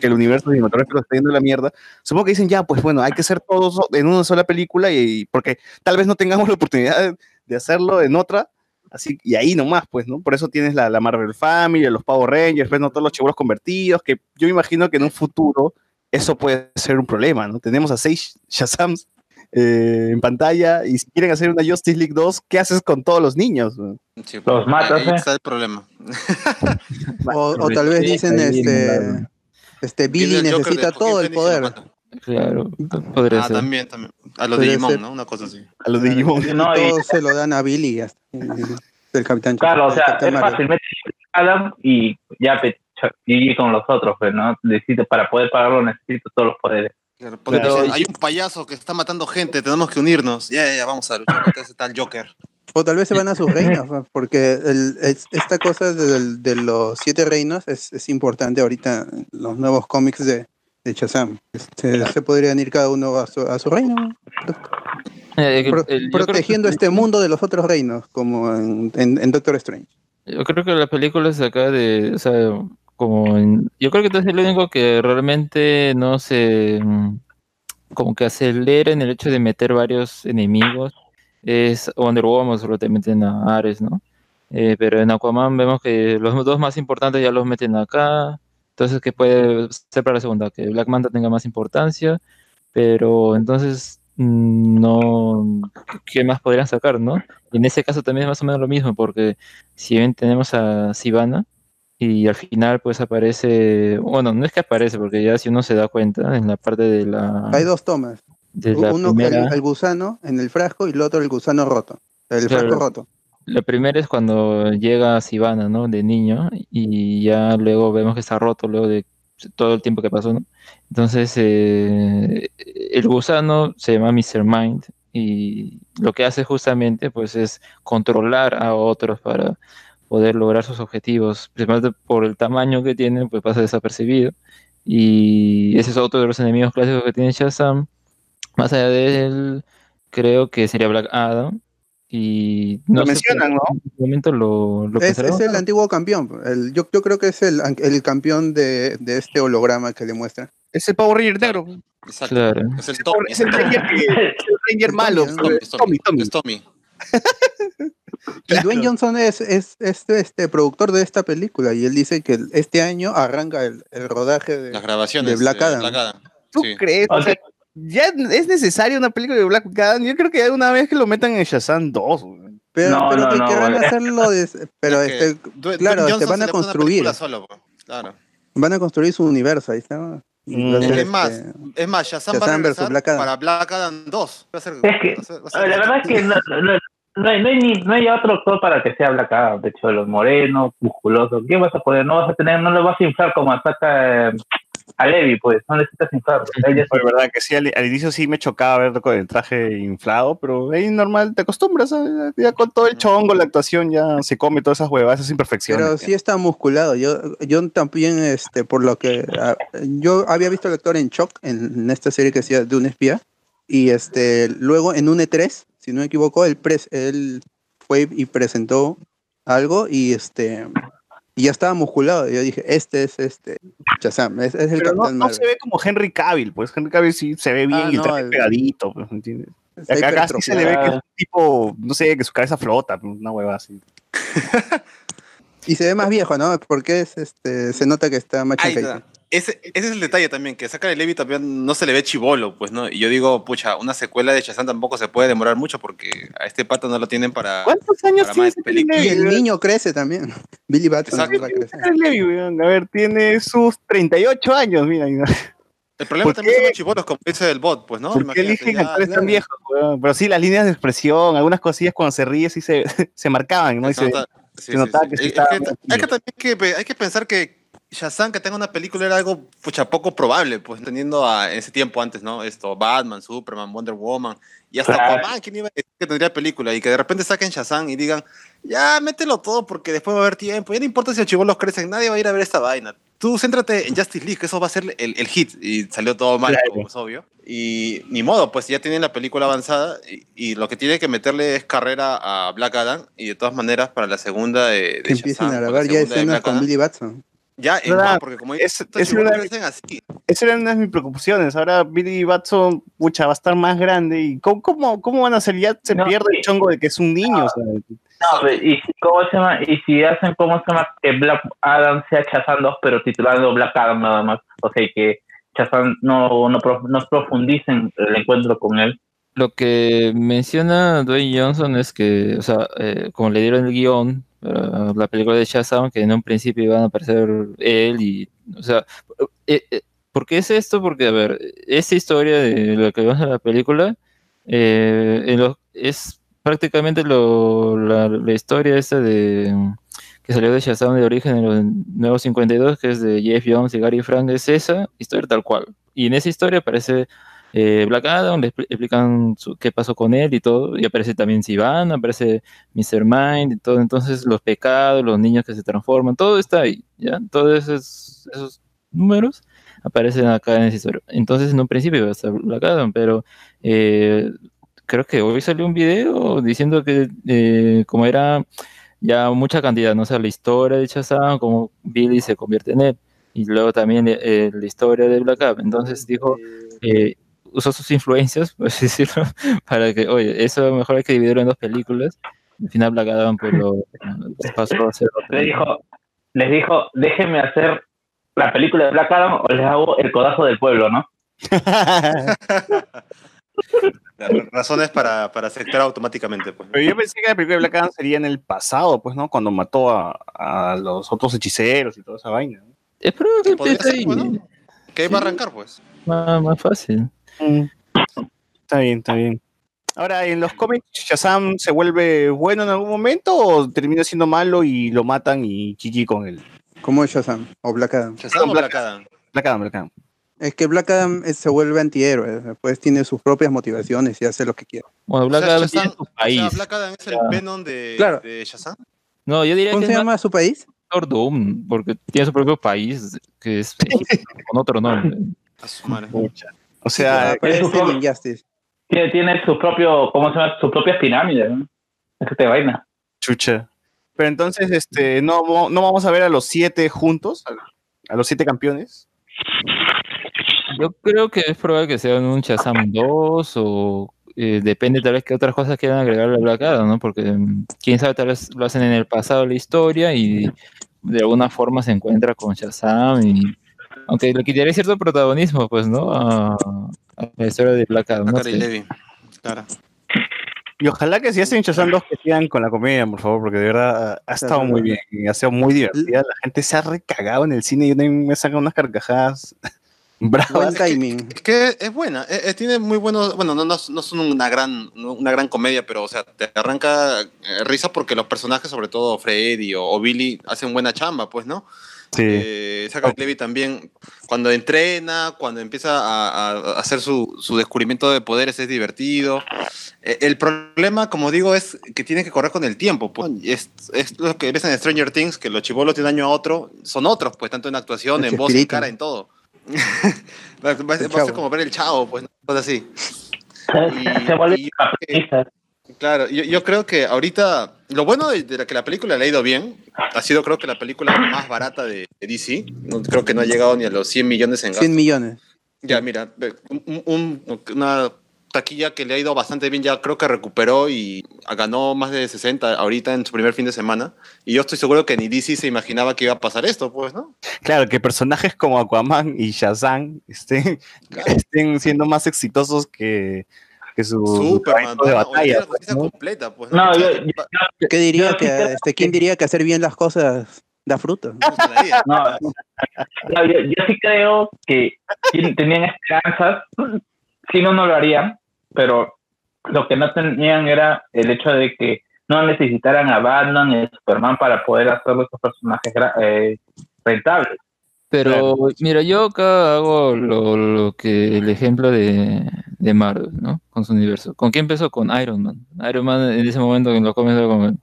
el universo cinematográfico está yendo la mierda, supongo que dicen ya, pues bueno, hay que hacer todos en una sola película y, y porque tal vez no tengamos la oportunidad de, hacerlo en otra, así y ahí nomás, pues, ¿no? Por eso tienes la, la Marvel Family, los Power Rangers, pues, ¿no? Todos los chibolos convertidos, que yo me imagino que en un futuro eso puede ser un problema, ¿no? Tenemos a seis Shazams eh, en pantalla y si quieren hacer una Justice League 2, ¿qué haces con todos los niños? Los matas, Ahí ¿eh? está el problema. O, o tal vez dicen, este, este Billy necesita todo el poder. Claro, podría Ah, ser. también, también. A los Digimon, ser. ¿no? Una cosa así. A los Digimon. No, y- todo se lo dan a Billy y ya está. El Capitán Claro, o sea, es fácil, metes Adam y ya y con los otros, pues, ¿no? Necesito, para poder pagarlo necesito todos los poderes. Claro, Pero- hay un payaso que está matando gente, tenemos que unirnos. Ya, ya, ya, vamos a luchar contra ese tal Joker. O tal vez se van a sus reinos, ¿no? porque el- es- esta cosa del- de, los siete reinos es, es importante ahorita en los nuevos cómics de, de Shazam. Este, Se podrían ir cada uno a su, a su reino, Eh, pro- el- que- protegiendo este mundo de los otros reinos, como en, en- en Doctor Strange. Yo creo que la película es acá de, o sea, como en- yo creo que tú es el único que realmente no se, mm, como que acelera en el hecho de meter varios enemigos, es Wonder Woman, solo te meten a Ares, ¿no? Eh, pero en Aquaman vemos que los dos más importantes ya los meten acá, entonces que puede ser para la segunda, que Black Manta tenga más importancia, pero entonces mm, no, ¿qué más podrían sacar, no? En ese caso también es más o menos lo mismo, porque si bien tenemos a Sivana y al final pues aparece, bueno, no es que aparece, porque ya si uno se da cuenta en la parte de la, Hay dos tomas. de la Uno primera, el, el gusano en el frasco y el otro el gusano roto. El Claro. frasco roto. La primera es cuando llega Sivana, ¿no? De niño y ya luego vemos que está roto luego de todo el tiempo que pasó, ¿no? Entonces, eh, el gusano se llama Mr. Mind y lo que hace justamente pues es controlar a otros para poder lograr sus objetivos. Principalmente por el tamaño que tiene, pues pasa desapercibido. Y ese es otro de los enemigos clásicos que tiene Shazam. Más allá de él, creo que sería Black Adam. Y Lo no sé mencionan, por ¿no? momento lo, lo Es, es el antiguo campeón. El- yo, yo creo que es el, el campeón de, de este holograma que le muestra. Es el Power Ranger negro. Exacto. Claro. Es el Es Tommy. el Ranger, que- es el Ranger malo. Tommy, es Tommy, Tommy. Es Tommy. Y Dwayne Johnson es, es, es, este productor de esta película y él dice que este año arranca el, el rodaje de, Las grabaciones de Black Adam. ¿Tú Sí. crees? O sea, ya es necesaria una película de Black Adam. Yo creo que hay una vez que lo metan en Shazam 2. güey. Pero, No, pero no, que no, querrán güey. hacerlo, de- pero este, claro, este, van a construir, película solo. Claro. van a construir su universo, ahí está. Mm. va a Es más, este, es más, Shazam, va a Shazam versus regresar Black Adam. para Black Adam 2. Va a ser, Es que, va a ser- va a a ser- ver, la verdad es que no, no- no hay, no hay ni, no hay otro actor para que sea Black Adam, de hecho, los morenos, musculosos, ¿qué vas a poder? No vas a tener, no lo vas a inflar como ataca eh, a Levi, pues, no necesitas inflarlo. Ya Fue verdad que sí, al, al inicio sí me chocaba ver con el traje inflado, pero ahí normal, te acostumbras, ¿sabes? ya con todo el chongo, la actuación ya se come todas esas huevas, esas imperfecciones. Pero sí está musculado. Yo, yo también, este, por lo que ah, yo había visto al actor en Shock, en, en esta serie que hacía de un espía, y este, luego en un E3, si no me equivoco, él, pres- él fue y presentó algo y este y ya estaba musculado. Y yo dije, este es este Shazam, es, es el Pero no, Capitán no Marvel. se ve como Henry Cavill, pues Henry Cavill sí se ve bien Ah, y no, el- pegadito, pues, ¿me entiendes? Está Acá, sí se le ve que es un tipo, no sé, que su cabeza flota, pues, una hueva así. Y se ve más viejo, ¿no? Porque es este se nota que está más Ahí está. Ese, ese es el detalle también, que Zachary Levi también no se le ve chivolo, pues, ¿no? Y yo digo, pucha, una secuela de Shazam tampoco se puede demorar mucho porque a este pato no lo tienen para. ¿Cuántos años para tiene más. Y el niño crece también. Billy Batson Exacto. crecer. Zachary Levi. A ver, tiene sus 38 años, mira. mira. El problema ¿Por también qué? son los chivolos, como dice el bot, pues, ¿no? ¿Por qué eligen actores tan viejos, weón? Pero sí, las líneas de expresión, algunas cosillas cuando se ríe sí se, se marcaban, ¿no? Y se se- nota- sí, se sí, notaba sí. que sí Es que- hay, que también que, hay que pensar que Shazam que tenga una película era algo pucha poco probable, pues teniendo a, en ese tiempo antes, ¿no? Esto, Batman, Superman, Wonder Woman, y hasta Claro. Aquaman, ¿quién iba a decir que tendría película? Y que de repente saquen Shazam y digan, ya, mételo todo porque después va a haber tiempo, ya no importa si los chivolos crecen, nadie va a ir a ver esta vaina. Tú céntrate en Justice League, que eso va a ser el, el hit, y salió todo mal, Claro. como es obvio. Y ni modo, pues ya tienen la película avanzada y, y lo que tiene que meterle es carrera a Black Adam y de todas maneras para la segunda de, de Que empiecen Shazam, a o la grabar ya escenas con Adam, Billy Batson. Ya en ¿Verdad? Juan, porque como Es- es una- así. Esa era una de mis preocupaciones. Ahora Billy Batson, pucha, va a estar más grande. ¿Y cómo, cómo, cómo van a hacer? Ya se No, pierde sí. el chongo de que es un niño. o sea, No, pero y si, ¿cómo se llama? Y si hacen, ¿cómo se llama? Que Black Adam sea Shazam 2, pero titulando Black Adam nada más. O sea, y que Shazam no, no, prof- no profundicen el encuentro con él. Lo que menciona Dwayne Johnson es que, o sea, eh, como le dieron el guion la película de Shazam, que en un principio iban a aparecer él y, o sea, eh, eh, ¿por qué es esto? Porque, a ver, esta historia de lo que vemos en la película eh, en lo- es prácticamente lo, la, la historia esta de que salió de Shazam de origen en los Nuevos 52, que es de Jeff Jones y Gary Frank, es esa historia tal cual. Y en esa historia aparece eh, Black Adam, le expli- explican qué pasó con él y todo, y aparece también Sivan, aparece Mr. Mind y todo, entonces los pecados, los niños que se transforman, todo está ahí, ¿ya? Todos esos, esos números aparecen acá en esa historia. Entonces en un principio iba a estar Black Adam, pero eh, creo que hoy salió un video diciendo que eh, como era ya mucha cantidad, ¿no? O sea, la historia de Shazam, como Billy se convierte en él, y luego también eh, la historia de Black Adam. Entonces dijo, eh, usó sus influencias, por así decirlo, para que, oye, eso mejor hay que dividirlo en dos películas. Al final Black Adam pues lo pasó a ser otra. Le dijo, les dijo, déjenme hacer la película de Black Adam o les hago el codazo del pueblo, ¿no? Razones para, para aceptar automáticamente, pues. Pero yo pensé que la película de Black Adam sería en el pasado, pues, ¿no? Cuando mató a, a los otros hechiceros y toda esa vaina. ¿no? Espero que Podría empiece ser, ahí, bueno. Que ahí va a arrancar, pues. más, más fácil. Está bien, está bien. Ahora, ¿en los cómics Shazam se vuelve bueno en algún momento o termina siendo malo y lo matan y chiqui con él? Como es Shazam o Black Adam. Shazam o Black- Black Adam. Black Adam, Black Adam. Es que Black Adam se vuelve antihéroe, después tiene sus propias motivaciones y hace lo que quiere. Bueno, O Black sea, Adam Shazam- tiene su o sea, país. Black Adam es el. Venom de, Claro. de Shazam. No, yo diría ¿Cómo que se es más llama su país? Doctor Doom, porque tiene su propio país, que es con otro nombre. A su madre. O sea, Injustice. Tiene, tiene su propio, ¿cómo se llama? Sus propias pirámides, ¿no? Es te vaina. chucha. Pero entonces, este, no, no vamos a ver a los siete juntos, a, a los siete campeones. Yo creo que es probable que sea un Shazam 2 o eh, depende tal vez que otras cosas quieran agregarle a Black Adam, ¿no? Porque mm, quién sabe, tal vez lo hacen en el pasado la historia y de alguna forma se encuentra con Shazam y aunque le quitaría cierto protagonismo, pues, ¿no? A, a la historia de Black Adam. ¿no? Claro. Y ojalá que si hacen Shazam 2 que sigan con la comedia, por favor, porque de verdad ha estado muy bien, ha sido muy divertida. La gente se ha recagado en el cine y yo también me sacan unas carcajadas Buen bravas. timing. Es que es buena, eh, eh, tiene muy buenos, bueno, no, no, no son una gran, una gran comedia, pero o sea, te arranca eh, risa porque los personajes, sobre todo Freddy o, o Billy, hacen buena chamba, pues, ¿no? Sí. Eh, Zachary Levi también, cuando entrena, cuando empieza a, hacer su, su descubrimiento de poderes, es divertido. Eh, el problema, como digo, es que tiene que correr con el tiempo. pues. Es, es lo que ves en Stranger Things, que los chivolos de un año a otro son otros, pues, tanto en actuación, El en voz, en cara, en todo. va, va- va a ser como ver el chavo, pues, cosas así. Y- se vuelve y-. Claro, yo, yo creo que ahorita lo bueno de, de la que la película le ha ido bien ha sido creo que la película más barata de, de DC. No, creo que no ha llegado ni a los 100 millones en 100 gastos. millones. Ya, mira, ve, un- un- una taquilla que le ha ido bastante bien, ya creo que recuperó y ganó más de 60 ahorita en su primer fin de semana. Y yo estoy seguro que ni DC se imaginaba que iba a pasar esto, pues, ¿no? Claro, que personajes como Aquaman y Shazam estén, estén siendo más exitosos que, que su Superman, de batalla. Pues, completa, pues. No, yo- ¿Qué diría Yo que, este, ¿Quién diría que hacer bien las cosas da fruto? No, no, yo, yo sí creo que tenían esperanzas, si no, no lo harían, pero lo que no tenían era el hecho de que no necesitaran a Batman y a Superman para poder hacer estos personajes eh, rentables. Pero mira, yo acá hago lo, lo que el ejemplo de, de Marvel, ¿no? Con su universo. ¿Con quién empezó? Con Iron Man. Iron Man en ese momento que lo comenzó con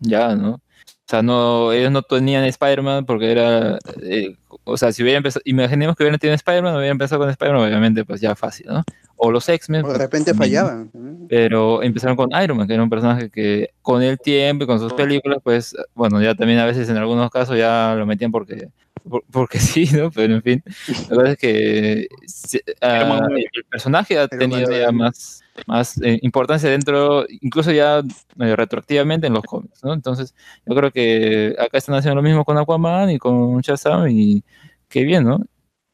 ya, ¿no? O sea, no, ellos no tenían Spider-Man porque era, eh, o sea, si hubieran empezado, imaginemos que hubieran tenido Spider-Man, hubieran empezado con Spider-Man, obviamente, pues ya fácil, ¿no? O los X-Men. De pues, repente fallaban. Pero empezaron con Iron Man, que era un personaje que con el tiempo y con sus películas, pues, bueno, ya también a veces en algunos casos ya lo metían porque, por- porque sí, ¿no? Pero en fin, la verdad es que se- ah, el personaje ha tenido ya más, más eh, importancia dentro, incluso ya medio retroactivamente en los cómics, ¿no? Entonces, yo creo que acá están haciendo lo mismo con Aquaman y con Shazam y qué bien, ¿no?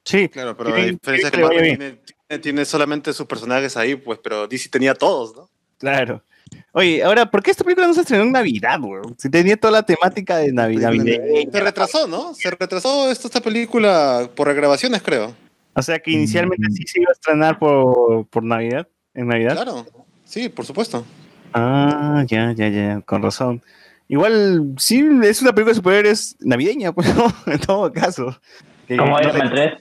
Sí, Claro, pero la diferencia es que tiene- tiene solamente sus personajes ahí, pues, pero DC tenía todos, ¿no? Claro. Oye, ahora, ¿por qué esta película no se estrenó en Navidad, weón? Si tenía toda la temática de Navidad. Se retrasó, ¿no? Se retrasó esto, esta película por regrabaciones, creo. O sea que inicialmente sí se iba a estrenar por, por Navidad, en Navidad. Claro, sí, por supuesto. Ah, ya, ya, ya, con razón. Igual, sí, es una película de superhéroes navideña, pues, ¿no? En todo caso. Como no Iron Man 3.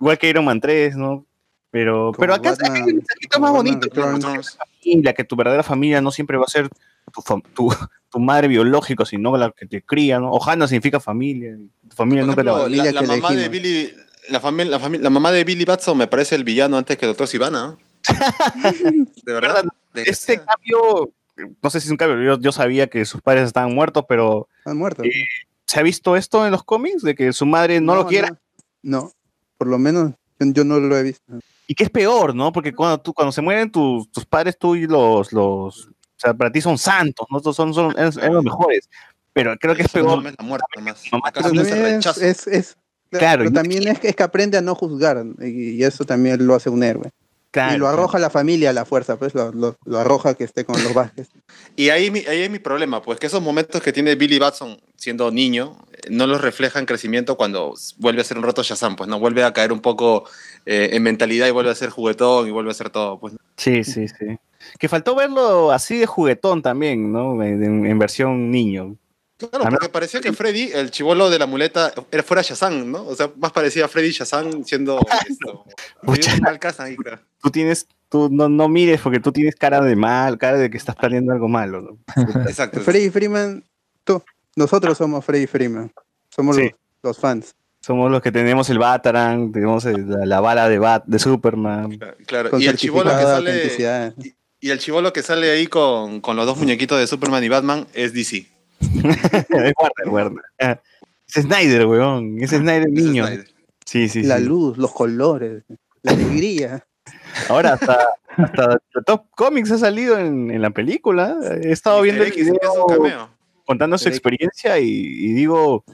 Igual que Iron Man 3, ¿no? Pero, pero acá Batman- hay un mensajito más bonito. Returns. Familia, que tu verdadera familia no siempre va a ser tu, tu, tu madre biológica, sino la que te cría, ¿no? Ohana significa familia. Tu familia Por nunca te va a ejemplo, la, la mamá de Billy, la, la, la mamá de Billy Batson me parece el villano antes que Doctor Sivana. De verdad. De- Este cambio, no sé si es un cambio, yo, yo sabía que sus padres estaban muertos, pero Han muerto. eh, ¿se ha visto esto en los cómics? De que su madre no, lo quiera. No, por lo menos yo no lo he visto. Y que es peor, ¿no? Porque cuando tú, cuando se mueren tus, tus padres, tú y los, los, o sea, para ti son santos, ¿no? Son, son, eran, eran los mejores. Pero creo que es peor. La muerte nomás. Es, es, es- Claro, pero también es, que- es que aprende a no juzgar y, y eso también lo hace un héroe. Claro, y lo arroja a la familia a la fuerza, pues lo, lo, lo arroja que esté con los Vázquez. Y ahí, mi- ahí es mi problema, pues que esos momentos que tiene Billy Batson siendo niño eh, no los refleja en crecimiento cuando vuelve a ser un roto Shazam, pues no vuelve a caer un poco eh, en mentalidad y vuelve a ser juguetón y vuelve a ser todo, pues. Sí, sí, sí. Que faltó verlo así de juguetón también, ¿no? En- en versión niño. Claro, porque parecía que Freddy, el chivolo de la muleta, era fuera Shazam, ¿no? O sea, más parecía Freddy Shazam siendo esto. Pucha. mal ahí, claro. Tú tienes, tú no, no mires porque tú tienes cara de mal, cara de que estás planeando algo malo, ¿no? Exacto. Freddy Freeman, tú, nosotros somos Freddy Freeman, somos Sí. los, los fans. Somos los que tenemos el Batarang, tenemos el- la, la bala de, Bat, de Superman. Claro, Con y el chivolo que sale. Y el chivolo que sale ahí con, con los dos muñequitos de Superman y Batman es DC. Es Warner, Warner. Ah, Es Snyder, weón. Es Snyder Es niño. Snyder. Sí, sí, la sí. luz, los colores, la alegría. Ahora hasta, hasta Top Comics ha salido en, en la película. He estado viendo el X, es un video cameo. contando su experiencia y, y digo,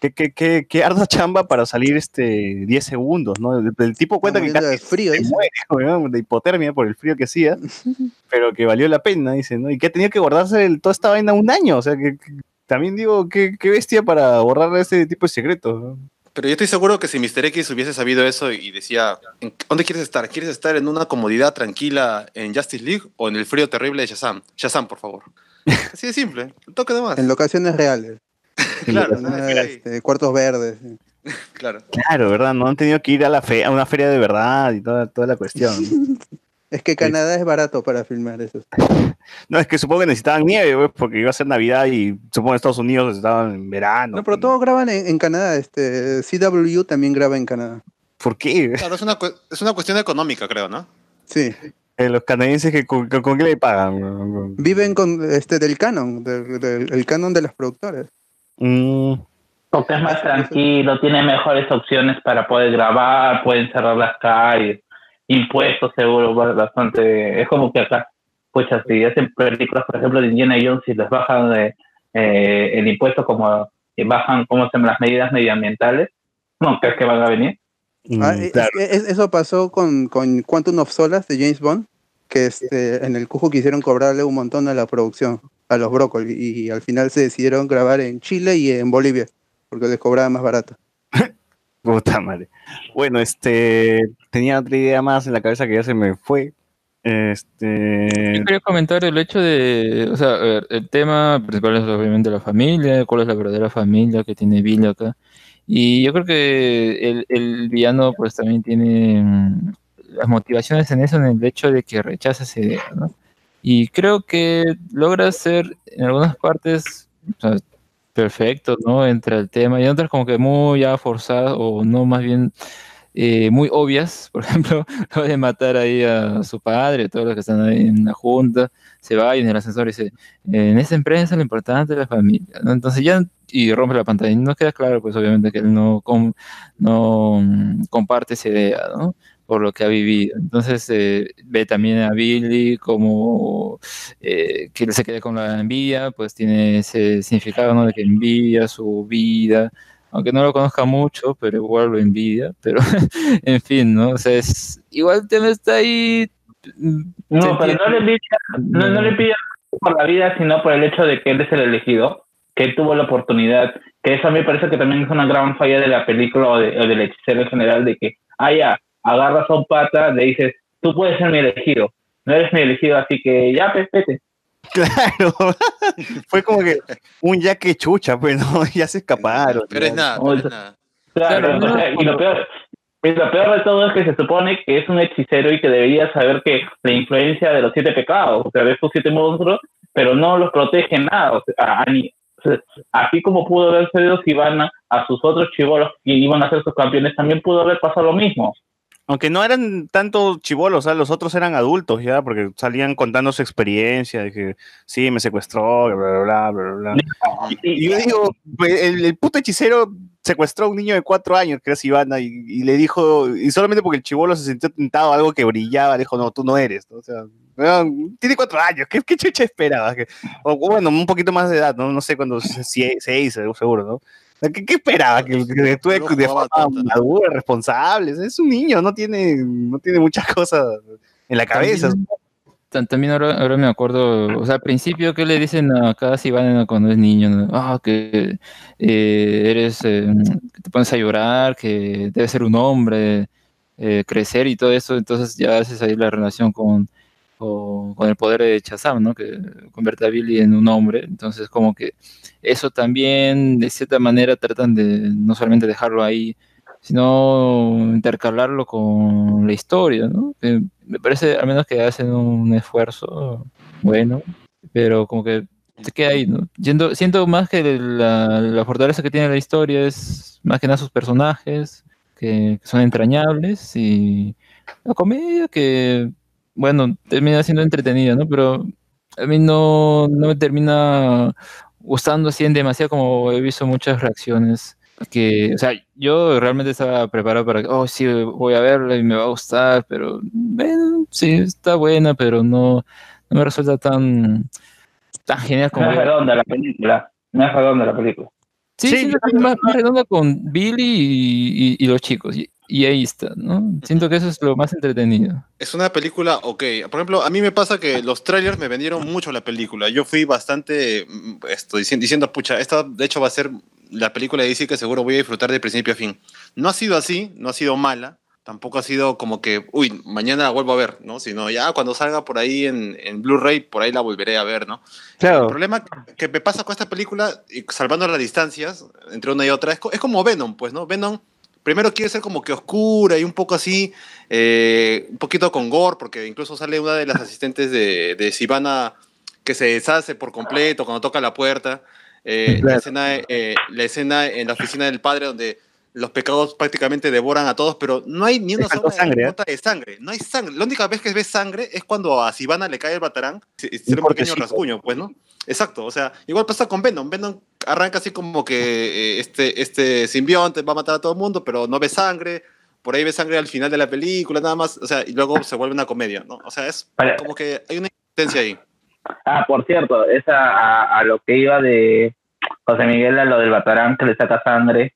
qué, qué, qué, qué ardua chamba para salir este 10 segundos, ¿no? El, el tipo cuenta que casi de frío, se muere, weón, de hipotermia por el frío que hacía, pero que valió la pena, dice, ¿no? Y que ha tenido que guardarse el- toda esta vaina un año, o sea, que, que también digo, qué, qué bestia para borrar ese tipo de secretos, ¿no? Pero yo estoy seguro que si Mr. X hubiese sabido eso y decía, ¿en ¿dónde quieres estar? ¿Quieres estar en una comodidad tranquila en Justice League o en el frío terrible de Shazam? Shazam, por favor. Así de simple, un toque de más. En locaciones reales, Claro, no, este, cuartos verdes. claro. Claro, ¿verdad? No han tenido que ir a, la fe a una feria de verdad y toda, toda la cuestión. Es que Canadá es barato para filmar eso. No, es que supongo que necesitaban nieve, pues, porque iba a ser Navidad y supongo que Estados Unidos estaban en verano. No, pero todos graban en, en Canadá. Este, CW también graba en Canadá. ¿Por qué? Claro, es una, cu- es una cuestión económica, creo, ¿no? Sí. Eh, los canadienses que con, con- con qué le pagan. Viven con este del canon, del, del- el canon de las productoras. Mm, Porque es más tranquilo, tiene mejores opciones para poder grabar, pueden cerrar las calles, impuestos seguro, ba- bastante. Es como que acá pucha, si hacen películas, por ejemplo, de Indiana Jones y les bajan de, eh, el impuesto como y bajan, ¿cómo se llaman las medidas medioambientales? ¿No crees que van a venir? Ah, es- es- eso pasó con, con Quantum of Solace de James Bond, que este, en el Cujo quisieron cobrarle un montón a la producción, a los brócoli, y al final se decidieron grabar en Chile y en Bolivia, porque les cobraba más barato. Puta madre. Bueno, este. Tenía otra idea más en la cabeza que ya se me fue. Este. Yo quería comentar el hecho de, o sea, a ver, el tema principal es obviamente la familia, cuál es la verdadera familia que tiene Billy acá. Y yo creo que el, el villano pues también tiene mm, las motivaciones en eso, en el hecho de que rechaza esa idea, ¿no? Y creo que logra ser en algunas partes perfecto, ¿no? Entre el tema y otras como que muy ya forzadas o no, más bien eh, muy obvias, por ejemplo, lo de matar ahí a su padre, todos los que están ahí en la junta, se va y en el ascensor dice, en esta empresa lo importante es la familia. Entonces ya, y rompe la pantalla, y no queda claro, pues obviamente que él no, no mm, comparte esa idea, ¿no? Por lo que ha vivido. Entonces eh, ve también a Billy como eh, que él se quede con la envidia, pues tiene ese significado, ¿no? De que envidia su vida, aunque no lo conozca mucho, pero igual lo envidia, pero en fin, ¿no? O sea, es, igual el tema está ahí. mm, No, pero no le envidia, no, no le envidia por la vida, sino por el hecho de que él es el elegido, que él tuvo la oportunidad, que eso a mí me parece que también es una gran falla de la película o, de, o del hechicero en general, de que, ah, ya, agarras a un pata, le dices, tú puedes ser mi elegido, no eres mi elegido, así que ya, pues, vete. Claro. Fue como que un ya que chucha, pues, ¿no? Ya se escaparon. Pero es nada, pero es nada. Claro, y lo peor, y lo peor de todo es que se supone que es un hechicero y que debería saber que la influencia de los siete pecados, o sea, de estos siete monstruos, pero no los protege nada. O sea, ni- así como pudo haber cedido Sivana a sus otros chivolos que iban a ser sus campeones, también pudo haber pasado lo mismo. Aunque no eran tanto chivolos, o sea, los otros eran adultos ya, porque salían contando su experiencia, de que sí, me secuestró, bla, bla, bla, bla, bla. Y, y yo digo, pues, el, el puto hechicero secuestró a un niño de cuatro años, que era Ivana, y, y le dijo, y solamente porque el chivolo se sintió tentado a algo que brillaba, le dijo, no, tú no eres, ¿no? o sea, tiene cuatro años, ¿qué, qué chucha esperabas? O bueno, un poquito más de edad, no, no sé se- seis, seguro, ¿no? ¿Qué, qué esperaba? Que, que actúe de forma madura, responsable. Es un niño, no tiene, no tiene muchas cosas en la cabeza. También, ta- también ahora, ahora me acuerdo, o sea, al principio, ¿qué le dicen a cada Sivana cuando es niño? Ah, que eh, eres, eh, que te pones a llorar, que debes ser un hombre, eh, crecer y todo eso, entonces ya haces ahí la relación con, con, con el poder de Chazam, ¿no? Que convierte a Billy en un hombre, entonces como que eso también, de cierta manera, tratan de no solamente dejarlo ahí, sino intercalarlo con la historia, ¿no? Me parece al menos que hacen un esfuerzo bueno, pero como que se queda ahí, ¿no? Siento, más que la, la fortaleza que tiene la historia es más que nada sus personajes, que, que son entrañables, y la comedia que, bueno, termina siendo entretenida, ¿no? Pero a mí no, no me termina gustando así en demasiado como he visto muchas reacciones que, o sea, yo realmente estaba preparado para que, oh, sí, voy a verla y me va a gustar, pero, bueno, sí, está buena, pero no, no me resulta tan, tan genial como... No es redonda la película, no es redonda la película. Sí, Sí, es más, más redonda con Billy y, y- y los chicos, y, y ahí está, ¿no? Siento que eso es lo más entretenido. Es una película, ok. Por ejemplo, a mí me pasa que los trailers me vendieron mucho la película. Yo fui bastante mm, esto, diciendo, diciendo, pucha, esta de hecho va a ser la película de DC que seguro voy a disfrutar de principio a fin. No ha sido así, no ha sido mala. Tampoco ha sido como que, uy, mañana la vuelvo a ver, ¿no? Sino ya cuando salga por ahí en, en Blu-ray, por ahí la volveré a ver, ¿no? El Claro. problema que me pasa con esta película, y salvando las distancias entre una y otra, es, es como Venom, pues, ¿no? Venom primero quiere ser como que oscura y un poco así, eh, un poquito con gore, porque incluso sale una de las asistentes de, de Sivana que se deshace por completo cuando toca la puerta. Eh, la, Claro. escena, eh, la escena en la oficina del padre donde los pecados prácticamente devoran a todos, pero no hay ni una sola sangre, ¿eh? gota de sangre. No hay sangre. La única vez que ves sangre es cuando a Sivana le cae el batarán, se- se un pequeño rasguño, pues, ¿no? Exacto, o sea, igual pasa con Venom. Venom arranca así como que eh, este, este simbionte va a matar a todo el mundo, pero no ve sangre. Por ahí ve sangre al final de la película, nada más. O sea, y luego se vuelve una comedia, ¿no? O sea, es como que hay una potencia ahí. Ah, por cierto, esa a, a lo que iba de José Miguel a lo del Batarán que le saca sangre,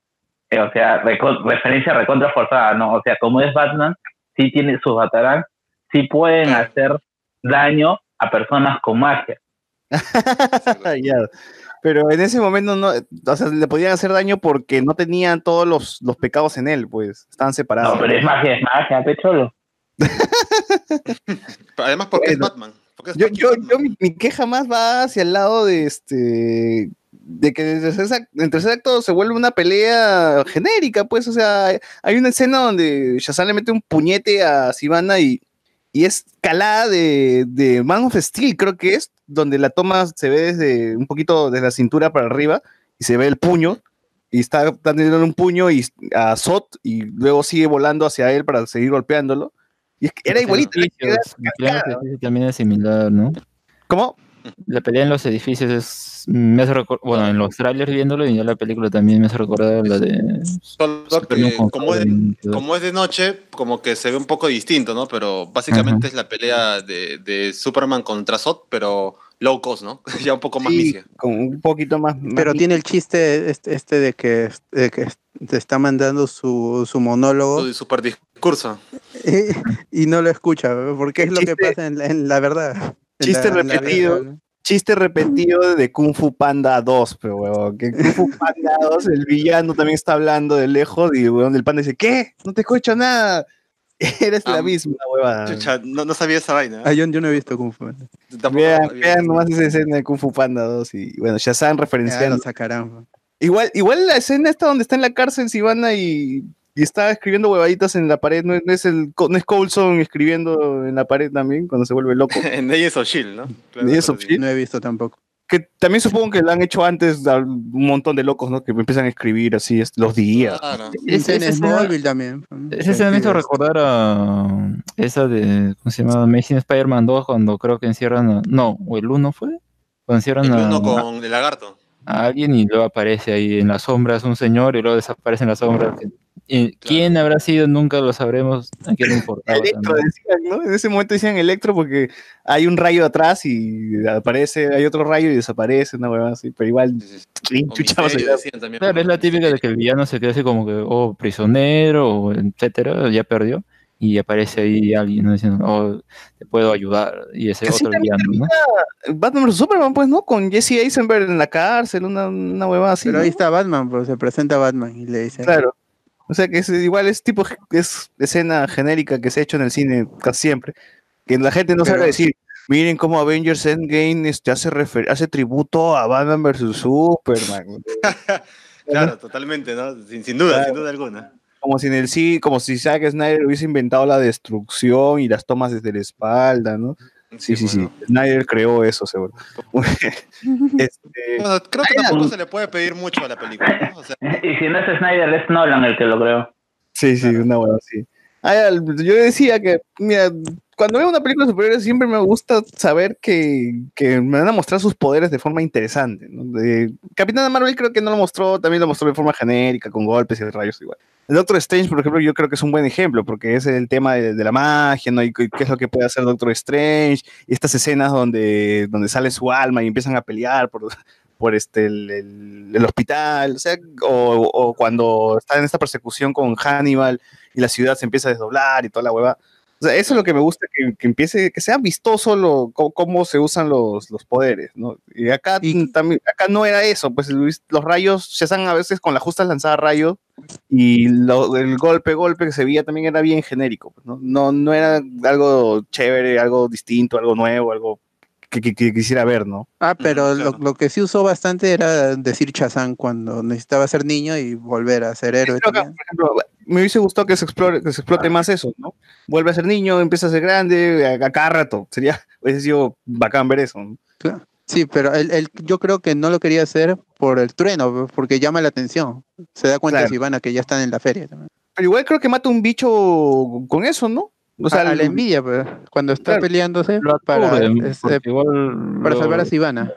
eh, o sea, referencia recontra forzada, ¿no? O sea, como es Batman, sí tiene sus Batarán, sí pueden hacer daño a personas con magia. Ya. Pero en ese momento no, o sea, le podían hacer daño porque no tenían todos los, los pecados en él, pues, estaban separados. No, pero es magia, es magia, pecholo. Además, porque es. Batman. Porque es Yo, Batman. yo, yo mi, mi queja más va hacia el lado de este de que desde en tercer acto se vuelve una pelea genérica, pues, o sea, hay- una escena donde Shazam le mete un puñete a Sivana y, y es calada de, de Man of Steel, creo que es, donde la toma se ve desde un poquito de la cintura para arriba y se ve el puño y está teniendo un puño y a Sot y luego sigue volando hacia él para seguir golpeándolo. Y es que era igualito. era- también es similar, ¿no? ¿Cómo? La pelea en los edificios es. Me hace bueno, en los trailers viéndolo y ya la película también me hace recordar la de. Solo que como es, como es de noche, como que se ve un poco distinto, ¿no? Pero básicamente es la pelea de, de Superman contra Zod, pero low cost, ¿no? ya un poco más Sí, con un poquito más. más Pero tiene el chiste este, este de que, de que te está mandando su, su monólogo Su super discurso. y, y no lo escucha, porque es lo que pasa en la, en la verdad. Chiste la- la repetido. Chiste repetido de Kung Fu Panda 2, pero huevón, que Kung Fu Panda 2, el villano también está hablando de lejos y huevón, el panda dice, ¿qué? No te escucho nada. Eres la Ah, misma, huevada. Chucha, no, no sabía esa vaina. ¿eh? Ah, yo, yo no he visto Kung Fu. Tampoco Vean, vean nomás esa escena de Kung Fu Panda 2 y bueno, Shazam Ya referenciando. lo sacarán. Igual, igual la escena esta donde está en la cárcel Sivana y, y está escribiendo huevaditas en la pared, ¿no, es- no es el, no es Coulson escribiendo en la pared también cuando se vuelve loco? en Agents of Shield, ¿no? Claro, Agents of sí. Shield. No he visto tampoco. que también supongo que lo han hecho antes a un montón de locos, ¿no? Que empiezan a escribir así es- los días. Claro. Es- en esa escena- Smallville también. Esa escena me hizo recordar a esa de, ¿cómo se llama? Amazing Spider-Man 2, cuando creo que encierran a, no, o el 1 fue, cuando encierran El a, uno con el lagarto. a alguien y luego aparece ahí en las sombras un señor y luego desaparece en las sombras. Y ¿Quién habrá sido? Nunca lo sabremos. ¿A quién le importaba? Electro decían, ¿no? En ese momento decían Electro porque hay un rayo atrás y aparece, hay otro rayo y desaparece, una huevada así, pero igual Sí, decían también. Claro, es la típica de que el villano se queda así como que, oh, prisionero, o etcétera, ya perdió. Y aparece ahí alguien ¿no? diciendo, oh, te puedo ayudar. Y ese Así otro villano, ¿no? Batman vs Superman, pues, ¿no? Con Jesse Eisenberg en la cárcel, una, una huevada así. Pero ¿no? ahí está Batman, pues se presenta Batman y le dice. Claro. O sea que es igual es tipo es escena genérica que se ha hecho en el cine casi siempre. Que la gente no sabe Pero- decir, miren cómo Avengers Endgame este, hace, hace tributo a Batman vs Superman. Claro, totalmente, ¿no? Sin, sin duda, Claro. sin duda alguna. Como si en el sí, como si Zack Snyder hubiese inventado la destrucción y las tomas desde la espalda, ¿no? Sí, sí, sí. Snyder creó eso, seguro. Este, Bueno, creo que tampoco se le puede pedir mucho a la película, ¿no? O sea, Y si no es Snyder, es Nolan el que lo creó. Sí, sí, una hueá así. Ah, ya, yo decía que, mira, cuando veo una película superhéroes siempre me gusta saber que, que me van a mostrar sus poderes de forma interesante. ¿no? Capitana Marvel creo que no lo mostró, también lo mostró de forma genérica, con golpes y rayos igual. El Doctor Strange, por ejemplo, yo creo que es un buen ejemplo, porque es el tema de, de la magia, ¿no? Y qué es lo que puede hacer Doctor Strange, y estas escenas donde, donde sale su alma y empiezan a pelear por, por este, el, el- el hospital, o sea, o, o cuando está en esta persecución con Hannibal y la ciudad se empieza a desdoblar y toda la hueva. O sea, eso es lo que me gusta, que, que empiece, que sea vistoso lo, cómo, cómo se usan los, los poderes, ¿no? Y acá Y- también, acá no era eso, pues Luis, los rayos se hacen a veces con las justas lanzadas rayos y lo- el golpe, golpe que se veía también era bien genérico, pues, ¿no? No, no era algo chévere, algo distinto, algo nuevo, algo que, que- que quisiera ver, ¿no? Ah, pero lo, lo que sí usó bastante era decir Chazán cuando necesitaba ser niño y volver a ser héroe. Creo que, también. por ejemplo, me hubiese gustado que se explore, que se explote más eso, ¿no? Vuelve a ser niño, empieza a ser grande, a, a cada rato. Sería, hubiese sido bacán ver eso. Sí, pero él, él- yo creo que no lo quería hacer por el trueno, porque llama la atención. Se da cuenta Claro. si van a que ya están en la feria. también. Pero igual creo que mata un bicho con eso, ¿no? O sea, a, a la envidia, pues, cuando está Claro. peleándose para, este, igual para lo- salvar a Sivana.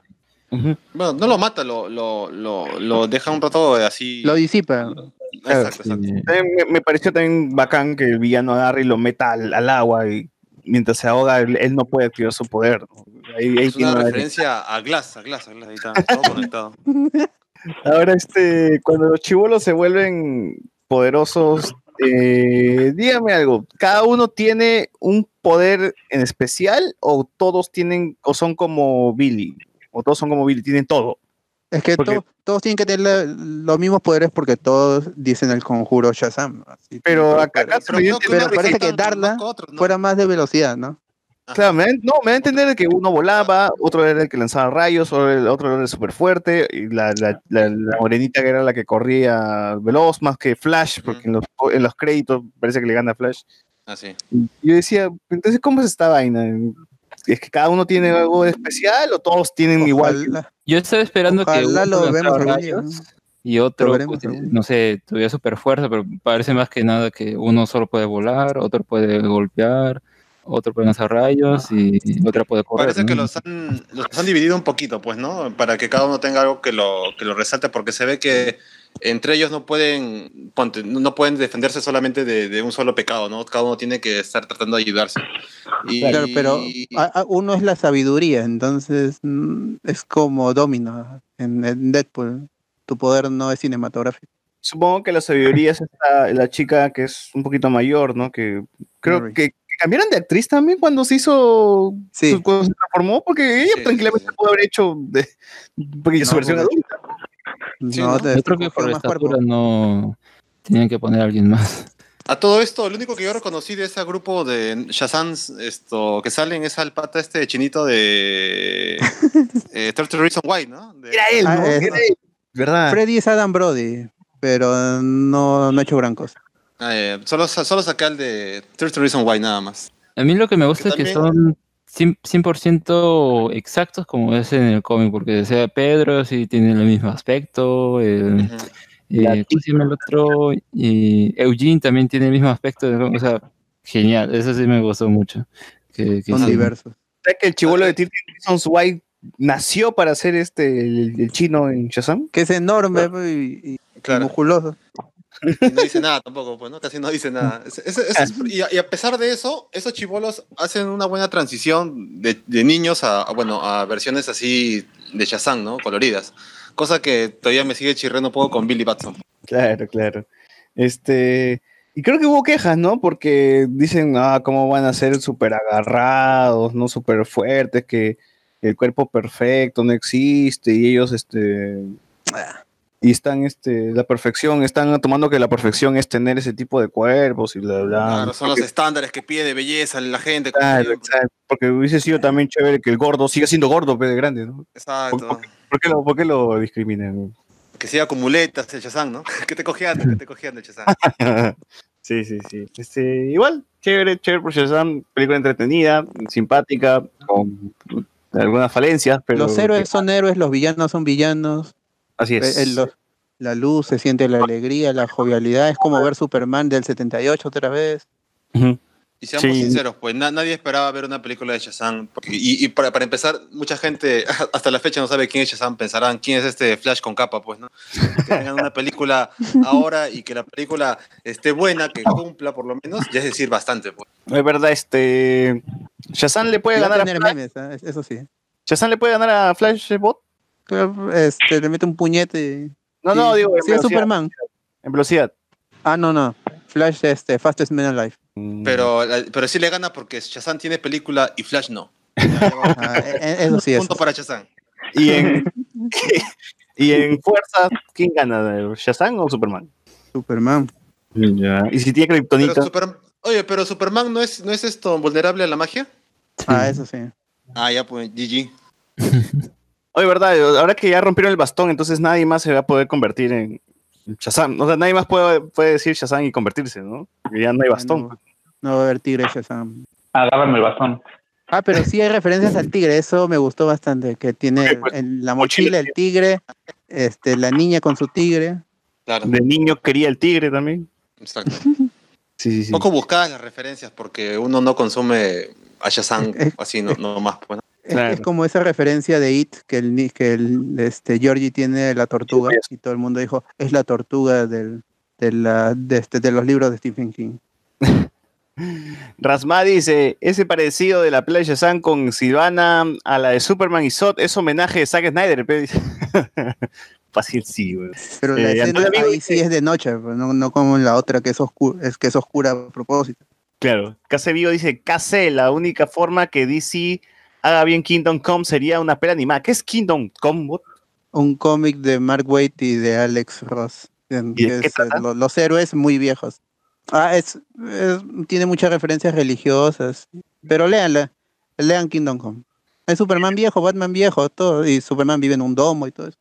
Bueno, no lo mata, lo, lo, lo, lo deja un rato así. Lo disipa. Exacto, exacto. También me, me pareció también bacán que el villano agarre y lo meta al, al agua y mientras se ahoga él, él no puede activar su poder. ¿no? Ahí, ahí Es tiene una una- referencia a Glass, a Glass, a Glass, ahí está, todo conectado. Ahora, este, cuando los chivolos se vuelven poderosos, eh, dígame algo, ¿cada uno tiene un poder en especial o todos tienen, o son como Billy? O todos son como Billy, tienen todo. Es que Porque- to- todos tienen que tener la- los mismos poderes porque todos dicen el conjuro Shazam. así Pero acá- acá Pero parece que- Darla fuera más de velocidad, ¿no? Claro, me da, no, me da a entender que uno volaba, otro era el que lanzaba rayos, el otro era el súper fuerte, y la, la, la- la morenita que era la que corría veloz más que Flash, porque en, los, en los créditos parece que le gana Flash. Así. Y yo decía, entonces, ¿cómo es esta vaina? ¿Es que cada uno tiene algo especial o todos tienen igual? Yo estaba esperando que uno lo vemos rayos y otro, veremos pues, no sé, tuviera super fuerza, pero parece más que nada que uno solo puede volar, otro puede golpear, otro puede lanzar rayos y otra puede correr. Parece que los han, los han dividido un poquito, pues, ¿no? Para que cada uno tenga algo que lo, que lo resalte, porque se ve que entre ellos no pueden, ponte, no pueden defenderse solamente de, de un solo pecado, ¿no? Cada uno tiene que estar tratando de ayudarse. Y, Claro, pero a- a- uno es la sabiduría, entonces mm, es como Domino en, en Deadpool. Tu poder no es cinematográfico. Supongo que la sabiduría es esta- la chica que es un poquito mayor, ¿no? Que creo Mary. que, que cambiaron de actriz también cuando se hizo, Sí. su- cuando se transformó, porque ella tranquilamente pudo haber hecho de, porque su No, versión pues, adulta. Sí, no, ¿no? te- Yo creo que por más cuerpo. estatura no tenían que poner a alguien más. A todo esto, lo único que yo reconocí de ese grupo de Shazam esto, que salen es al pata este chinito de eh, 30 Reasons Why, ¿no? De- Era él, Ah, ¿no? es- Era él, ¿verdad? Freddy es Adam Brody, pero no, no ha hecho gran cosa. Ah, eh, solo, solo saqué al de 30 Reasons Why nada más. A mí lo que me gusta es que son 100%, 100% exactos como es en el cómic, porque sea Pedro sí tiene el mismo aspecto, el, eh, ¿cómo se llama el otro? Y Eugene también tiene el mismo aspecto, o sea, genial, eso sí me gustó mucho. Que, que Son sí. diversos. ¿Sabes que el chivolo de 30 Reasons Why nació para ser este, el, el chino en Shazam? Que es enorme pues, y, y- y Claro. musculoso. No dice nada tampoco, pues, ¿no? Casi no dice nada. Y, a, pesar de eso, esos chivolos hacen una buena transición de, niños a, bueno, a versiones así de Shazam, ¿no? Coloridas. Cosa que todavía me sigue chirreando un poco con Billy Batson. Claro, claro. Este, y creo que hubo quejas, ¿no? Porque dicen, ah, cómo van a ser súper agarrados, ¿no? Súper fuertes, que el cuerpo perfecto no existe y ellos, este, y están, este, la perfección, están tomando que la perfección es tener ese tipo de cuerpos y bla, bla. Claro, son los Porque- estándares que pide de belleza la gente. Claro, exacto, porque hubiese sido también chévere que el gordo siga siendo gordo, pero de grande, ¿no? Exacto. ¿Por qué lo, por qué lo discriminan? Que siga con muletas el Shazam, ¿no? que te cojeando, que te cojeando el Shazam. sí, sí, sí. Este, igual, chévere, chévere por Shazam, película entretenida, simpática, con algunas falencias, pero los héroes son héroes, los villanos son villanos. Así es. Eh, los- la luz, se siente la alegría, la jovialidad. Es como ver Superman del 78 otra vez. Y seamos Sí. sinceros, pues na- nadie esperaba ver una película de Shazam. porque- y y para, para empezar, mucha gente hasta la fecha no sabe quién es Shazam. Pensarán quién es este Flash con capa, pues, ¿no? Que tengan una película ahora y que la película esté buena, que cumpla por lo menos, ya es decir bastante, pues. Es verdad, este. Shazam le puede ganar a Flash. memes, ¿eh? eso sí. Shazam le puede ganar a Flash Bot. Pero, Este, le mete un puñete. y- No, no, digo, sí, es. Superman. En velocidad. Ah, no, no. Flash, este, Fastest Man Alive. Pero, la- pero sí le gana porque Shazam tiene película y Flash no. Ah, e- e- eso sí, Punto eso. para Shazam. Y en, y en fuerza, ¿quién gana? ¿Shazam o Superman? Superman. Ya. Y si tiene. Super- oye, pero Superman no es, no es esto vulnerable a la magia. Ah, eso sí. Ah, ya, pues, GG. Oye, verdad, ahora que ya rompieron el bastón, entonces nadie más se va a poder convertir en Shazam. O sea, nadie más puede, puede decir Shazam y convertirse, ¿no? Porque ya no hay bastón. No, no va a haber tigre Shazam. Agárrame el bastón. Ah, pero sí hay referencias al tigre, eso me gustó bastante, que tiene pues, en la mochila el tigre, este, la niña con su tigre. Claro, De niño quería el tigre también. exacto. Sí, sí, sí. Poco buscadas las referencias porque uno no consume a Shazam así, no, no más. Pues, ¿no? Es, Claro. es como esa referencia de It, que el, que el este, Georgie tiene la tortuga, y todo el mundo dijo, es la tortuga del, de, la, de, este, de los libros de Stephen King. Rasma dice, ese parecido de la playa de Shazam con Silvana a la de Superman y Sot es homenaje de Zack Snyder. Fácil sí, güey. Pero la Eh, escena ahí sí es de noche, pues, no, no como en la otra que es, oscura, es que es oscura a propósito. Claro, Case Vivo dice, KC, la única forma que DC haga bien Kingdom Come sería una pela animada. ¿Qué es Kingdom Come? What? Un cómic de Mark Waid y de Alex Ross. en ¿Y de que qué es, eh, lo- los héroes muy viejos. Ah, es, es- tiene muchas referencias religiosas. Pero léanla, lean Kingdom Come. Es Superman viejo, Batman viejo, todo. Y Superman vive en un domo y todo eso.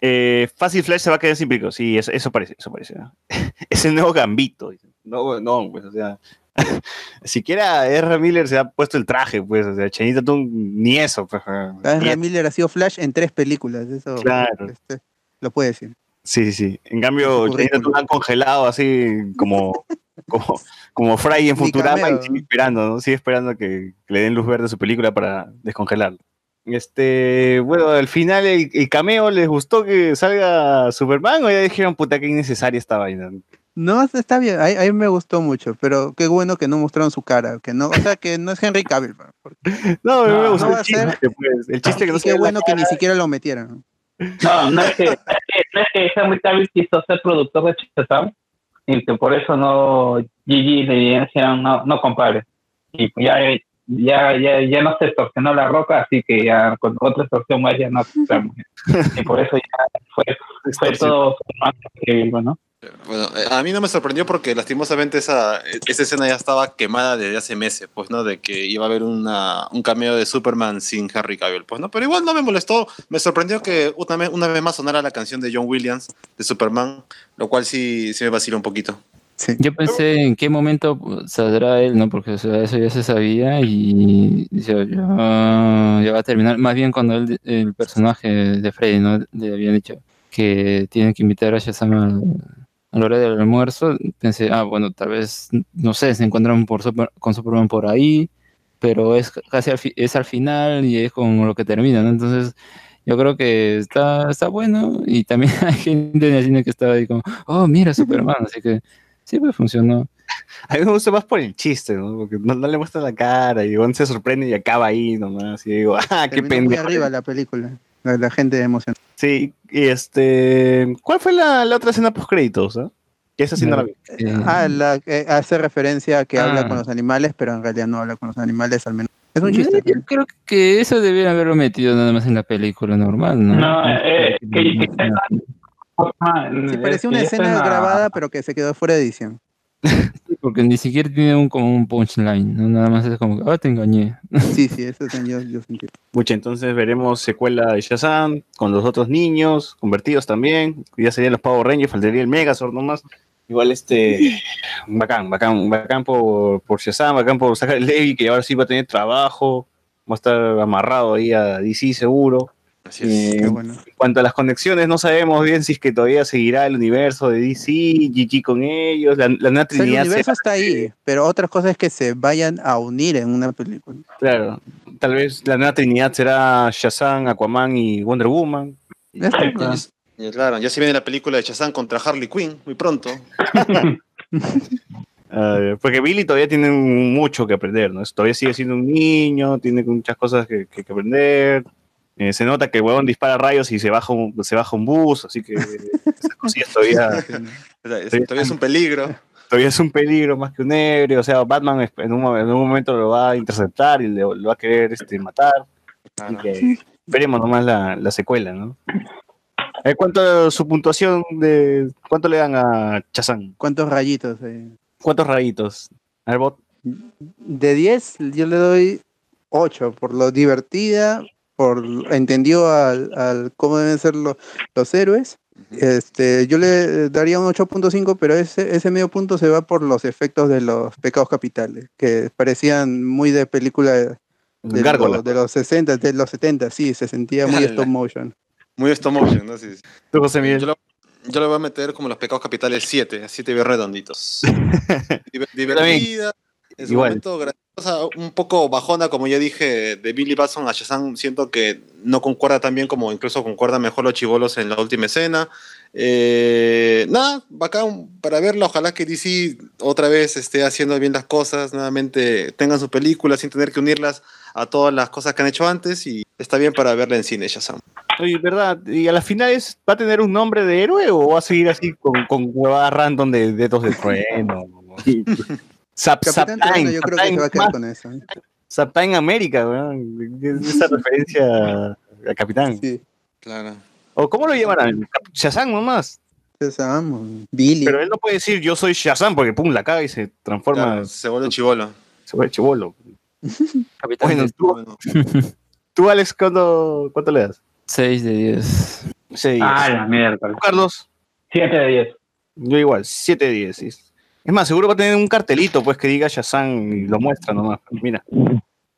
Eh, Fácil Flash se va a quedar sin. Sí, eso, eso parece, eso parece. ¿no? es el nuevo Gambito. No, no, pues, o sea. siquiera R. Miller se ha puesto el traje, pues, o sea, Chenita tú ni eso, pues. Ezra ni- Miller ha sido Flash en tres películas. Eso Claro. este, lo puede decir. Sí, sí, sí. En cambio, tú currículum. han congelado así como, como, como Fry en Futurama y sigue esperando, ¿no? Sigue esperando que, que le den luz verde a su película para descongelarlo. Este, bueno, al final el, el cameo les gustó que salga Superman o ya dijeron puta que innecesaria esta vaina. No, está bien, a, a mí me gustó mucho, pero qué bueno que no mostraron su cara, que no, o sea, que no es Henry Cavill. porque- No, a mí me No, gustó no el ser- chiste, pues, el chiste que no qué bueno que ni siquiera lo metieran. No, no es que, no es que, no es que Henry Cavill quiso ser productor de Shazam y que por eso no Gigi le decían no, no compare. Y pues ya, ya, ya, ya no se extorsionó la roca, así que ya con otra extorsión más ya no. Y por eso ya fue, fue todo más que, bueno. Bueno, eh, a mí no me sorprendió porque lastimosamente esa, esa escena ya estaba quemada desde hace meses, pues, ¿no? De que iba a haber una, un cameo de Superman sin Henry Cavill, pues, ¿no? Pero igual no me molestó. Me sorprendió que una vez, una vez más sonara la canción de John Williams de Superman, lo cual sí, sí me vaciló un poquito. Yo pensé en qué momento saldrá él, ¿no? Porque o sea, eso ya se sabía y ya va a terminar. Más bien cuando él- el personaje de Freddy, ¿no? Le habían dicho que tienen que invitar a Shazam a la hora del almuerzo. Pensé, ah, bueno, tal vez, no sé, se encuentran por Super- con Superman por ahí, pero es casi al, fi- es al final y es con lo que termina, ¿no? Entonces, yo creo que está, está bueno y también hay gente en el cine que estaba ahí como, oh, mira Superman, así que sí, pues funcionó. A mí me gusta más por el chiste, ¿no? Porque no, no le muestra la cara y Gon se sorprende y acaba ahí nomás. Y digo, ah, qué pendejo. arriba la película, la, la gente emocionada. Sí, y este. ¿Cuál fue la, la otra escena post créditos? ¿ah? Que esa sí no la vi. Ah, la, eh, hace referencia a que habla Ah. con los animales, pero en realidad no habla con los animales, al menos. Es un chiste. Yo creo que eso debieron haberlo metido nada más en la película normal, ¿no? No, eh, que, que, Sí, parecía una escena grabada, pero que se quedó fuera de edición. Porque ni siquiera tiene un, como un punchline, ¿no? Nada más es como, ah, te engañé. Sí, sí, eso sí, yo, yo sentí. Mucha, entonces veremos secuela de Shazam con los otros niños, convertidos también. Ya serían los Power Rangers, faltaría el Megazord nomás. Igual este. Bacán, bacán, bacán por, por Shazam, bacán por Zachary Levi, que ahora sí va a tener trabajo. Va a estar amarrado ahí a DC seguro. Eh, Qué bueno. En cuanto a las conexiones, no sabemos bien si es que todavía seguirá el universo de DC, GG con ellos, la, la nueva O sea, el universo está ahí, pero otra cosa es que se vayan a unir en una película. Claro, tal vez la nueva Trinidad será Shazam, Aquaman y Wonder Woman. Y claro, ya se viene la película de Shazam contra Harley Quinn muy pronto. Ah, porque Billy todavía tiene mucho que aprender, ¿no? Todavía sigue siendo un niño, tiene muchas cosas que, que- que aprender. Eh, se nota que el huevón dispara rayos y se baja un, se baja un bus, así que esas cosillas todavía, todavía es un peligro. todavía es un peligro más que un héroe. O sea, Batman en un, mo- en un momento lo va a interceptar y le- lo va a querer este, matar. Así que esperemos nomás la, la secuela, ¿no? Eh, ¿Cuánto su puntuación de cuánto le dan a Chazán? ¿Cuántos rayitos? eh? ¿Cuántos rayitos? A ver, bot. De 10, yo le doy 8 por lo divertida, por entendió al, al cómo deben ser lo- los héroes. Este, yo le daría un 8.5, pero ese, ese medio punto se va por los efectos de los pecados capitales, que parecían muy de película de, los, de los 60, de los 70, sí, se sentía muy stop motion. Muy stop motion, ¿no? Sí, sí. Tú, José Miguel. Yo lo, yo lo voy a meter como los pecados capitales 7, 7 bien redonditos. Diver- Divertida, en su Igual. momento graciosa, un poco bajona, como ya dije, de Billy Batson a Shazam, siento que no concuerda tan bien como incluso concuerdan mejor los chivolos en la última escena. Eh, nada, bacán para verla. Ojalá que DC otra vez esté haciendo bien las cosas, nuevamente tengan su película sin tener que unirlas a todas las cosas que han hecho antes y está bien para verla en cine, Shazam. Oye, ¿verdad? ¿Y a las finales va a tener un nombre de héroe o va a seguir así con, con huevadas random de dedos de trueno? Zap, Capitán Zaptime, Trueno, yo creo que se va a quedar con eso. Zaptime América, weón. Es Esa referencia al capitán. Sí. Claro. ¿O cómo lo llamarán? Shazam nomás. Shazam, Billy. Pero él no puede decir yo soy Shazam porque pum, la caga y se transforma, Claro, se vuelve chivolo. se vuelve chivolo. Capitán Bueno, tú, tú, Alex, ¿cuánto, ¿cuánto le das? 6 de 10. Sí. Ah, la miércoles. Carlos, 7 de 10. yo igual, 7 de 10. Es más, seguro va a tener un cartelito pues que diga Shazam y lo muestra nomás. Mira,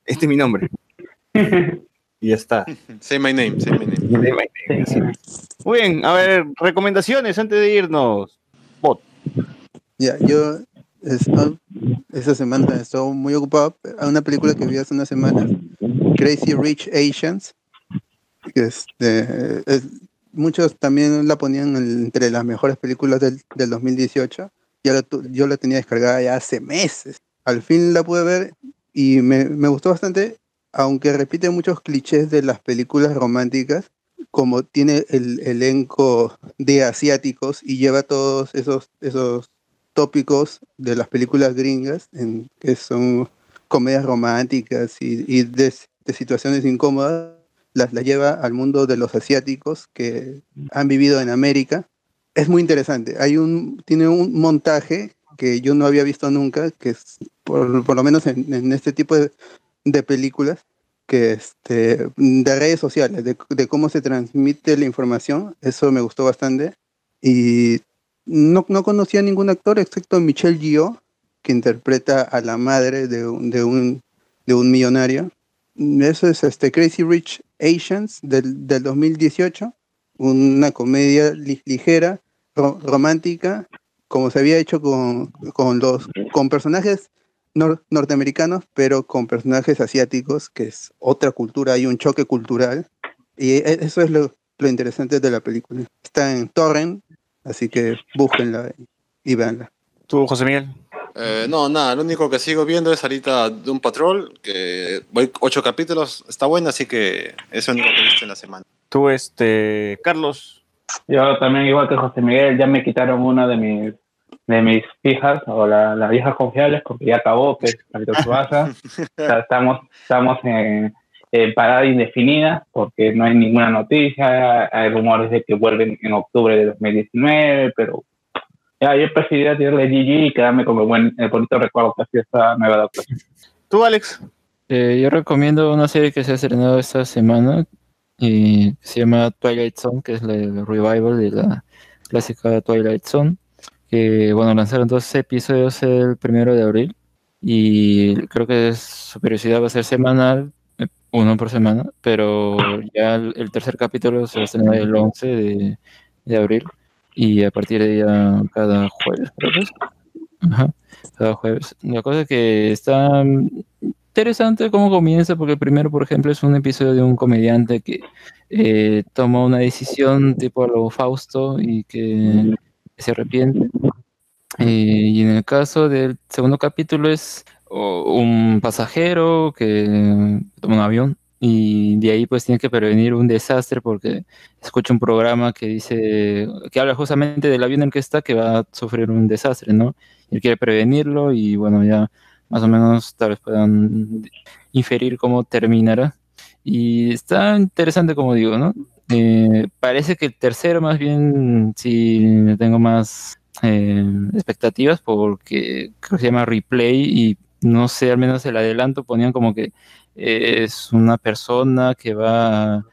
este es mi nombre. Y ya está. say my name, say my name. Sí. Muy bien, a ver, recomendaciones antes de irnos. Bot. Ya, yo esta, esta semana he estado muy ocupado a una película que vi hace unas semanas, Crazy Rich Asians. que este, es- muchos también la ponían en- entre las mejores películas del, del 2018. Ya la yo la tenía descargada ya hace meses. Al fin la pude ver y me, me gustó bastante, aunque repite muchos clichés de las películas románticas, como tiene el elenco de asiáticos y lleva todos esos, esos tópicos de las películas gringas, que son comedias románticas y, y de, de situaciones incómodas, las la lleva al mundo de los asiáticos que han vivido en América. Es muy interesante. Hay un, tiene un montaje que yo no había visto nunca, que es por, por lo menos en, este tipo de, de películas, que este, de redes sociales, de, de cómo se transmite la información. Eso me gustó bastante. Y no, no conocía a ningún actor excepto Michelle Yeoh, que interpreta a la madre de un, de un, de un millonario. Eso es este Crazy Rich Asians del, del 2018, una comedia li- ligera, romántica, como se había hecho con, con los con personajes nor- norteamericanos, pero con personajes asiáticos, que es otra cultura, hay un choque cultural. Y e- eso es lo, lo interesante de la película. Está en Torrent, así que búsquenla y, y véanla. ¿Tú, José Miguel? Eh, no, nada, lo único que sigo viendo es ahorita Doom Patrol, que voy ocho capítulos, está buena, así que es lo único que he visto en la semana. Tú, este, Carlos. Yo también, igual que José Miguel, ya me quitaron una de mis de mis fijas o la- las viejas confiables porque ya acabó, que es Tsubasa. O sea, estamos, estamos en, en parada indefinida porque no hay ninguna noticia, hay rumores de que vuelven en octubre de 2019, pero ya yo preferiría tirarle GG y quedarme con el, buen, el bonito recuerdo que ha sido esta nueva adaptación. ¿Tú, Alex? Eh, yo recomiendo una serie que se ha estrenado esta semana y se llama Twilight Zone, que es la el revival de la clásica Twilight Zone. Que bueno, lanzaron dos episodios el primero de abril y creo que es- su periodicidad va a ser semanal, eh, uno por semana, pero ya el, el tercer capítulo se va a estrenar el 11 de, de abril y a partir de ya cada jueves, creo que es. Ajá, cada jueves. La cosa es que está interesante cómo comienza, porque primero, por ejemplo, es un episodio de un comediante que eh, toma una decisión tipo lo Fausto y que se arrepiente. Eh, y en el caso del segundo capítulo es un pasajero que toma un avión y de ahí pues tiene que prevenir un desastre porque escucha un programa que dice, que habla justamente del avión en el que está que va a sufrir un desastre, ¿no? Y él quiere prevenirlo y bueno, ya más o menos tal vez puedan inferir cómo terminará. Y está interesante, como digo, ¿no? Eh, parece que el tercero más bien sí tengo más eh, expectativas porque creo que se llama Replay y no sé, al menos el adelanto ponían como que eh, es una persona que va a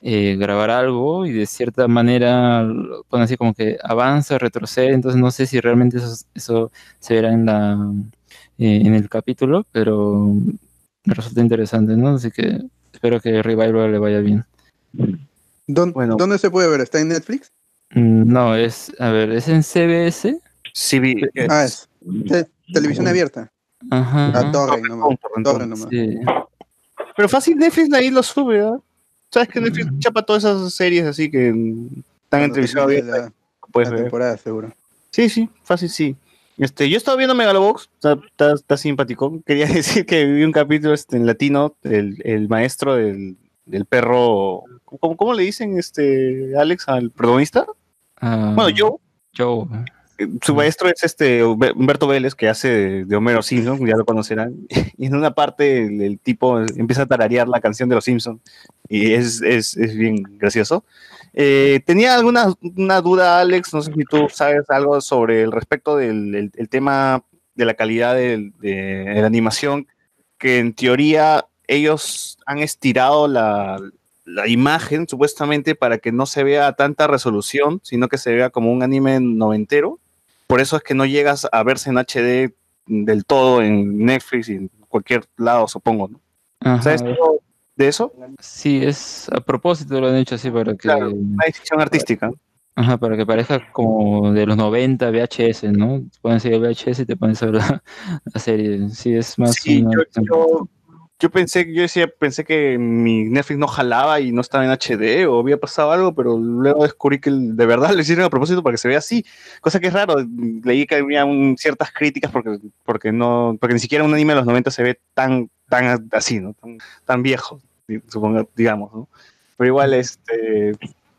eh, grabar algo y de cierta manera lo pone así como que avanza, retrocede, entonces no sé si realmente eso, eso se verá en la eh, en el capítulo, pero me resulta interesante, ¿no? Así que espero que Revival le vaya bien. ¿Dónde, Bueno. ¿Dónde se puede ver? ¿Está en Netflix? Mm, No, es, a ver, es en CBS. Eh, Ah, es te- televisión abierta. Ajá. A Torrent nomás. Sí. Pero fácil Netflix ahí lo sube, ¿ah? ¿Sabes que Netflix chapa todas esas series así que están en televisión abierta? la- puedes La ver. temporada, seguro. Sí, sí, fácil, sí. Este, yo estaba viendo Megalobox, está, está, está simpático. Quería decir que vi un capítulo este, en latino, el, el maestro del, del perro. ¿cómo, ¿Cómo le dicen, este, Alex, al protagonista? Ah, Bueno, yo, eh, su maestro es este Humberto Vélez, que hace de, de Homero Simpson, ya lo conocerán. Y en una parte el, el tipo empieza a tararear la canción de los Simpsons y es, es, es bien gracioso. Eh, tenía alguna una duda, Alex, no sé si tú sabes algo sobre el respecto del el- el tema de la calidad de, de la animación, que en teoría ellos han estirado la, la imagen supuestamente para que no se vea a tanta resolución, sino que se vea como un anime noventero. Por eso es que no llegas a verse en HD del todo en Netflix y en cualquier lado, supongo. ¿no? Ajá. ¿Sabes algo de eso? Sí, es a propósito lo han hecho así para que, Claro, una decisión artística. ajá, para que parezca como de los 90 VHS, ¿no? Ahí el VHS y te pones a ver la, la serie. Sí, es más Sí, una- yo, yo- yo pensé, yo decía, pensé que mi Netflix no jalaba y no estaba en HD o había pasado algo, pero luego descubrí que de verdad lo hicieron a propósito para que se vea así, cosa que es raro. Leí que había un- ciertas críticas porque, porque no, porque ni siquiera un anime de los 90 se ve tan, tan así, ¿no? Tan, tan viejo, supongo, digamos, ¿no? Pero igual, este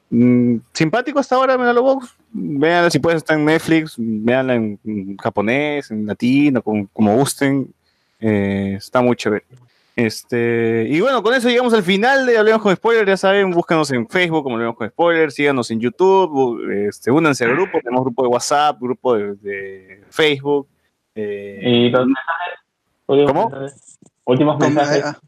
mm, simpático hasta ahora Megalobox. Véanla si pueden, está en Netflix, véanla en, en japonés, en latino, como, como gusten. Eh, está muy chévere. Este, y bueno, con eso llegamos al final de Hablemos con Spoilers. Ya saben, búscanos en Facebook como Hablemos con Spoilers, síganos en YouTube, este, únanse al grupo. Tenemos grupo de WhatsApp, grupo de, de Facebook. eh, Y los mensajes. Últimos ¿Cómo? mensajes. Últimos mensajes. ah,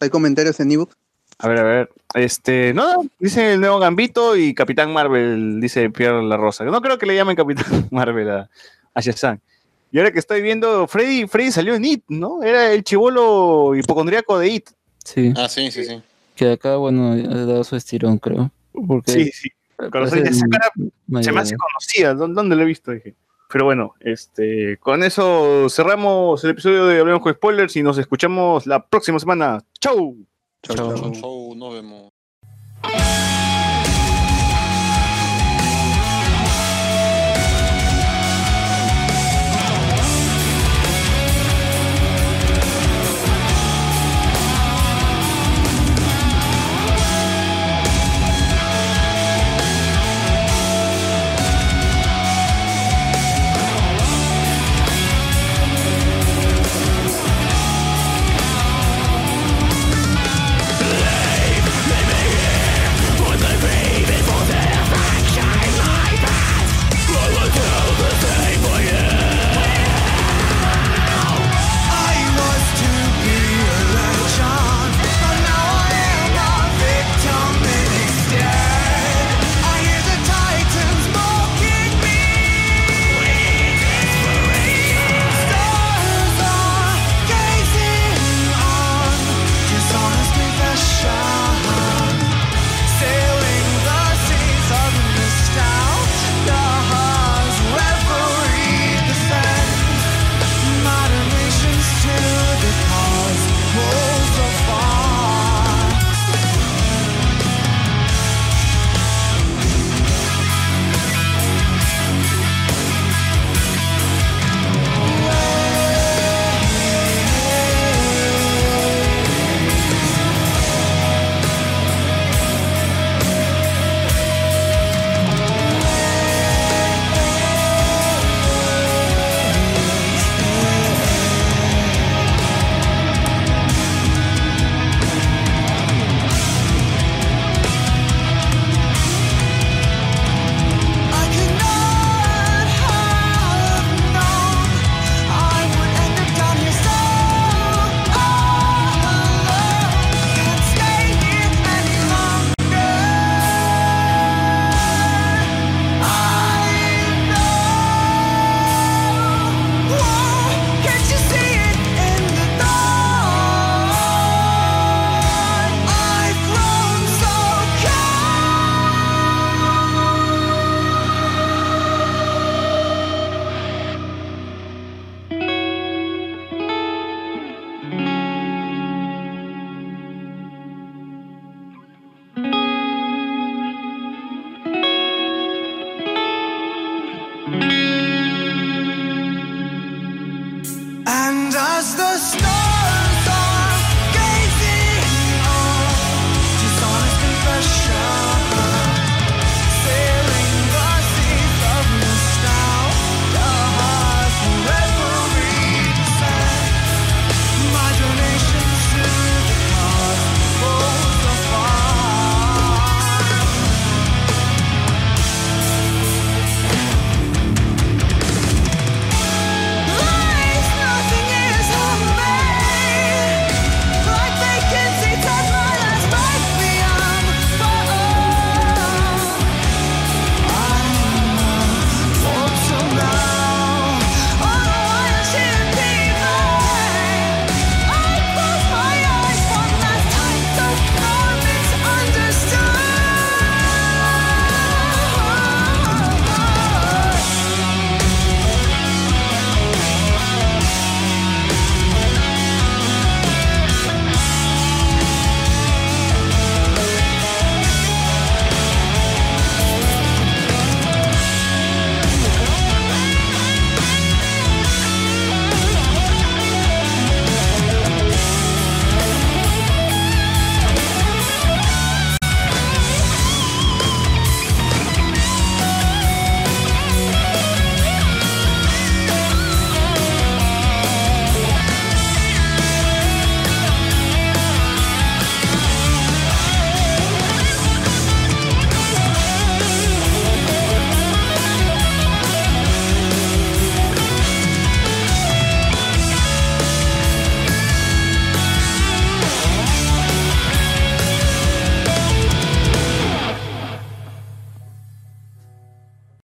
¿Hay comentarios en ebook? A ver, a ver. Este, no, no, dice el nuevo Gambito y Capitán Marvel, dice Pierre La Rosa. No creo que le llamen Capitán Marvel a, a Shazam. Y ahora que estoy viendo, Freddy, Freddy salió en It, ¿no? Era el chivolo hipocondriaco de It. Sí, Ah, sí, sí, sí. que acá, bueno, ha dado su estirón, creo. Porque Sí, sí. Sale esa cara, mayor se me de hace conocida. ¿Dó- ¿Dónde lo he visto? Dije. Pero bueno, este, con eso cerramos el episodio de Hablemos con Spoilers y nos escuchamos la próxima semana. ¡Chau! Chau, Chao. chau. Chau, chau, nos vemos.